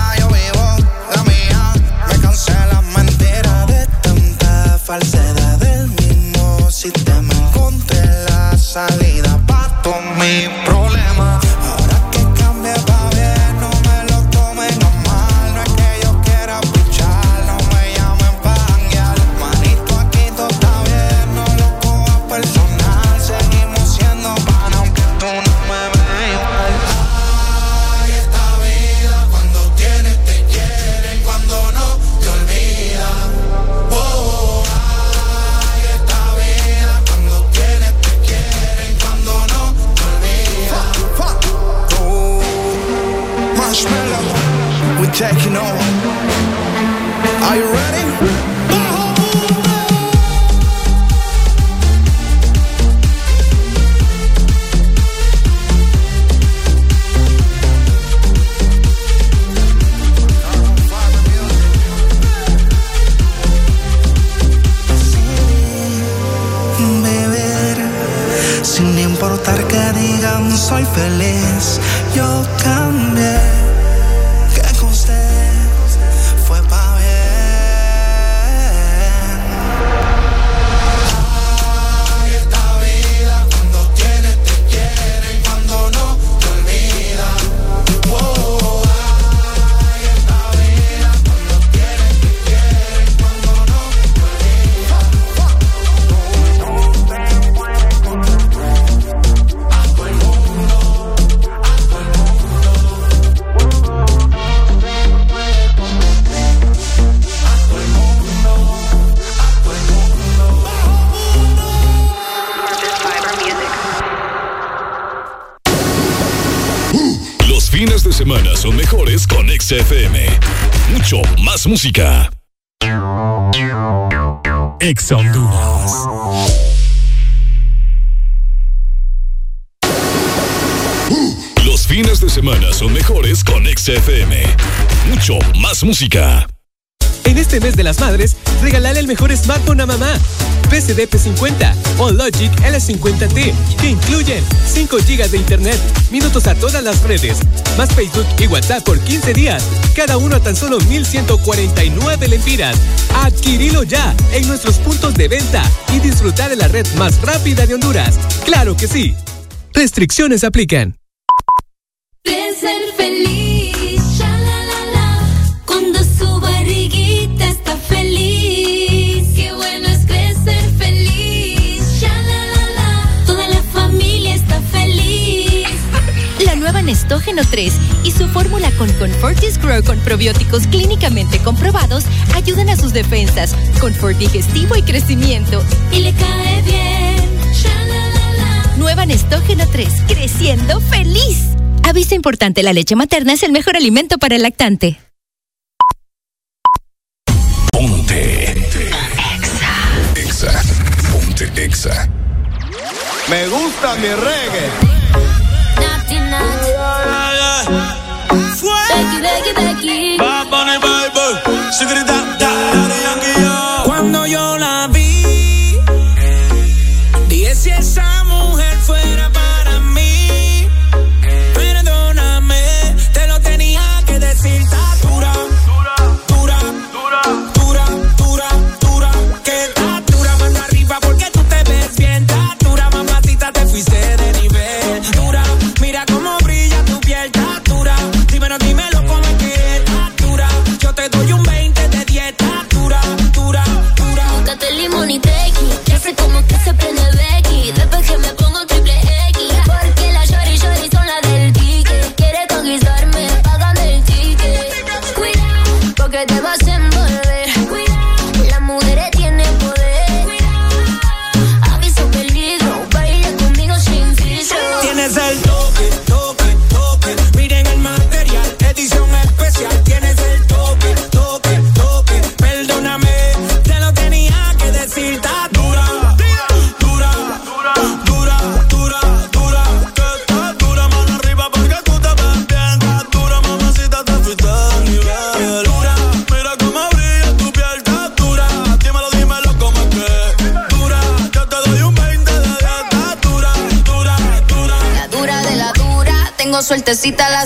soy feliz. Yo cambié, son mejores con XFM. Mucho más música. Ex. Los fines de semana son mejores con XFM. Mucho más música. En este mes de las madres, regalale el mejor smartphone a mamá. PCD P50 o Logic L50T, que incluyen 5 GB de internet, minutos a todas las redes, más Facebook y WhatsApp por 15 días, cada uno a tan solo 1,149 lempiras. Adquirilo ya en nuestros puntos de venta y disfrutar de la red más rápida de Honduras. ¡Claro que sí! Restricciones aplican. 3 y su fórmula con Confortis Grow con probióticos clínicamente comprobados ayudan a sus defensas, confort digestivo y crecimiento. Y le cae bien. Nueva Nestógeno 3, creciendo feliz. Aviso importante, la leche materna es el mejor alimento para el lactante. Ponte. Exa. Exa. Ponte Exa. Me gusta mi reggae. Fue. Becky, Becky, Becky. Bad Bunny, baby. Sugar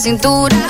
cintura.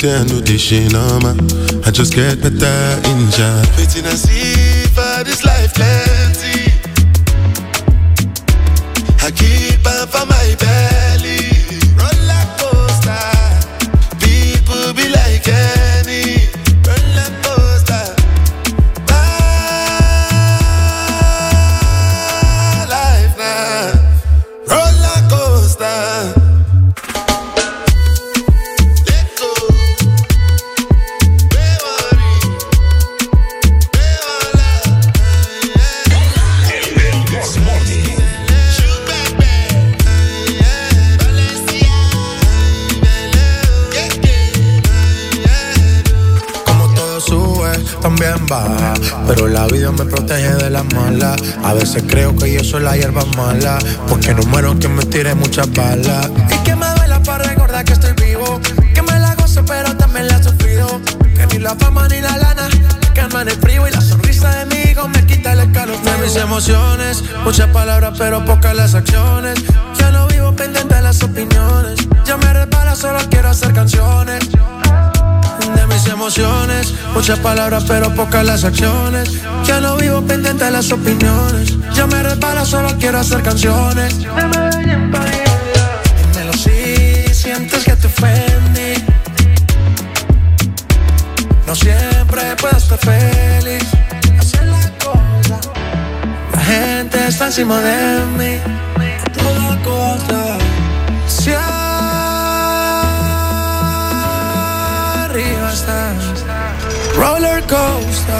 say I know this shame, no man. I just get better in jail Waiting, see pero pocas las acciones. Ya no vivo pendiente de las opiniones. Ya me repara, solo quiero hacer canciones. Dímelo si sientes que te ofendí. No siempre puedo estar feliz. Hacer la cosa. La gente está encima de mí. A toda costa. ghost.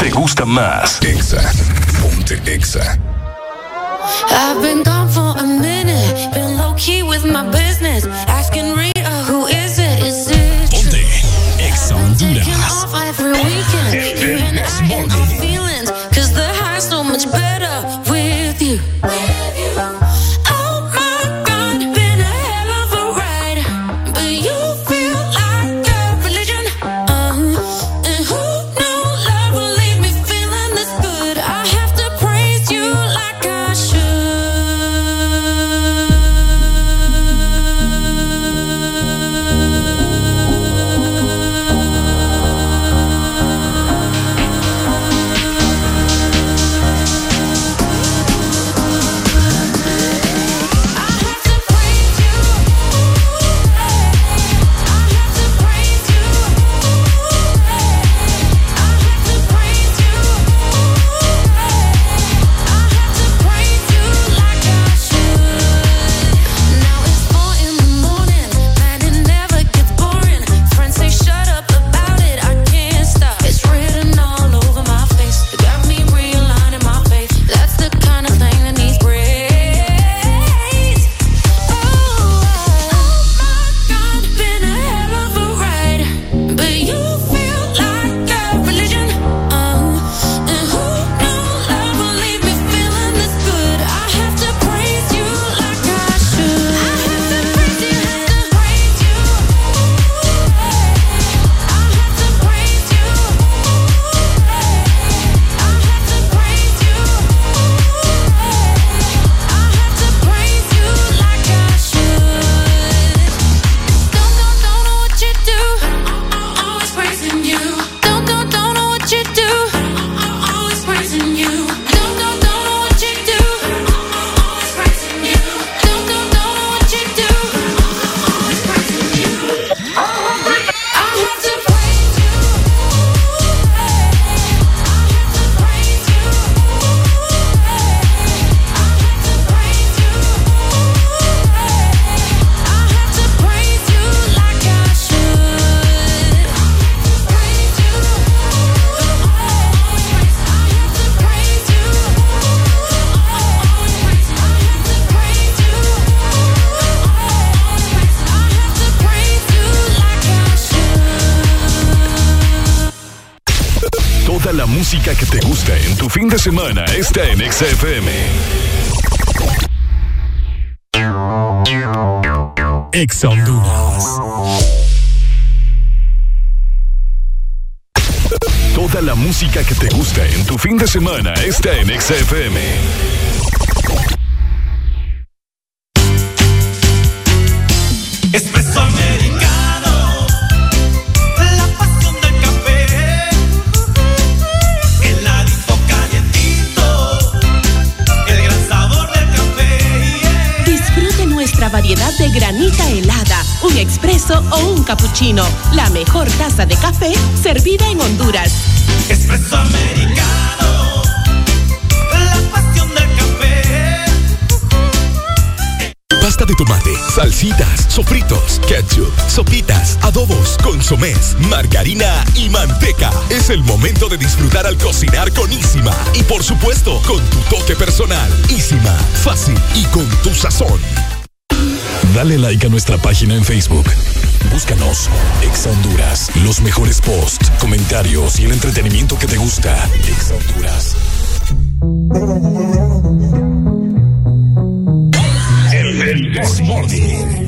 ¿Te gusta más? Exa. Ponte Exa. I've been gone for a minute, been low key with my baby. semana está en XFM. Ex Toda la música que te gusta en tu fin de semana está en XFM. salsitas, sofritos, ketchup, sopitas, adobos, consomés, margarina y manteca. Es el momento de disfrutar al cocinar con Isima. Y por supuesto, con tu toque personal. Isima, fácil y con tu sazón. Dale like a nuestra página en Facebook. Búscanos, Ex Honduras, los mejores posts, comentarios y el entretenimiento que te gusta. Ex Honduras. Morning.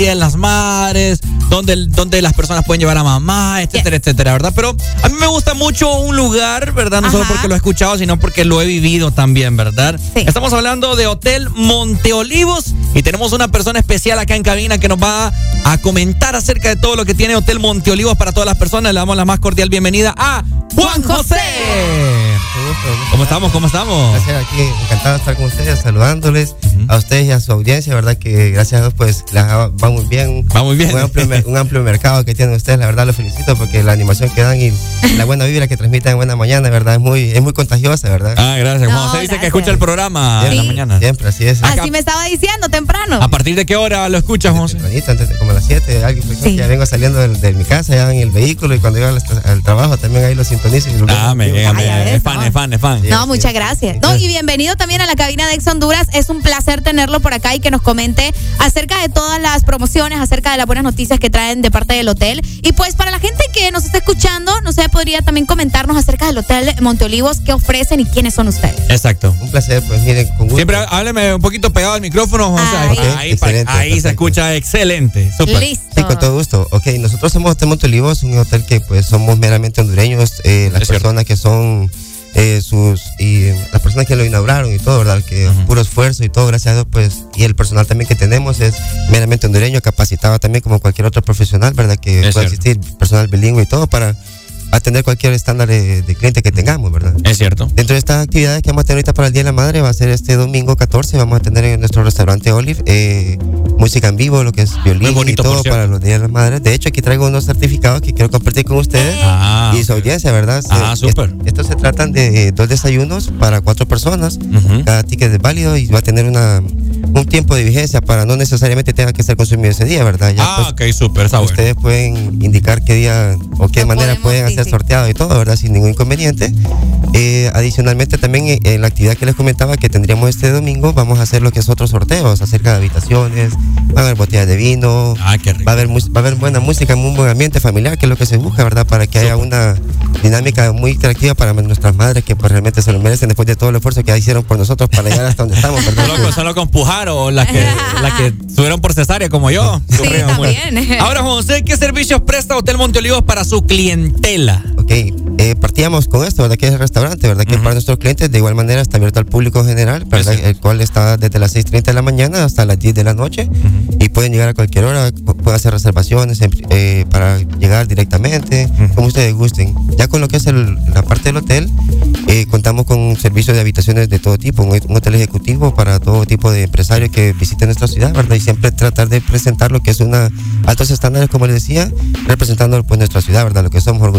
Día de las Madres, donde, donde las personas pueden llevar a mamá, etcétera, etcétera, ¿verdad? Pero a mí me gusta mucho un lugar, ¿verdad? No solo porque lo he escuchado, sino porque lo he vivido también, ¿verdad? Estamos hablando de Hotel Monteolivos y tenemos una persona especial acá en cabina que nos va a comentar acerca de todo lo que tiene Hotel Monteolivos para todas las personas. Le damos la más cordial bienvenida a Juan José. ¿Cómo estamos? ¿Cómo estamos? Gracias, aquí encantado de estar con ustedes, saludándoles a ustedes y a su audiencia, verdad que gracias a Dios pues les va muy bien. Va muy bien. Un amplio, mer- un amplio mercado que tienen ustedes, la verdad los felicito porque la animación que dan y la buena vibra que transmiten en buena mañana, verdad, es muy, es muy contagiosa, verdad. Ah, gracias. Juan José dice que escucha el programa en la mañana. Siempre, así es. Así me estaba diciendo temprano. ¿A partir de qué hora lo escuchas, José? Tempranito, antes de como a las 7, alguien pues, ya vengo saliendo de, mi casa, ya en el vehículo y cuando llego al, al trabajo también ahí lo sintonizo. Y lo Ah, me, me- me- es fan, es fan, es fan. No, muchas gracias. No, y bienvenido también a la cabina de Ex Honduras. Es un placer tenerlo por acá y que nos comente acerca de todas las promociones, acerca de las buenas noticias que traen de parte del hotel. Y pues para la gente que nos está escuchando, no sé, podría también comentarnos acerca del hotel Monteolivos, qué ofrecen y quiénes son ustedes. Exacto. Un placer, pues miren, con gusto. Siempre hábleme un poquito pegado al micrófono, José. Ahí. Ahí, Ok, ahí, excelente, ahí se escucha excelente. Súper. Sí, con todo gusto. Ok, nosotros somos Hotel Monteolivos, un hotel que pues somos meramente hondureños. eh, las personas que son eh, sus y eh, las personas que lo inauguraron y todo, ¿verdad? Que puro esfuerzo y todo, gracias a Dios, pues, y el personal también que tenemos es meramente hondureño, capacitado también como cualquier otro profesional, ¿verdad? Que Es pueda cierto. existir personal bilingüe y todo para atender cualquier estándar de, de cliente que tengamos, ¿verdad? Es cierto. Dentro de estas actividades que vamos a tener ahorita para el Día de la Madre va a ser este domingo 14, vamos a tener en nuestro restaurante Olive eh, música en vivo, lo que es violín bonito, y todo para los Días de las Madres. De hecho, aquí traigo unos certificados que quiero compartir con ustedes Ah, y su audiencia, ¿verdad? Ah, súper. est- Estos se tratan de eh, dos desayunos para cuatro personas. Cada ticket es válido y va a tener una, un tiempo de vigencia para no necesariamente tenga que ser consumido ese día, ¿verdad? Ya, Ah, pues, ok, súper, bueno. Ustedes pueden indicar qué día o qué manera pueden hacer sorteado y todo, ¿verdad? Sin ningún inconveniente. Eh, adicionalmente también eh, en la actividad que les comentaba que tendríamos este domingo, vamos a hacer lo que es otros sorteos acerca de habitaciones, va a haber botellas de vino, Ah, va a haber va a haber buena música, un buen ambiente familiar, que es lo que se busca, ¿verdad? Para que haya una dinámica muy interactiva para nuestras madres que pues realmente se lo merecen después de todo el esfuerzo que hicieron por nosotros para llegar hasta donde estamos, ¿verdad? Solo, con- solo con pujar o las que, las que subieron por cesárea como yo. Mucho. también. Ahora, José, ¿qué servicios presta Hotel Monteolivos para su clientela? Ok, eh, partíamos con esto, ¿verdad? Que es el restaurante, ¿verdad? Que para nuestros clientes de igual manera está abierto al público general, ¿verdad? El cual está desde las 6.30 de la mañana hasta las 10 de la noche y pueden llegar a cualquier hora, pu- pueden hacer reservaciones pri- eh, para llegar directamente, como ustedes gusten. Ya con lo que es el- la parte del hotel, eh, contamos con servicios de habitaciones de todo tipo, un, un hotel ejecutivo para todo tipo de empresarios que visiten nuestra ciudad, ¿verdad? Y siempre tratar de presentar lo que es una altos estándares, como les decía, representando pues nuestra ciudad, ¿verdad? Lo que somos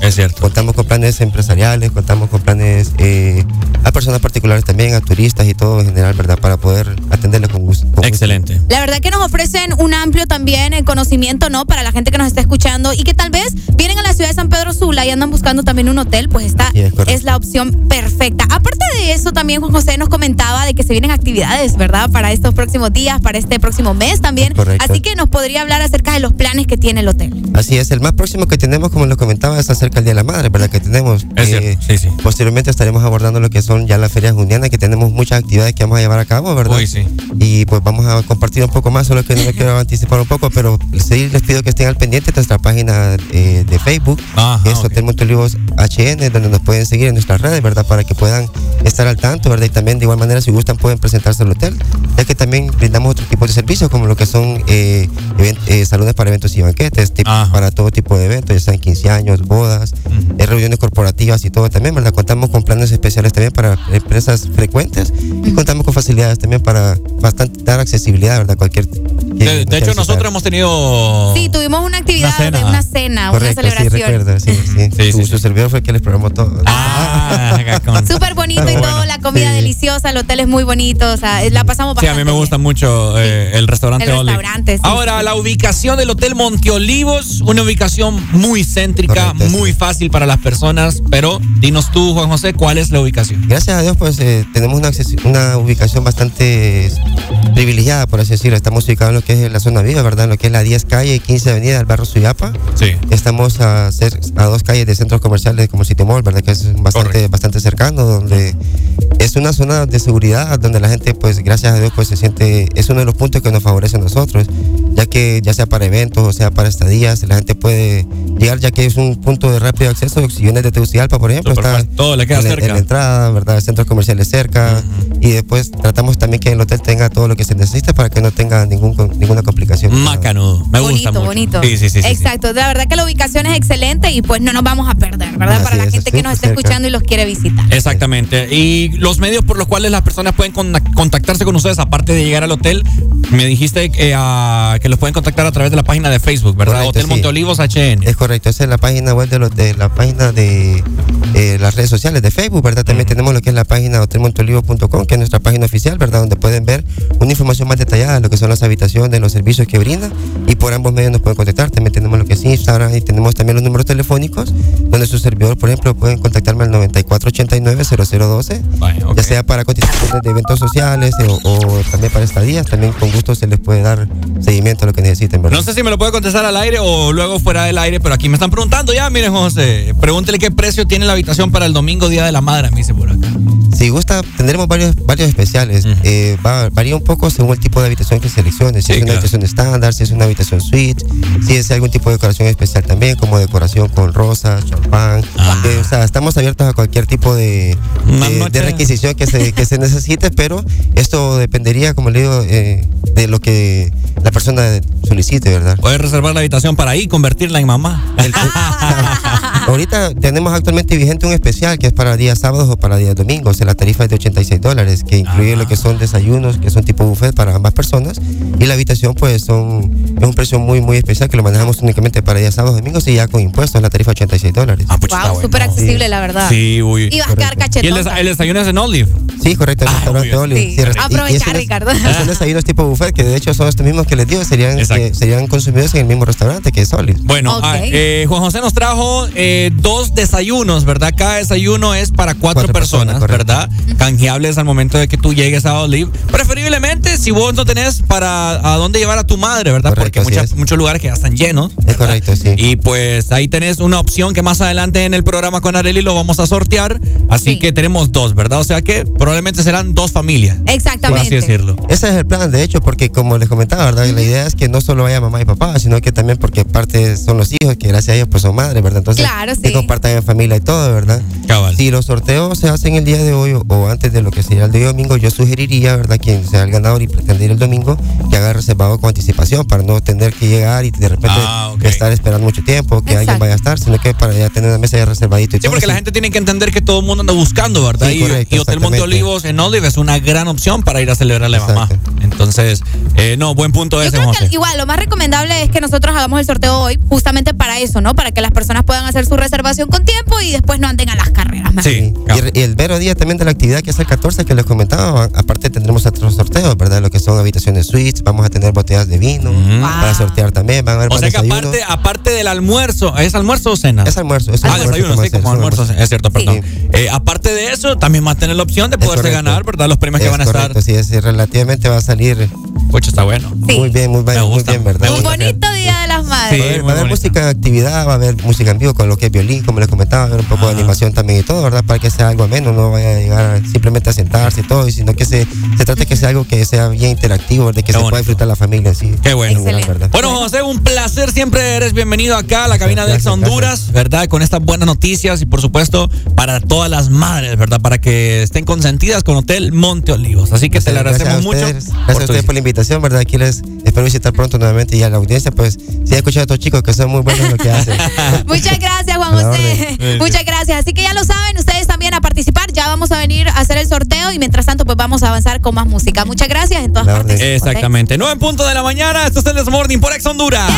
Es cierto. Contamos con planes empresariales, contamos con planes eh, a personas particulares también, a turistas y todo en general, ¿verdad? Para poder atenderles con gusto. con gusto. Excelente. La verdad que nos ofrecen un amplio también eh, conocimiento, ¿no? Para la gente que nos está escuchando y que tal vez vienen a la ciudad de San Pedro Sula y andan buscando también un hotel, pues esta Sí, es la opción perfecta. Aparte de eso, también Juan José nos comentaba de que se vienen actividades, ¿verdad? Para estos próximos días, para este próximo mes también. Correcto. Así que nos podría hablar acerca de los planes que tiene el hotel. Así es, el más próximo que tenemos, como lo comentaba, es acerca del Día de la Madre, ¿verdad? Que tenemos. Es eh, cierto, sí, sí. Posteriormente estaremos abordando lo que son ya las ferias jundianas, que tenemos muchas actividades que vamos a llevar a cabo, ¿verdad? Uy, sí. Y pues vamos a compartir un poco más, solo que no me quiero anticipar un poco, pero sí les pido que estén al pendiente de nuestra página eh, de Facebook, Ajá, que es ok. Hotel Monteolivos HN, donde nos pueden seguir en nuestras redes, ¿verdad? Para que puedan estar al tanto, ¿verdad? Y también de igual manera, si gustan, pueden presentarse al hotel, ya que también brindamos otro tipo de servicios, como lo que son eh, even- eh, salones para eventos y banquetes, tipo, para todo tipo de eventos, ya sean 15 años, bodas, eh, reuniones corporativas y todo también, ¿verdad? Contamos con planes especiales también para empresas frecuentes y contamos con facilidades también para bastante dar accesibilidad, ¿verdad? Cualquier. De, de hecho, nosotros hemos tenido. Sí, tuvimos una actividad Una cena. de una cena, Correcto, una sí, celebración. recuerda, sí, sí. su, su servidor fue el que les programó todo. Ah, Súper bonito y todo, la comida deliciosa, el hotel es muy bonito, o sea, la pasamos Sí, bastante a mí me gusta mucho eh, el restaurante El restaurante, sí, Ahora, la ubicación del Hotel Monteolivos, una ubicación muy céntrica, muy fácil para las personas, pero dinos tú, Juan José, ¿cuál es la ubicación? Gracias a Dios, pues eh, tenemos una, una ubicación bastante privilegiada, por así decirlo. Estamos ubicados en lo que es la zona viva, ¿verdad? En lo que es la 10 calle y 15 avenida del barrio Suyapa. Sí. Estamos a, a dos calles de centros comerciales como City Mall, ¿verdad? Que es bastante, bastante cercano, donde es una zona de seguridad donde la gente, pues, gracias a Dios, pues se siente, es uno de los puntos que nos favorece a nosotros, ya que ya sea para eventos o sea para estadías, la gente puede llegar, ya que es un punto de rápido acceso. Si vienes de Tegucigalpa, por ejemplo, está Todo le queda en, la- cerca. en la entrada, ¿verdad? Centros comerciales cerca. Y después tratamos también que el hotel tenga todo lo que se necesita para que no tenga ningún, ninguna complicación. Macanudo. Me gusta bonito, mucho. bonito. Sí, sí, sí. Exacto, la verdad que la ubicación es excelente y pues no nos vamos a perder, ¿verdad? Para la es, gente que nos está cerca. escuchando y los quiere visitar. Exactamente. Y los medios por los cuales las personas pueden con- contactarse con ustedes, aparte de llegar al hotel, me dijiste que, ah, que los pueden contactar a través de la página de Facebook, ¿verdad? Correcto, hotel sí. Monteolivos HN. Es correcto, esa es la página web de, los- de la página de eh, las redes sociales de Facebook, ¿verdad? También tenemos lo que es la página hotelmontolivo.com, que es nuestra página oficial, ¿verdad? Donde pueden ver una información más detallada de lo que son las habitaciones, los servicios que brinda y por ambos medios nos pueden contactar. También tenemos lo que es Instagram y tenemos también los números telefónicos, donde su servidor, por ejemplo, pueden contactarme al 9489-0012, ya sea para cotizaciones de eventos sociales eh, o, o también para estadías, también con gusto se les puede dar seguimiento a lo que necesiten, ¿verdad? No sé si me lo puede contestar al aire o luego fuera del aire, pero aquí me están preguntando ya, miren José, pregúntele qué precio tiene la habitación para el domingo, Día de la Madre, me dice por acá. Si gusta, tendremos varios, varios especiales. Eh, va- varía un poco según el tipo de habitación que seleccione. Si es una habitación estándar, si es una habitación suite, si es algún tipo de decoración especial también, como decoración con rosas, champán. Eh, o sea, estamos abiertos a cualquier tipo de, de- de requisición que se, que se necesite, pero esto dependería, como le digo, eh, de lo que la persona solicite, ¿verdad? Puedes reservar la habitación para ahí, convertirla en mamá. Ahorita tenemos actualmente vigente un especial que es para días sábados o para días domingos. La tarifa es de 86 dólares, que incluye lo que son desayunos, que son tipo buffet para ambas personas. Y la habitación, pues, son, es un precio muy, muy especial que lo manejamos únicamente para días sábados, domingos y ya con impuestos. La tarifa 86 dólares. Ah, Wow, súper accesible, la verdad. Sí, uy. Y vas a quedar ¿Y el, cachetón. desa- el desayuno es en Olive? Sí, correcto, el restaurante Olive. Sí. Sí, resta- y- y Ricardo. Son desayunos tipo buffet, que de hecho son estos mismos que les digo, serían, eh, serían consumidos en el mismo restaurante que es Olive. Bueno, ah, eh, Juan José nos trajo eh, dos desayunos, ¿verdad? Cada desayuno es para cuatro, Cuatro personas. ¿verdad? Canjeables al momento de que tú llegues a Olive. Preferiblemente si vos no tenés para a dónde llevar a tu madre, ¿verdad? Porque muchas- muchos lugares que ya están llenos. Es correcto, sí. Y pues ahí tenés una opción que más adelante en el programa con Areli lo vamos a sortear. Así que tenemos dos, ¿verdad? O sea que probablemente serán dos familias. Por Exactamente. así decirlo. Ese es el plan, de hecho, porque como les comentaba, ¿verdad? La idea es que no solo vaya mamá y papá, sino que también porque parte son los hijos, que gracias a ellos pues son madres, ¿verdad? Entonces, Claro, sí. que compartan en familia y todo, ¿verdad? Si los sorteos se hacen el día de hoy o, antes de lo que sería el día domingo, yo sugeriría, ¿verdad? Quien sea el ganador y pretende ir el domingo, que haga reservado con anticipación para no tener que llegar y de repente Ah, estar esperando mucho tiempo, que alguien vaya a estar, sino que para ya tener una mesa ya reservadito y Sí, todo. porque la sí. gente tiene que entender que todo el mundo anda buscando, ¿verdad? Sí, y, correcto, y Hotel Monte. Olivos en Olive es una gran opción para ir a celebrarle a mamá. Entonces, eh, no, buen punto ese, Creo que igual, lo más recomendable es que nosotros hagamos el sorteo hoy, justamente para eso, ¿no? Para que las personas puedan hacer su reservación con tiempo y después no anden a las carreras. Sí. Y, el- y el vero día también de la actividad que es el 14 que les comentaba, aparte tendremos otros sorteos, ¿verdad? Lo que son habitaciones suites, vamos a tener botellas de vino para sortear también, van a haber O sea que aparte, aparte del almuerzo, ¿es almuerzo o cena? Es almuerzo, es ah, almuerzo, desayuno, como sí, como almuerzo, es cierto, perdón. Eh, aparte de eso, también va a tener la opción de poderse ganar, ¿verdad? Los premios que van a correcto, estar. sí, es, relativamente va a salir. Pucha, está bueno. Muy bien, muy bien, muy bien, ¿verdad? Un bonito día de las madres. va a haber, va a haber música en actividad, va a haber música en vivo con lo que es violín, como les comentaba, un poco de animación también y todo, ¿verdad? Para que sea algo ameno, no vaya a llegar simplemente a sentarse y todo, sino que se, se trate que sea algo que sea bien interactivo, de que se pueda disfrutar la familia así. Qué bueno. ¿verdad? Bueno, José, un placer. Siempre eres bienvenido acá a la cabina de Ex Honduras, ¿verdad? Con estas buenas noticias y, por supuesto, para todas las madres, ¿verdad? Para que estén consentidas con Hotel Monte Olivos. Así que te le Gracias agradecemos mucho. Gracias a ustedes por la invitación, ¿verdad? Aquí les espero visitar pronto nuevamente y a la audiencia, pues, sí he escuchado a estos chicos que son muy buenos en lo que hacen. Muchas gracias, Juan José. Muchas gracias. Así que ya lo saben, ustedes también a participar. Ya vamos a venir a hacer el sorteo y mientras tanto, pues vamos a avanzar con más música. Muchas gracias en todas partes. Exactamente. 9 en punto de la mañana. Esto es el This Morning por Ex Honduras.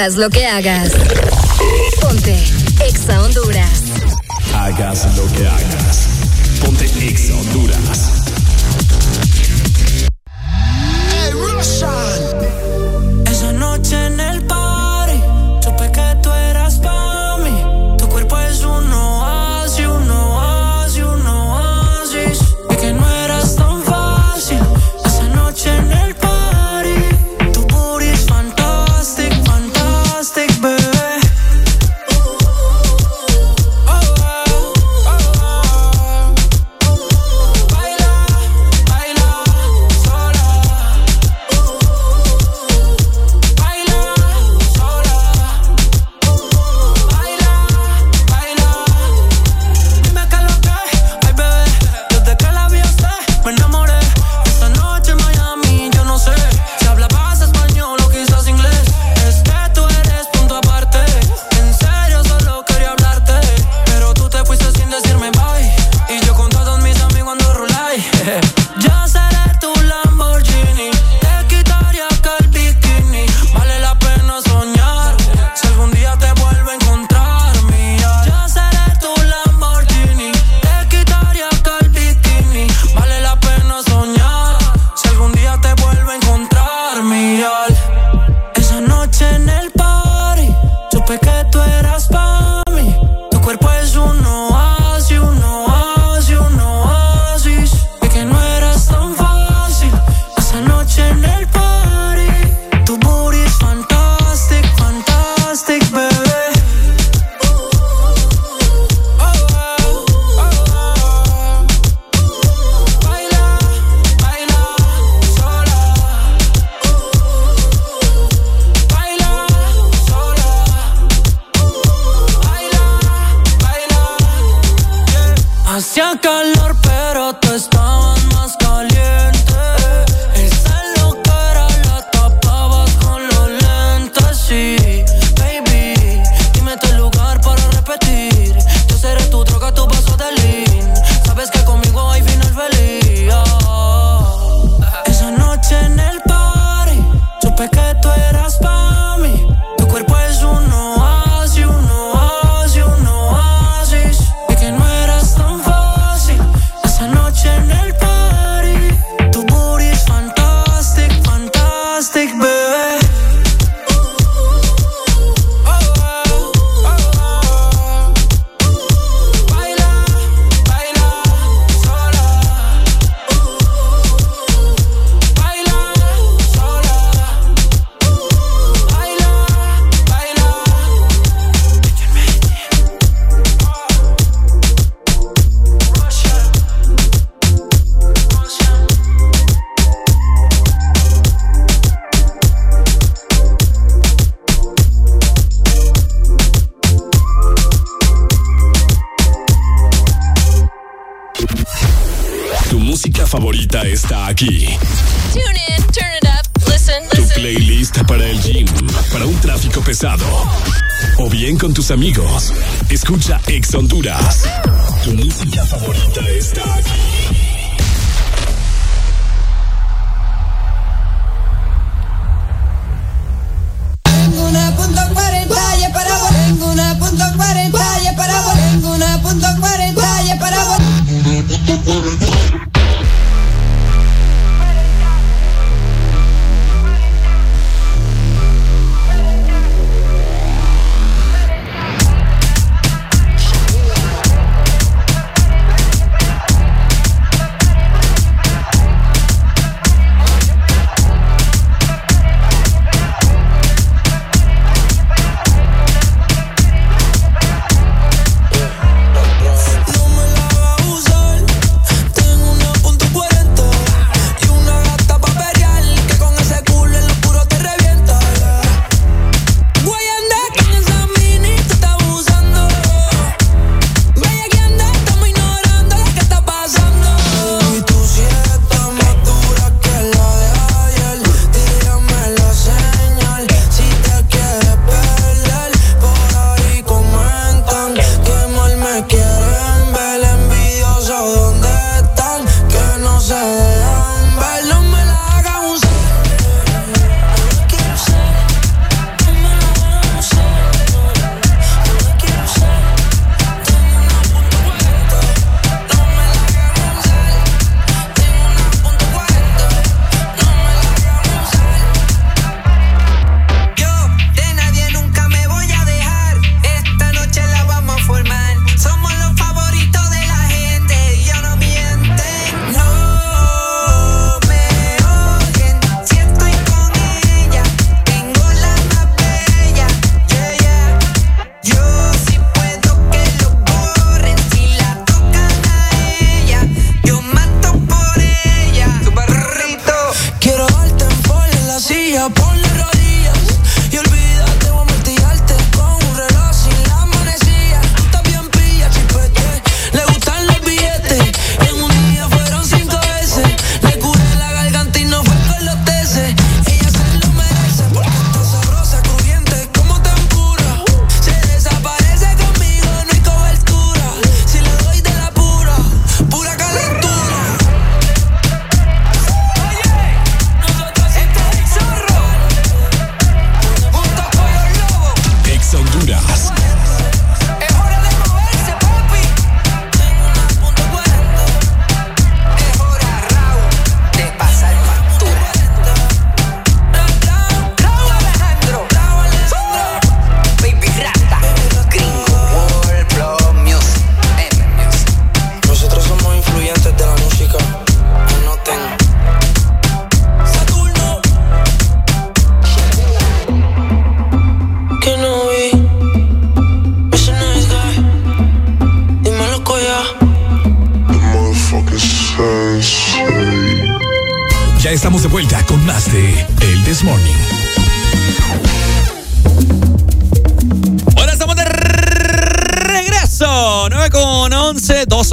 Hagas lo que hagas. Ponte Exa Honduras. Hagas lo que hagas. Ponte Exa Honduras.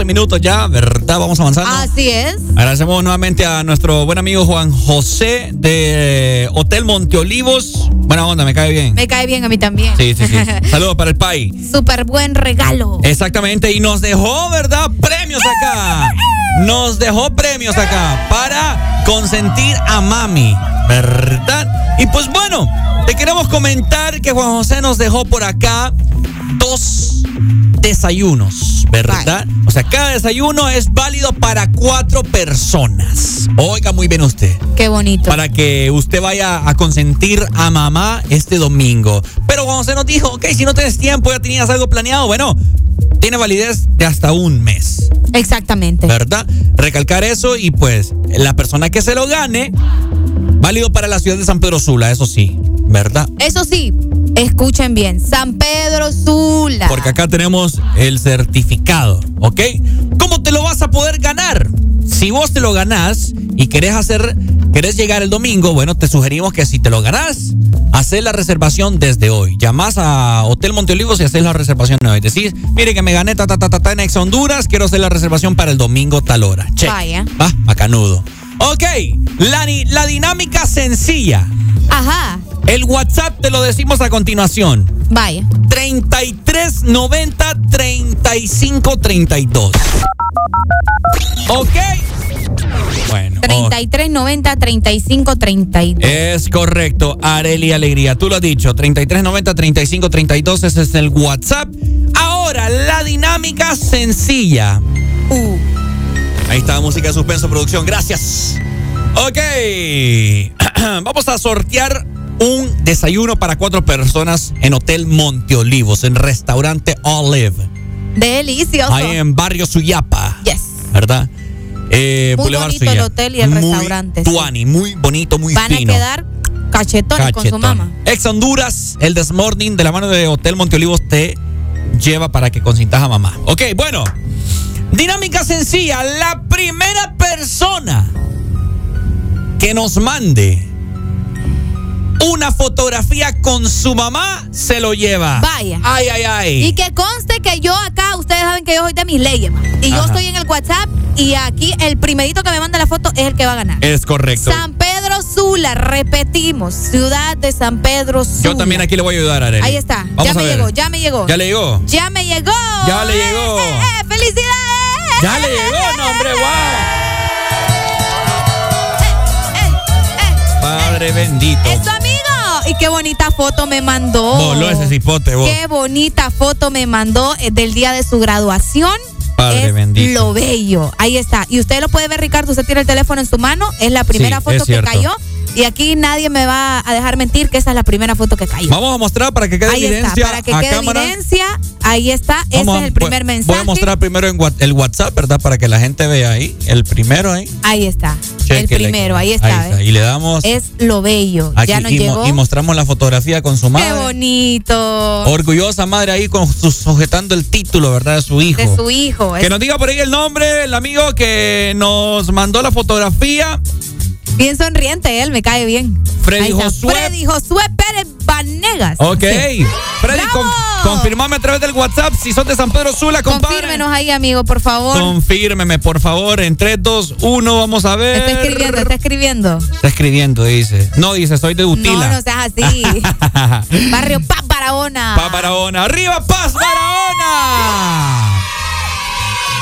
minutos ya, ¿verdad? Vamos avanzando. Así es. Agradecemos nuevamente a nuestro buen amigo Juan José de Hotel Monteolivos. Buena onda, me cae bien. Me cae bien a mí también. Sí, sí, sí. Saludos para el país. Súper buen regalo. Exactamente, y nos dejó, ¿verdad? Premios acá. Nos dejó premios acá para consentir a mami, ¿verdad? Y pues bueno, te queremos comentar que Juan José nos dejó por acá dos desayunos, ¿verdad? Bye. Pues Cada desayuno es válido para cuatro personas. Oiga muy bien usted. Qué bonito. Para que usted vaya a consentir a mamá este domingo. Pero cuando se nos dijo, ok, si no tienes tiempo, ya tenías algo planeado, bueno, tiene validez de hasta un mes. Exactamente. ¿Verdad? Recalcar eso y pues la persona que se lo gane, válido para la ciudad de San Pedro Sula, eso sí, ¿verdad? Eso sí, escuchen bien, San Pedro Sula. Porque acá tenemos el certificado. ¿ok? ¿Cómo te lo vas a poder ganar? Si vos te lo ganás y querés hacer, querés llegar el domingo, bueno, te sugerimos que si te lo ganás, haces la reservación desde hoy. Llamás a Hotel Monteolivos y haces la reservación hoy. Decís, mire que me gané ta ta ta ta, ta en Ex Honduras, quiero hacer la reservación para el domingo tal hora. Che. Vaya. Va, macanudo. Ok, la, la dinámica sencilla. Ajá. El WhatsApp te lo decimos a continuación. Vaya. 3390 3532. Ok. Bueno. oh, 3390 3532. es correcto, Areli Alegría. Tú lo has dicho, 3390 3532, ese es el WhatsApp. Ahora, la dinámica sencilla. Uh. Ahí está, música de suspenso, producción. Gracias. Ok. Vamos a sortear un desayuno para cuatro personas en Hotel Monteolivos, en restaurante Olive. Delicioso. Ahí en Barrio Suyapa. Yes. ¿Verdad? Eh, Muy Boulevard bonito el hotel y el Muy restaurante, sí. Tuani, muy bonito, muy Van fino. a quedar cachetones con su mamá. Ex Honduras, el Desmorning de la mano de Hotel Monteolivos te lleva para que consintas a mamá. Ok, bueno. Dinámica sencilla. La primera persona que nos mande una fotografía con su mamá se lo lleva. Vaya. Ay, ay, ay. Y que conste que yo soy de mis leyes. ma. Y yo estoy en el WhatsApp y aquí el primerito que me manda la foto es el que va a ganar. Es correcto. San Pedro Sula, repetimos, ciudad de San Pedro Sula. Yo también aquí le voy a ayudar a Arely. Ahí está, Vamos ya a me ver. llegó, ya me llegó. ¿Ya le llegó? Ya me llegó. Ya le llegó. Eh, eh, ¡Felicidades! Ya le llegó, no, hombre, Padre bendito. ¡Es tu amigo! Y qué bonita foto me mandó. Voló ese cipote, vos. Qué bonita foto me mandó eh, del día de su graduación. Padre es bendito. lo bello. Ahí está. Y usted lo puede ver, Ricardo. Usted tiene el teléfono en su mano. Es la primera Sí, foto que cayó. Y aquí nadie me va a dejar mentir que esa es la primera foto que cayó. Vamos a mostrar para que quede Ahí evidencia está, para que a quede cámara. evidencia. Ahí está. Ese Vamos a- es el primer voy- mensaje. Voy a mostrar primero en el WhatsApp, ¿verdad? Para que la gente vea ahí. El primero ahí. Ahí está. el primero. Ahí está. Ahí está. ¿ves? Y le damos Es lo bello. aquí ya nos y, llegó. y mostramos la fotografía con su Qué madre. bonito. Orgullosa madre ahí con su- sujetando el título, ¿verdad? De su hijo. de su hijo. Que Es nos diga por ahí el nombre, el amigo que nos mandó la fotografía. Bien sonriente él, me cae bien. Freddy. Josué. Freddy Josué Pérez Vanegas. Ok. Sí. Freddy, con- confirmame a través del WhatsApp si son de San Pedro Sula, compadre. Confírmenos ahí, amigo, por favor. Confírmeme, por favor. En 3, 2, 1, vamos a ver. Está escribiendo, está escribiendo. Está escribiendo, dice. No, dice, soy de No, Utila. no seas así. Barrio Paz Barahona. Paz Barahona. ¡Arriba, Paz Barahona!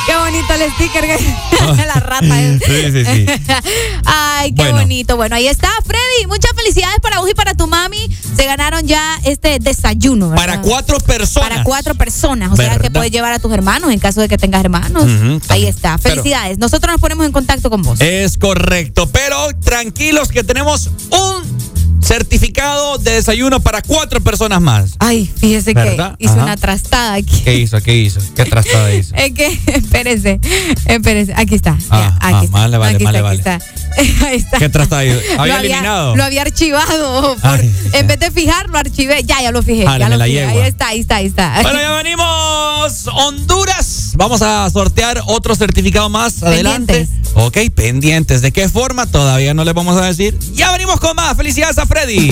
Qué bonito el sticker que la rata. es. Sí, sí, sí. Ay, qué Bueno. bonito. Bueno, ahí está, Freddy. Muchas felicidades para vos y para tu mami. Se ganaron ya este desayuno, ¿verdad? Para cuatro personas. Para cuatro personas. O sea que puedes llevar a tus hermanos en caso de que tengas hermanos. Ahí está. Pero- Felicidades. Nosotros nos ponemos en contacto con vos. Es correcto, pero tranquilos que tenemos un certificado de desayuno para cuatro personas más. Ay, fíjese ¿Verdad? que hizo Ajá. una trastada aquí. ¿Qué hizo? ¿Qué hizo? ¿Qué trastada hizo? Es que, espérese, espérese. Aquí está. Ah, ya, aquí ah, está. vale, vale, aquí vale, está, aquí está. Ahí está. ¿Qué trastada hizo? ¿Había Lo eliminado? Lo había archivado. por- Ay. en vez de fijar, lo archivé. Ya, ya lo fijé. Jáleme ya lo fijé. Ahí está, ahí está, ahí está. Bueno, ya venimos. Honduras. Vamos a sortear otro certificado más adelante. Ok, pendientes. ¿De qué forma? Todavía no les vamos a decir. Ya venimos con más. Felicidades a Freddy.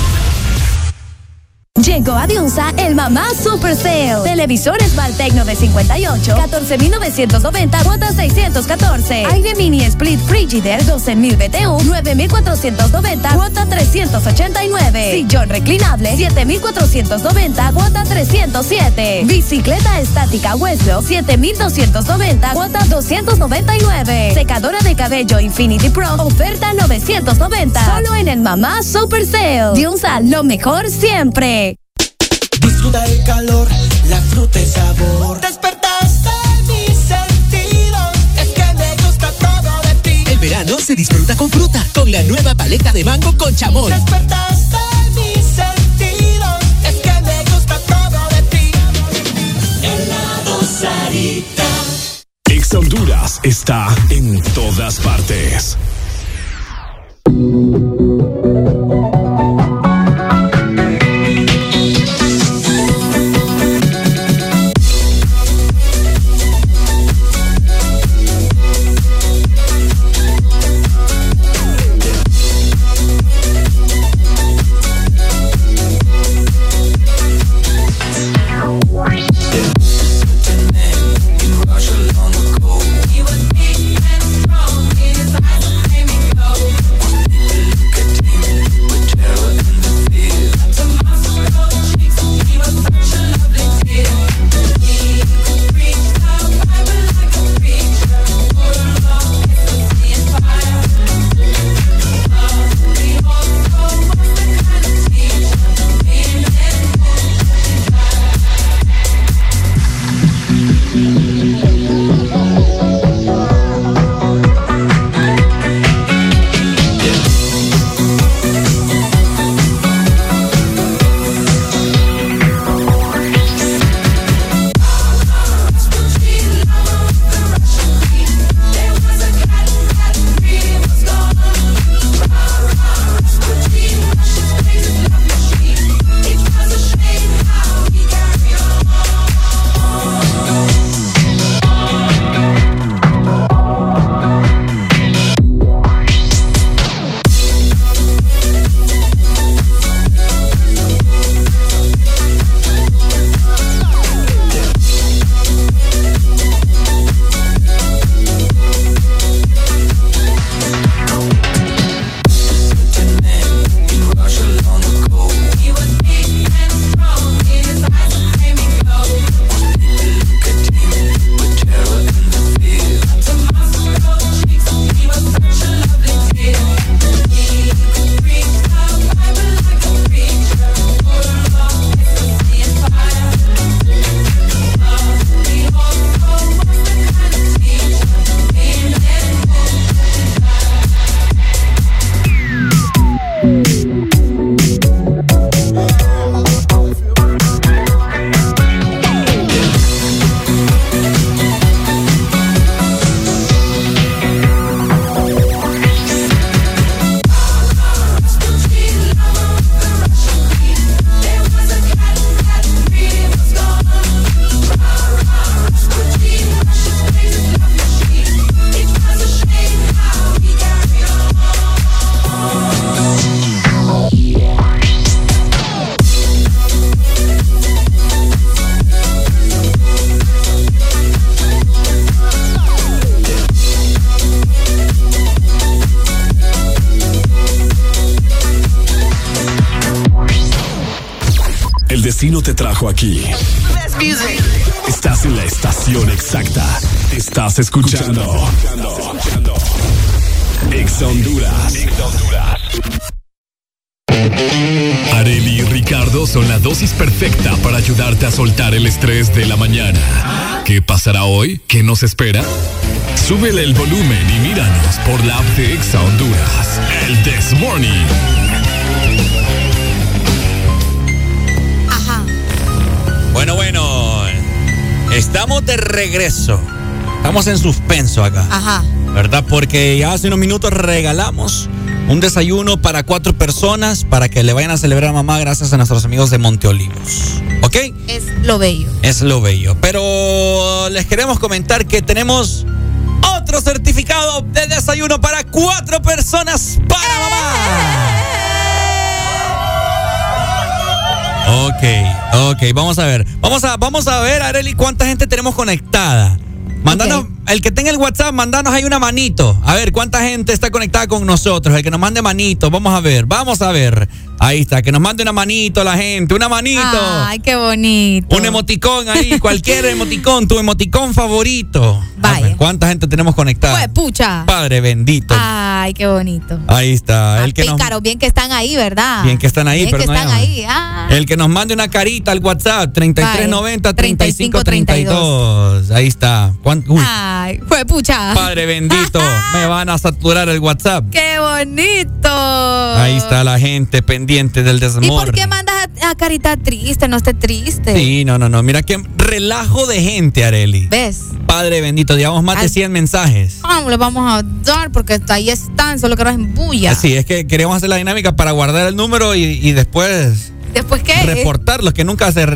Llegó a Diunsa el Mamá Super Sale. Televisores Valtecno de 58, 14,990, cuota 614. Aire Mini Split Frigider, 12,000 BTU, 9,490, cuota 389. Sillón reclinable, 7,490, cuota 307. Bicicleta estática Westlock, 7,290, cuota 299. Secadora de cabello Infinity Pro, oferta 990. Solo en el Mamá Super Sale. Diunsa, lo mejor siempre. Calor, la fruta y sabor. Despertaste mis sentidos, es que me gusta todo de ti. El verano se disfruta con fruta, con la nueva paleta de mango con chamón. Despertaste mis sentidos, es que me gusta todo de ti. Helado Sarita. Ex Honduras está en todas partes. Aquí. Estás en la estación exacta. Estás escuchando. Ex Honduras. Areli y Ricardo son la dosis perfecta para ayudarte a soltar el estrés de la mañana. ¿Qué pasará hoy? ¿Qué nos espera? Súbele el volumen y míranos por la app de Exa Honduras. El This Morning. Bueno, bueno. Estamos de regreso. Estamos en suspenso acá. Ajá. ¿Verdad? Porque ya hace unos minutos regalamos un desayuno para cuatro personas para que le vayan a celebrar a mamá gracias a nuestros amigos de Monteolivos. ¿Ok? Es lo bello. Es lo bello. Pero les queremos comentar que tenemos otro certificado de desayuno para cuatro personas para mamá. Ok, ok, vamos a ver. Vamos a, vamos a ver, Areli, cuánta gente tenemos conectada. Mandanos, el que tenga el WhatsApp, mandanos ahí una manito. A ver cuánta gente está conectada con nosotros. El que nos mande manito, vamos a ver, vamos a ver. Ahí está, que nos mande una manito la gente, una manito. Ay, qué bonito. Un emoticón ahí, cualquier emoticón, tu emoticón favorito. Vaya. ¿Cuánta gente tenemos conectada? Pues, pucha. Padre bendito. Ay, qué bonito. Ahí está. El que nos, bien que están ahí, ¿verdad? bien que están ahí, Bien pero que no están ahí. Ah. El que nos mande una carita al WhatsApp, 3390 3532. 3532. Ahí está. ¿Cuán- Uy, Ay, fue pucha. Padre bendito, me van a saturar el WhatsApp. Qué bonito. Ahí está la gente pendiente del ¿Y desmor. por qué mandas a, a carita triste? No esté triste. Sí, no, no, no. Mira qué relajo de gente, Areli. ¿Ves? Padre bendito, llevamos más de 100 mensajes. Ah, le vamos a dar porque ahí están, solo que no es en bulla. Así es que queríamos hacer la dinámica para guardar el número y después ¿Después qué? reportarlos que nunca se, se-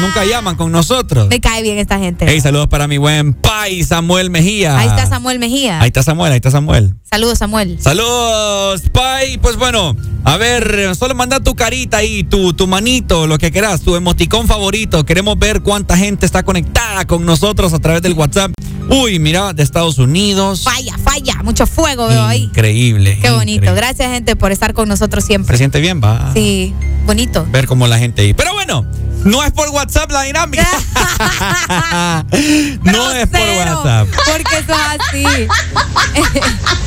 nunca llaman con nosotros. Me cae bien esta gente. Hey, saludos para mi buen pai Samuel Mejía. Ahí está Samuel Mejía. Ahí está Samuel, ahí está Samuel. Saludos, Samuel. Saludos, Pai. Pues bueno, a ver, solo manda tu carita ahí, tu, tu manito, lo que quieras, tu emoticón favorito. Queremos ver cuánta gente está conectada con nosotros a través del WhatsApp. Uy, mira, de Estados Unidos. Falla, falla. Mucho fuego veo ahí. Increíble. Qué bonito. increíble. Gracias, gente, por estar con nosotros Se siempre. siente bien, va. Sí, bonito. Ver cómo la gente ahí. Pero bueno, no es por WhatsApp la dinámica. no es por WhatsApp. Porque eso es así.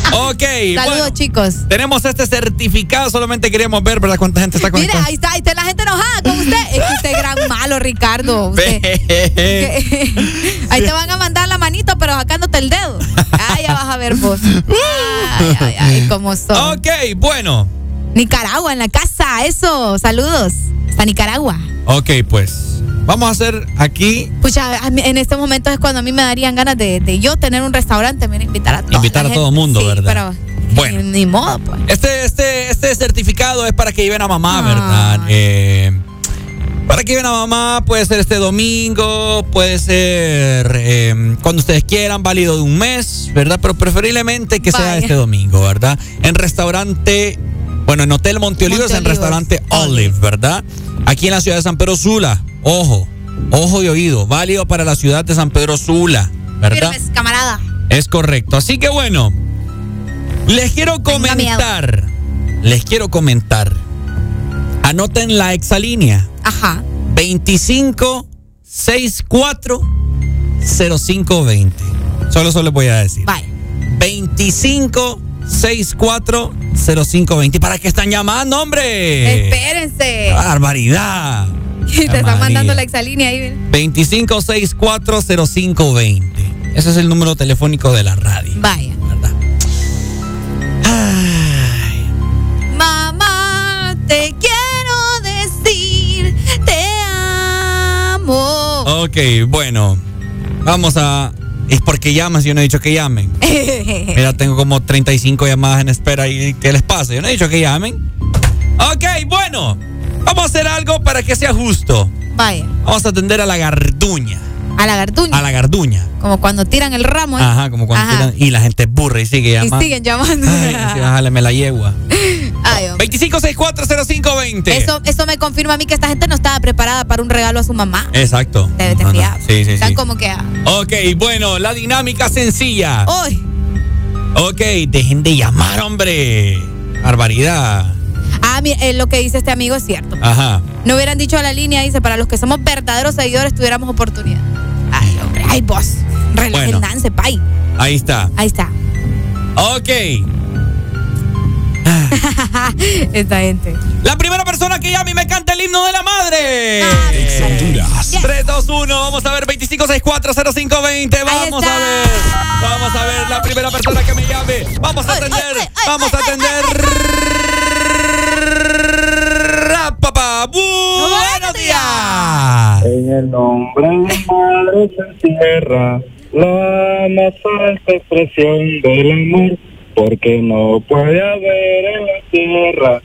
Ok. Saludos, bueno, chicos. tenemos este certificado. Solamente queríamos ver, ¿verdad? Cuánta gente está conectada. ahí está, ahí está la gente enojada con usted. Es que usted es gran malo, Ricardo. Usted- ahí te van a mandar la manito, pero sacándote el dedo. Ah, ya vas a ver vos. Ay, ay, ay, cómo son. Ok, bueno. Nicaragua en la casa, eso. Saludos. Hasta Nicaragua. Ok, pues. Vamos a hacer aquí. Pucha, en este momento es cuando a mí me darían ganas de, de yo tener un restaurante, mira, invitar a toda Invitar a todo gente. mundo, Sí, ¿verdad? Pero Bueno. ni, ni modo, pues. Este, este, este certificado es para que lleven a mamá, Ah. ¿verdad? Eh, para que lleven a mamá, puede ser este domingo, puede ser eh, cuando ustedes quieran, válido de un mes, ¿verdad? Pero preferiblemente que sea este domingo, ¿verdad? En restaurante, bueno, en Hotel Monteolivos, en restaurante Olive, ¿verdad? Aquí en la ciudad de San Pedro Sula. Ojo, ojo y oído, válido para la ciudad de San Pedro Sula, ¿verdad? Firmes, camarada. Es correcto. Así que bueno, les quiero comentar. Les quiero comentar. Anoten la exalínea. Ajá. 25 64 0520. Solo eso les voy a decir. Bye. 25 64 0520. ¿Para qué están llamando, hombre? Espérense. Barbaridad. Te están mandando la exalínea ahí. mira. 25640520. Ese es el número telefónico de la radio. Vaya. Mamá, te quiero Ok, bueno. Vamos a. Es porque llamas, yo no he dicho que llamen. Mira, tengo como 35 llamadas en espera y ¿qué les pasa? Yo no he dicho que llamen. Ok, bueno. Vamos a hacer algo para que sea justo. Vaya. Vamos a atender a la garduña. A la garduña. A la garduña. Como cuando tiran el ramo. ¿eh? Ajá, como cuando Ajá. tiran- Y la gente burra y sigue Y llamando. siguen llamando. Ay, sí, bájale, me la yegua. Ay, hombre. 25640520. Eso, eso me confirma a mí que esta gente no estaba preparada para un regalo a su mamá. Exacto. Te, te fiaba. Sí, sí, Están sí. como que. ah, Ok, bueno, la dinámica sencilla. ¡Uy! Ok, dejen de llamar, hombre. Barbaridad. Ah, eh, lo que dice este amigo es cierto. Ajá. No hubieran dicho a la línea, dice, para los que somos verdaderos seguidores tuviéramos oportunidad. Ay, hombre, ay, vos. Relajendanse, pay. Ahí está. Ahí está. Ok. Esta gente. La primera persona que llame y me canta el himno de la madre. Honduras. 3, 2, 1. Vamos a ver. 25640520. Vamos a ver. Vamos a ver la primera persona que me llame. Vamos a atender. Vamos a atender. Papá. Buenos días. En el nombre del mares encierra la más alta expresión del amor, porque no puede haber en la tierra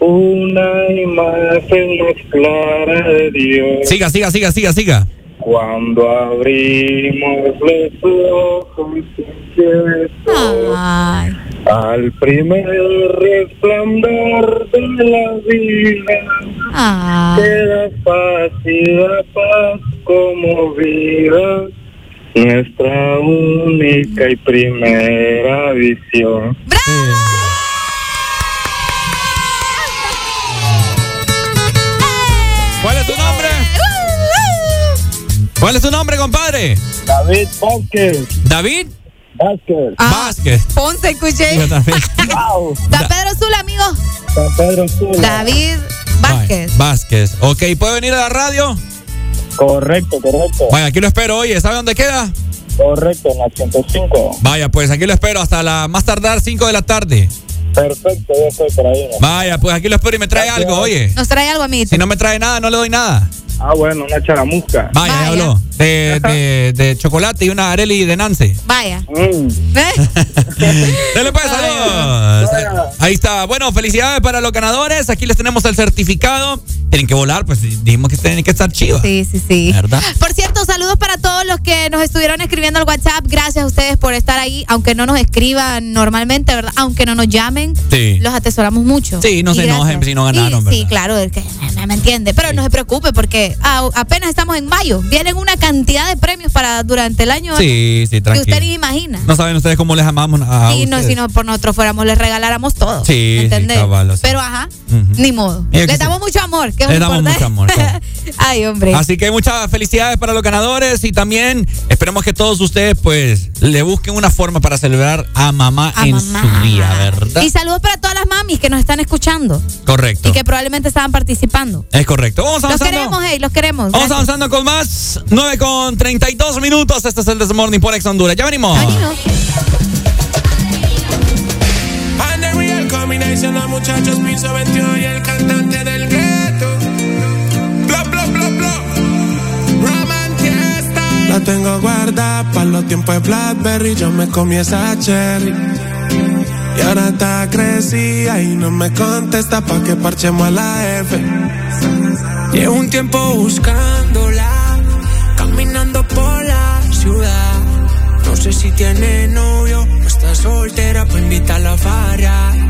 una imagen más clara de Dios. Siga, siga, siga, siga, siga. Cuando abrimos los ojos inquietos al primer resplandor de la vida, queda paz y da paz como vida, nuestra única y primera visión. ¿Cuál es tu nombre? ¿Cuál es tu nombre, compadre? David Vázquez. ¿David? Vázquez. Vázquez. Ponce, escuché. Yo también. San Pedro Sula, amigo. San Pedro Sula. David Vázquez. Vázquez. Ok, ¿puede venir a la radio? Correcto, correcto. Vaya, aquí lo espero. Oye, ¿sabe dónde queda? Correcto, en la 105. Vaya, pues aquí lo espero hasta la más tardar 5 de la tarde. Perfecto, yo estoy por ahí. ¿no? Vaya, pues aquí lo espero y me trae algo, oye. Nos trae algo, amiguito. Si no me trae nada, no le doy nada. Ah, bueno, una charamusca. Vaya, ya habló. De, de, de chocolate y una Areli de Nance. Vaya. Mm. Dale pues, saludos. Ahí está. Bueno, felicidades para los ganadores. Aquí les tenemos el certificado. Tienen que volar, pues dijimos que tienen que estar chivas. Sí, sí, sí. ¿Verdad? Por cierto, saludos para todos los que nos estuvieron escribiendo al WhatsApp. Gracias a ustedes por estar ahí, aunque no nos escriban normalmente, ¿verdad? Aunque no nos llamen, Sí. los atesoramos mucho. Sí, no Y se enojen gracias. si no ganaron, Y- ¿verdad? Sí, claro, es que me, entiende. Pero no se preocupe porque a- apenas estamos en mayo. Vienen una cantidad de premios para durante el año Sí, sí, que tranquilo. usted ni imagina. No saben ustedes cómo les amamos a y no, si no por nosotros fuéramos, les regaláramos todo. Sí, ¿me ¿entendés? sí. Pero ajá, ni modo. Que Les sí. damos mucho amor. Que es Les damos mucho amor, claro. Ay, hombre. Así que muchas felicidades para los ganadores y también esperemos que todos ustedes pues le busquen una forma para celebrar a mamá A en mamá. su día, ¿verdad? Y saludos para todas las mamis que nos están escuchando Correcto. y que probablemente estaban participando. Es correcto. Vamos Los avanzando. queremos, hey, los queremos. Vamos Gracias. avanzando con más. 9 con 32 minutos. Este es el Desmorning por Ex Honduras. Ya venimos. Real combination of muchachos piso 21 y el cantante del gueto. Bla bla bla bla. Romantiesta. La tengo guardada para los tiempos de Blackberry. Yo me comí esa cherry. Y ahora está crecida y no me contesta pa' que parchemos a la F. Llevo un tiempo buscándola, sé si tiene novio o está soltera, pues invitarla a farra.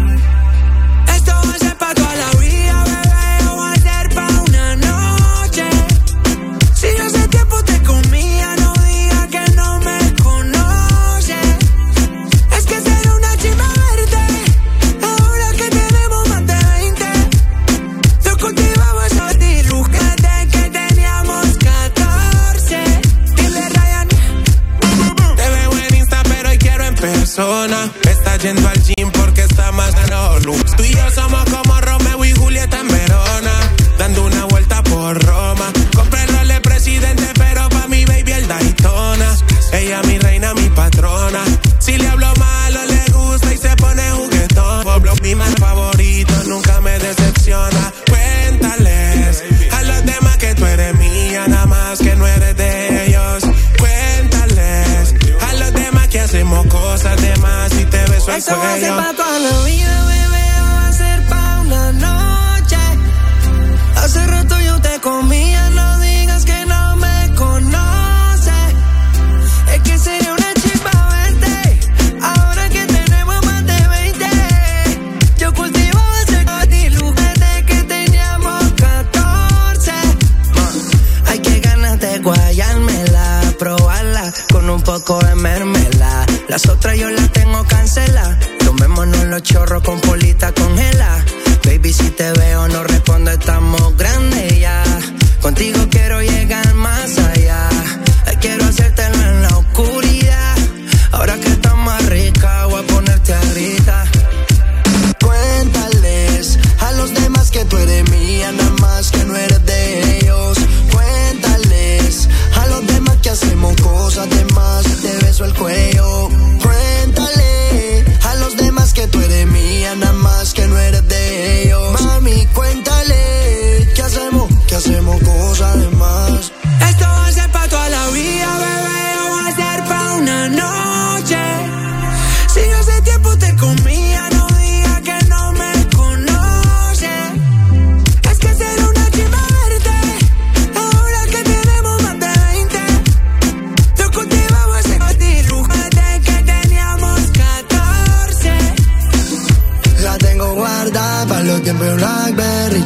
Persona. Está yendo al gym porque está más sano. Tú y yo somos como Romeo y Julieta en Verona. Dando una vuelta por Roma. Compré el presidente, pero pa' mi baby el Daytona. Ella mi reina, mi patrona. Si le hablo malo, le gusta y se pone juguetón. Pueblo, mi más favorito, nunca me decepciona. Cuéntales a los demás que tú eres mía, nada más que no eres de cosas de más y te beso el Eso va a ser cuello. pa' toda la vida, bebé, va a ser pa' una noche. Hace rato yo te comía, no digas que no me conoces. Es que sería una chispa verte, ahora que tenemos más de 20. Yo cultivo ese diluz desde que teníamos 14. Hay que ganas de guayármela, probarla con un poco de mermela. Las otras yo las tengo canceladas. Tomémonos los chorros con polita congela. Baby, si te veo no respondo, estamos grandes ya. Contigo quiero llegar más allá. Quiero hacértelo en la oscuridad. Ahora que estás más rica, voy a ponerte a gritar. Cuéntales a los demás que tú eres mía, nada más que no eres de ellos. Cuéntales a los demás que hacemos cosas de más te beso el cuello.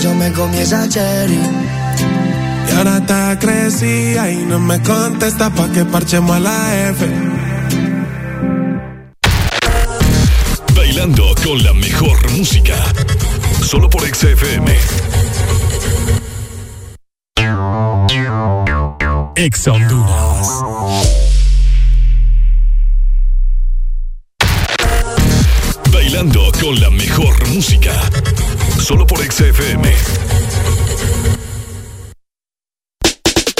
yo me comí esa cherry. Y ahora está crecida y no me contesta pa' que parchemos a la F. Bailando con la mejor música, solo por XFM. Ex Honduras. Bailando con la mejor música Solo por XFM.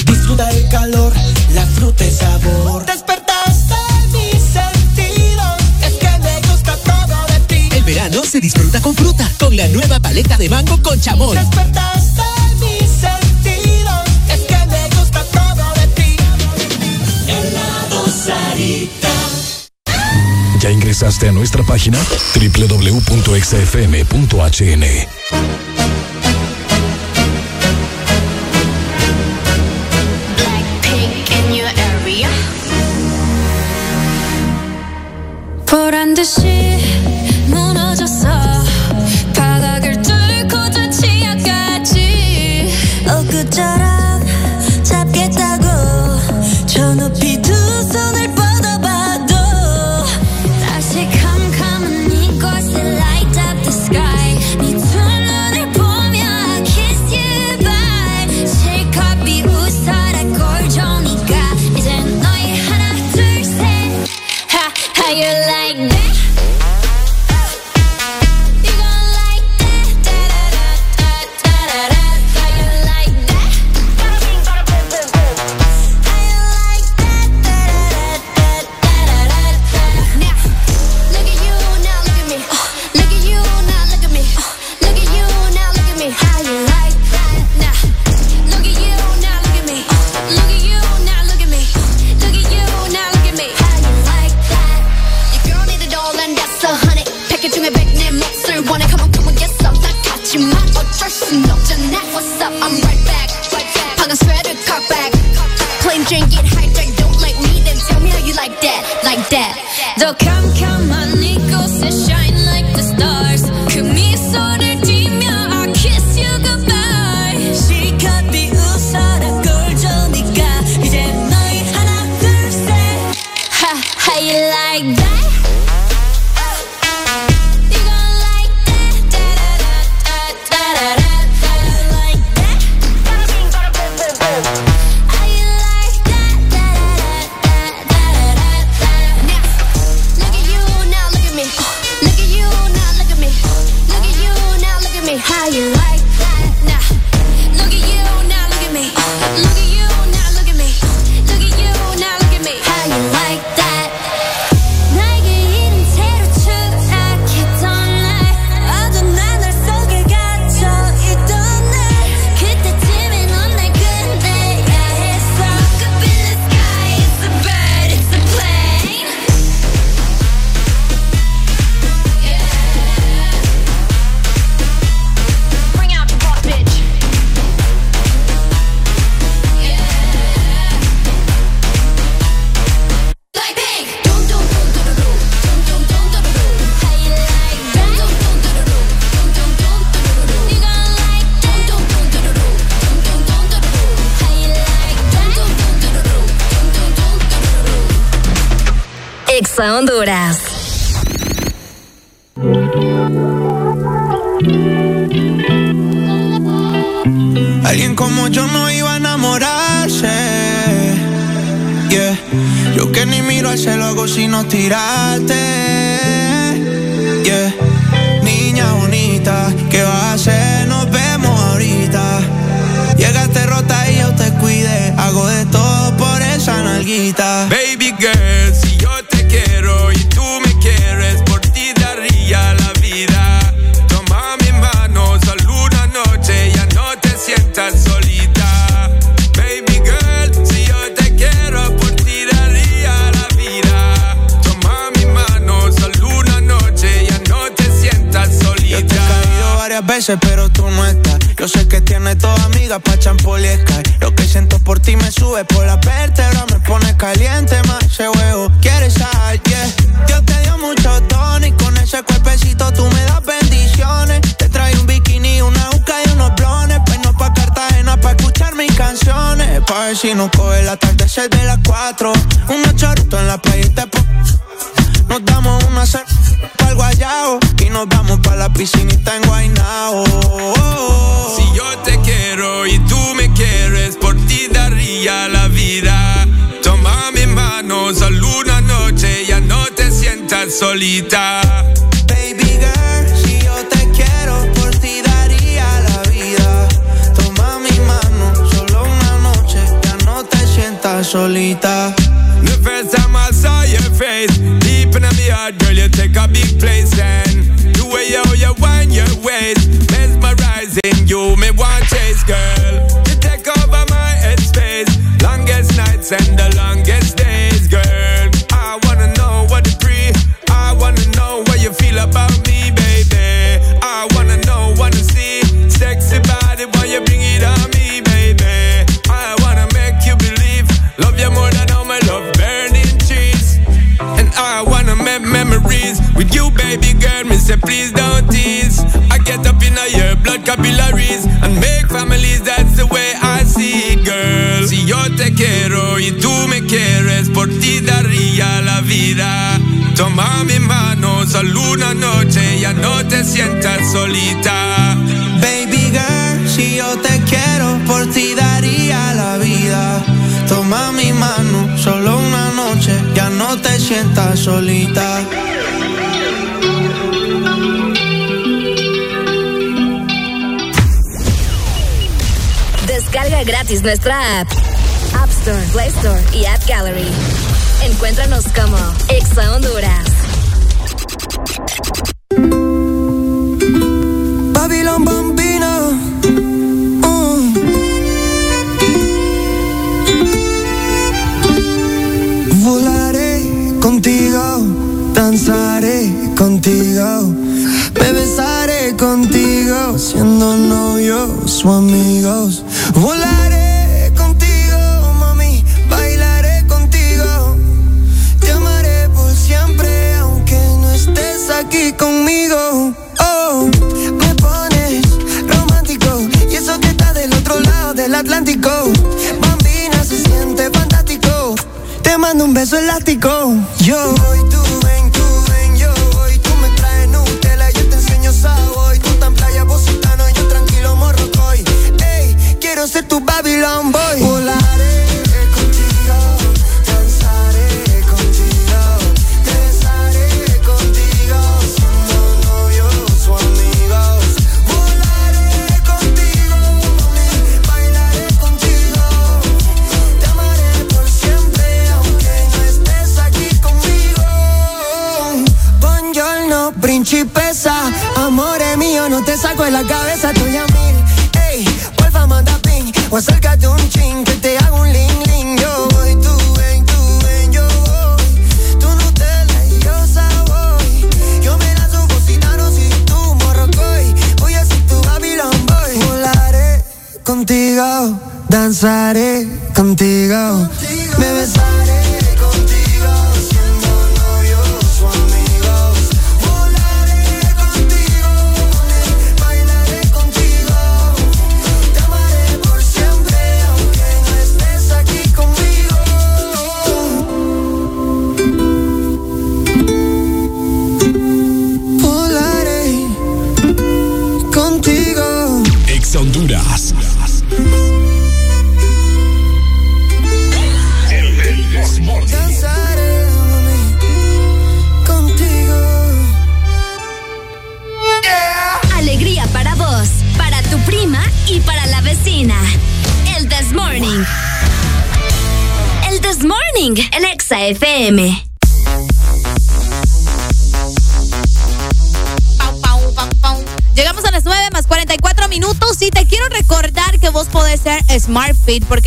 Disfruta el calor, la fruta y sabor. Despertaste mis sentidos. Es que me gusta todo de ti. El verano se disfruta con fruta. Con la nueva paleta de mango con chamón. Despertaste mis sentidos. Es que me gusta todo de ti. Helado Sarita ¿Ya ingresaste a nuestra página? www.exafm.hn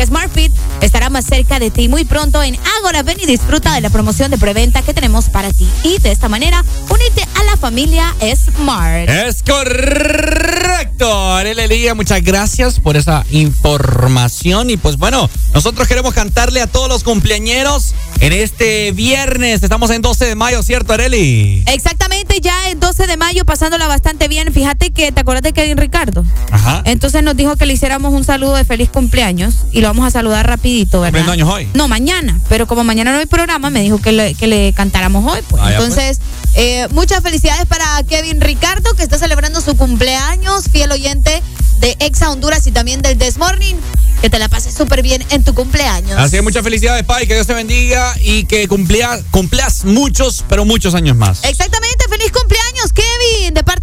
SmartFit estará más cerca de ti muy pronto en Ágora. Ven y disfruta de la promoción de preventa que tenemos para ti. Y de esta manera, únete a la familia Smart. Es correcto Héctor L. muchas gracias por esa información. Y pues bueno, nosotros queremos cantarle a todos los cumpleañeros en este viernes. Estamos en 12 de mayo, ¿cierto, Areli? Exactamente, ya en 12 de mayo, pasándola bastante bien. Fíjate que, ¿te acuerdas de Kevin Ricardo? Ajá. Entonces nos dijo que le hiciéramos un saludo de feliz cumpleaños y lo vamos a saludar rapidito, ¿verdad? años hoy? No, mañana. Pero como mañana no hay programa, me dijo que le, que le cantáramos hoy. Pues. Pues. Entonces, eh, muchas felicidades para Kevin Ricardo, que está celebrando su cumpleaños fiel oyente de Exa Honduras y también del This Morning. Que te la pases súper bien en tu cumpleaños. Así que muchas felicidades, Pai, que Dios te bendiga y que cumplia, cumplas muchos, pero muchos años más. Exactamente, feliz cumpleaños, Kevin, de parte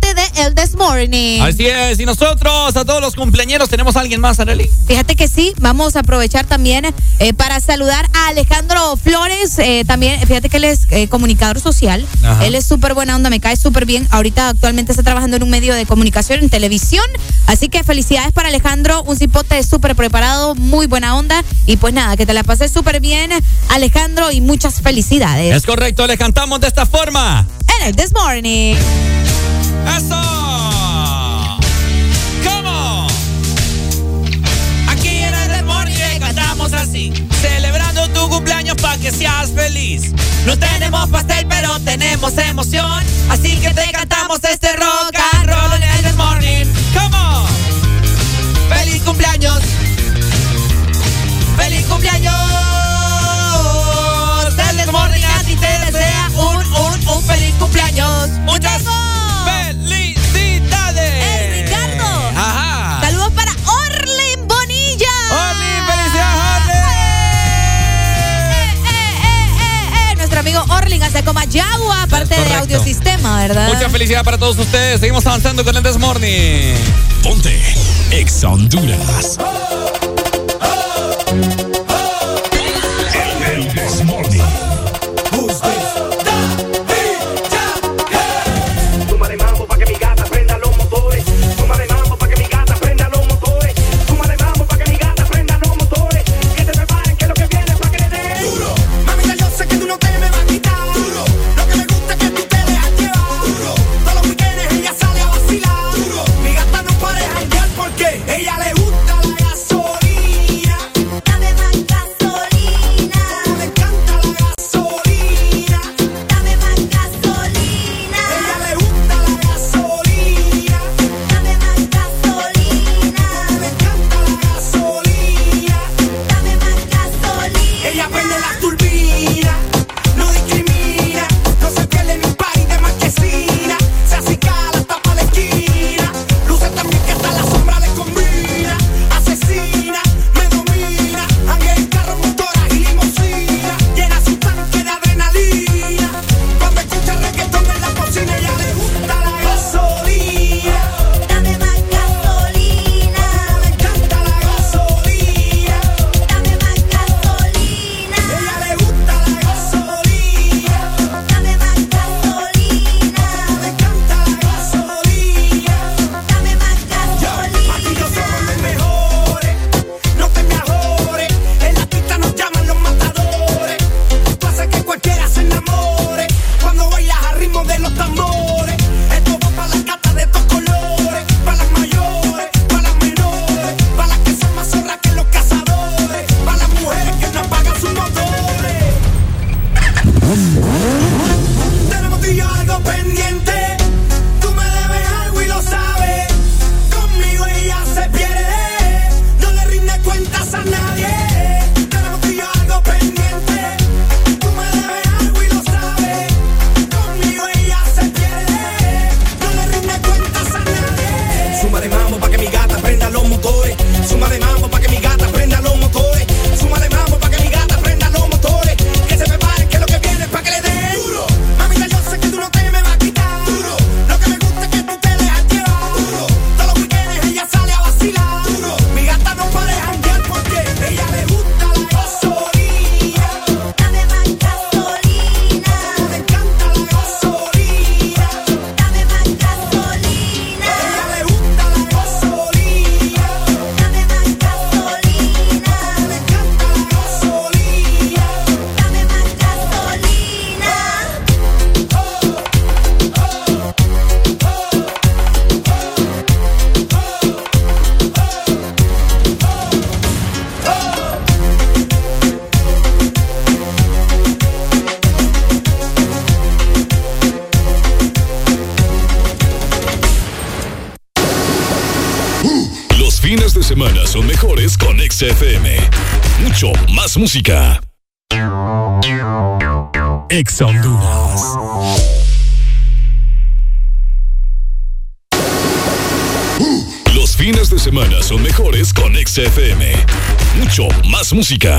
This Morning. Así es, y nosotros, a todos los cumpleañeros, ¿tenemos a alguien más, Arely? Fíjate que sí, vamos a aprovechar también eh, para saludar a Alejandro Flores, eh, también, fíjate que él es eh, comunicador social, Ajá. él es súper buena onda, me cae súper bien, ahorita actualmente está trabajando en un medio de comunicación, en televisión, así que felicidades para Alejandro, un cipote súper preparado, muy buena onda, y pues nada, que te la pases súper bien, Alejandro, y muchas felicidades. Es correcto, le cantamos de esta forma. En el This Morning. ¡Eso! ¿Cómo? Aquí en el le cantamos así, celebrando tu cumpleaños para que seas feliz. No tenemos pastel, pero tenemos emoción, así que te cantamos este rock and Orlin hace como Yagua, parte de. Audiosistema, ¿verdad? Mucha felicidad para todos ustedes. Seguimos avanzando con el This Morning. Ponte Ex Honduras. El música. Ex Honduras. Los fines de semana son mejores con XFM. Mucho más música.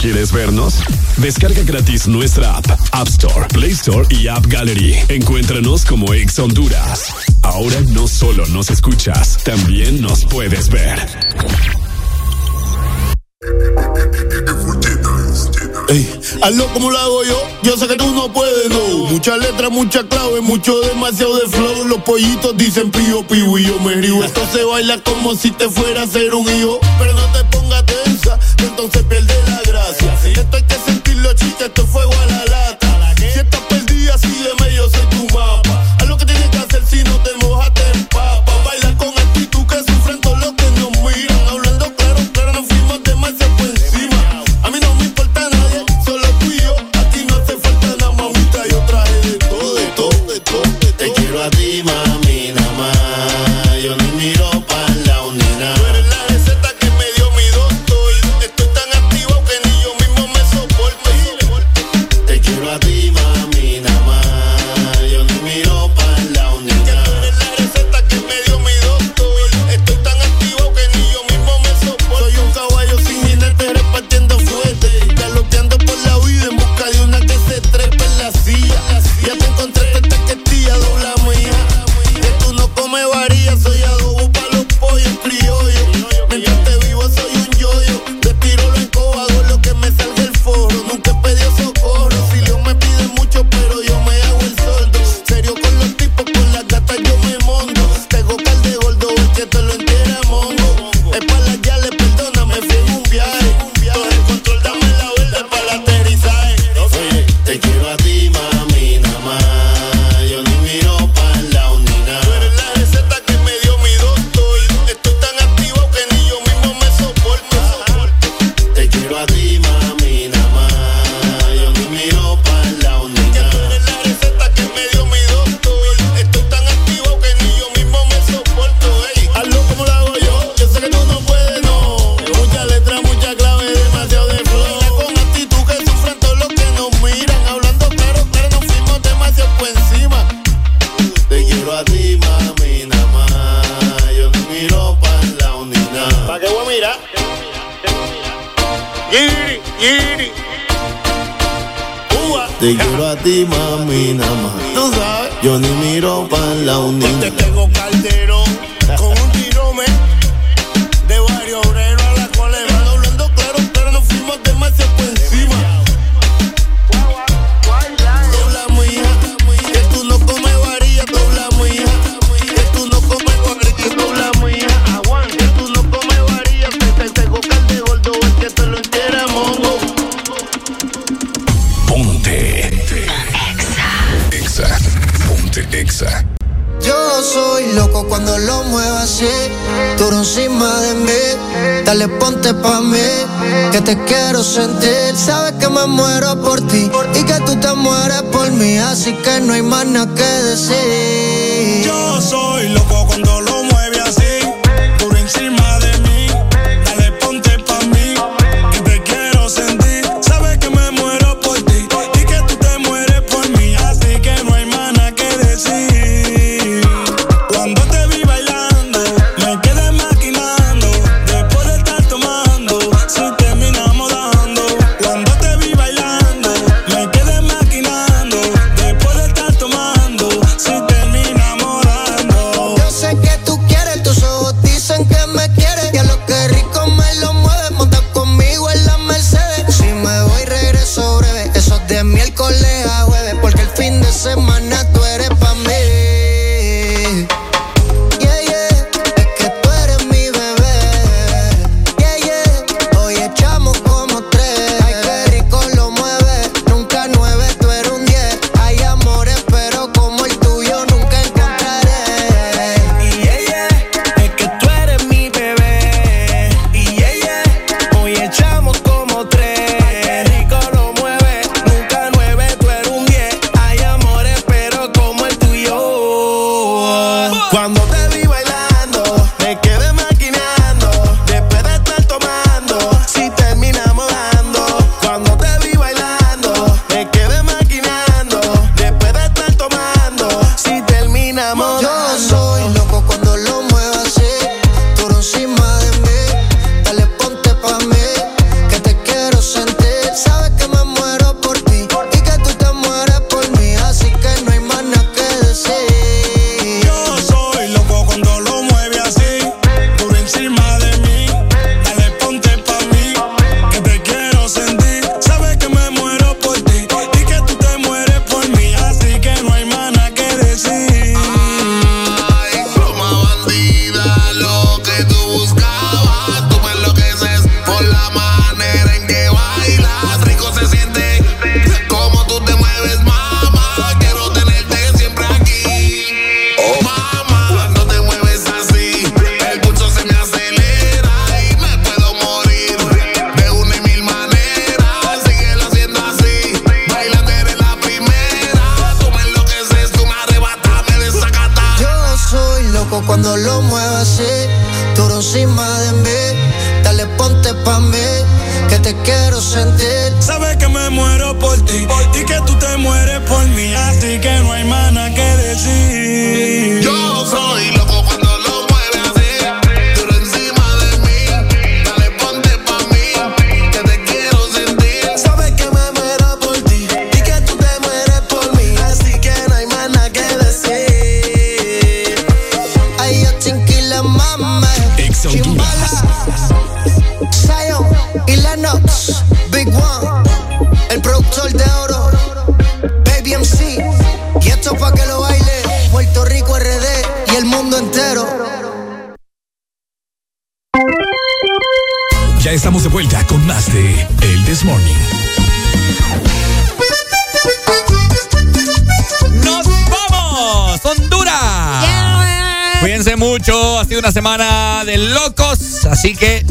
¿Quieres vernos? Descarga gratis nuestra app, App Store, Play Store y App Gallery. Encuéntranos como Ex Honduras. Ahora no solo nos escuchas, también nos puedes ver. Ey, hazlo como lo hago yo, yo sé que tú no puedes, no. Muchas letras, mucha clave, mucho demasiado de flow. Los pollitos dicen pío, pío y yo me río. Esto se baila como si te fuera a ser un hijo, pero no te puedo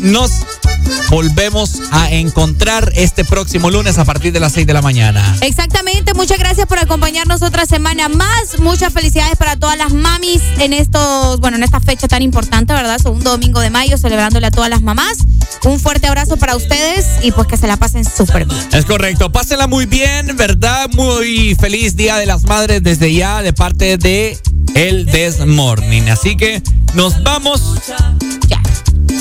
nos volvemos a encontrar este próximo lunes a partir de las 6 de la mañana. Exactamente, muchas gracias por acompañarnos otra semana más. Muchas felicidades para todas las mamis en estos, bueno, en esta fecha tan importante, ¿verdad? Segundo domingo de mayo, celebrándole a todas las mamás. Un fuerte abrazo para ustedes y pues que se la pasen súper bien. Es correcto, pásenla muy bien, ¿verdad? Muy feliz Día de las Madres desde ya de parte de El This Morning. Así que nos vamos.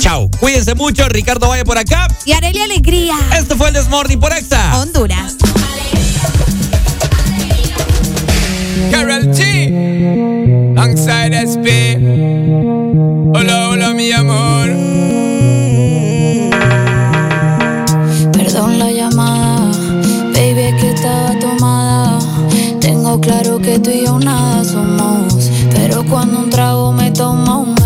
Chao. Cuídense mucho. Ricardo Valle por acá. Y Arelia Alegría. Este fue el This Morning por Exa. Honduras. Carol G. Alongside SP. Hola, hola, mi amor. Perdón la llamada, baby, es que estaba tomada. Tengo claro que tú y yo nada somos. Pero cuando un trago me toma, me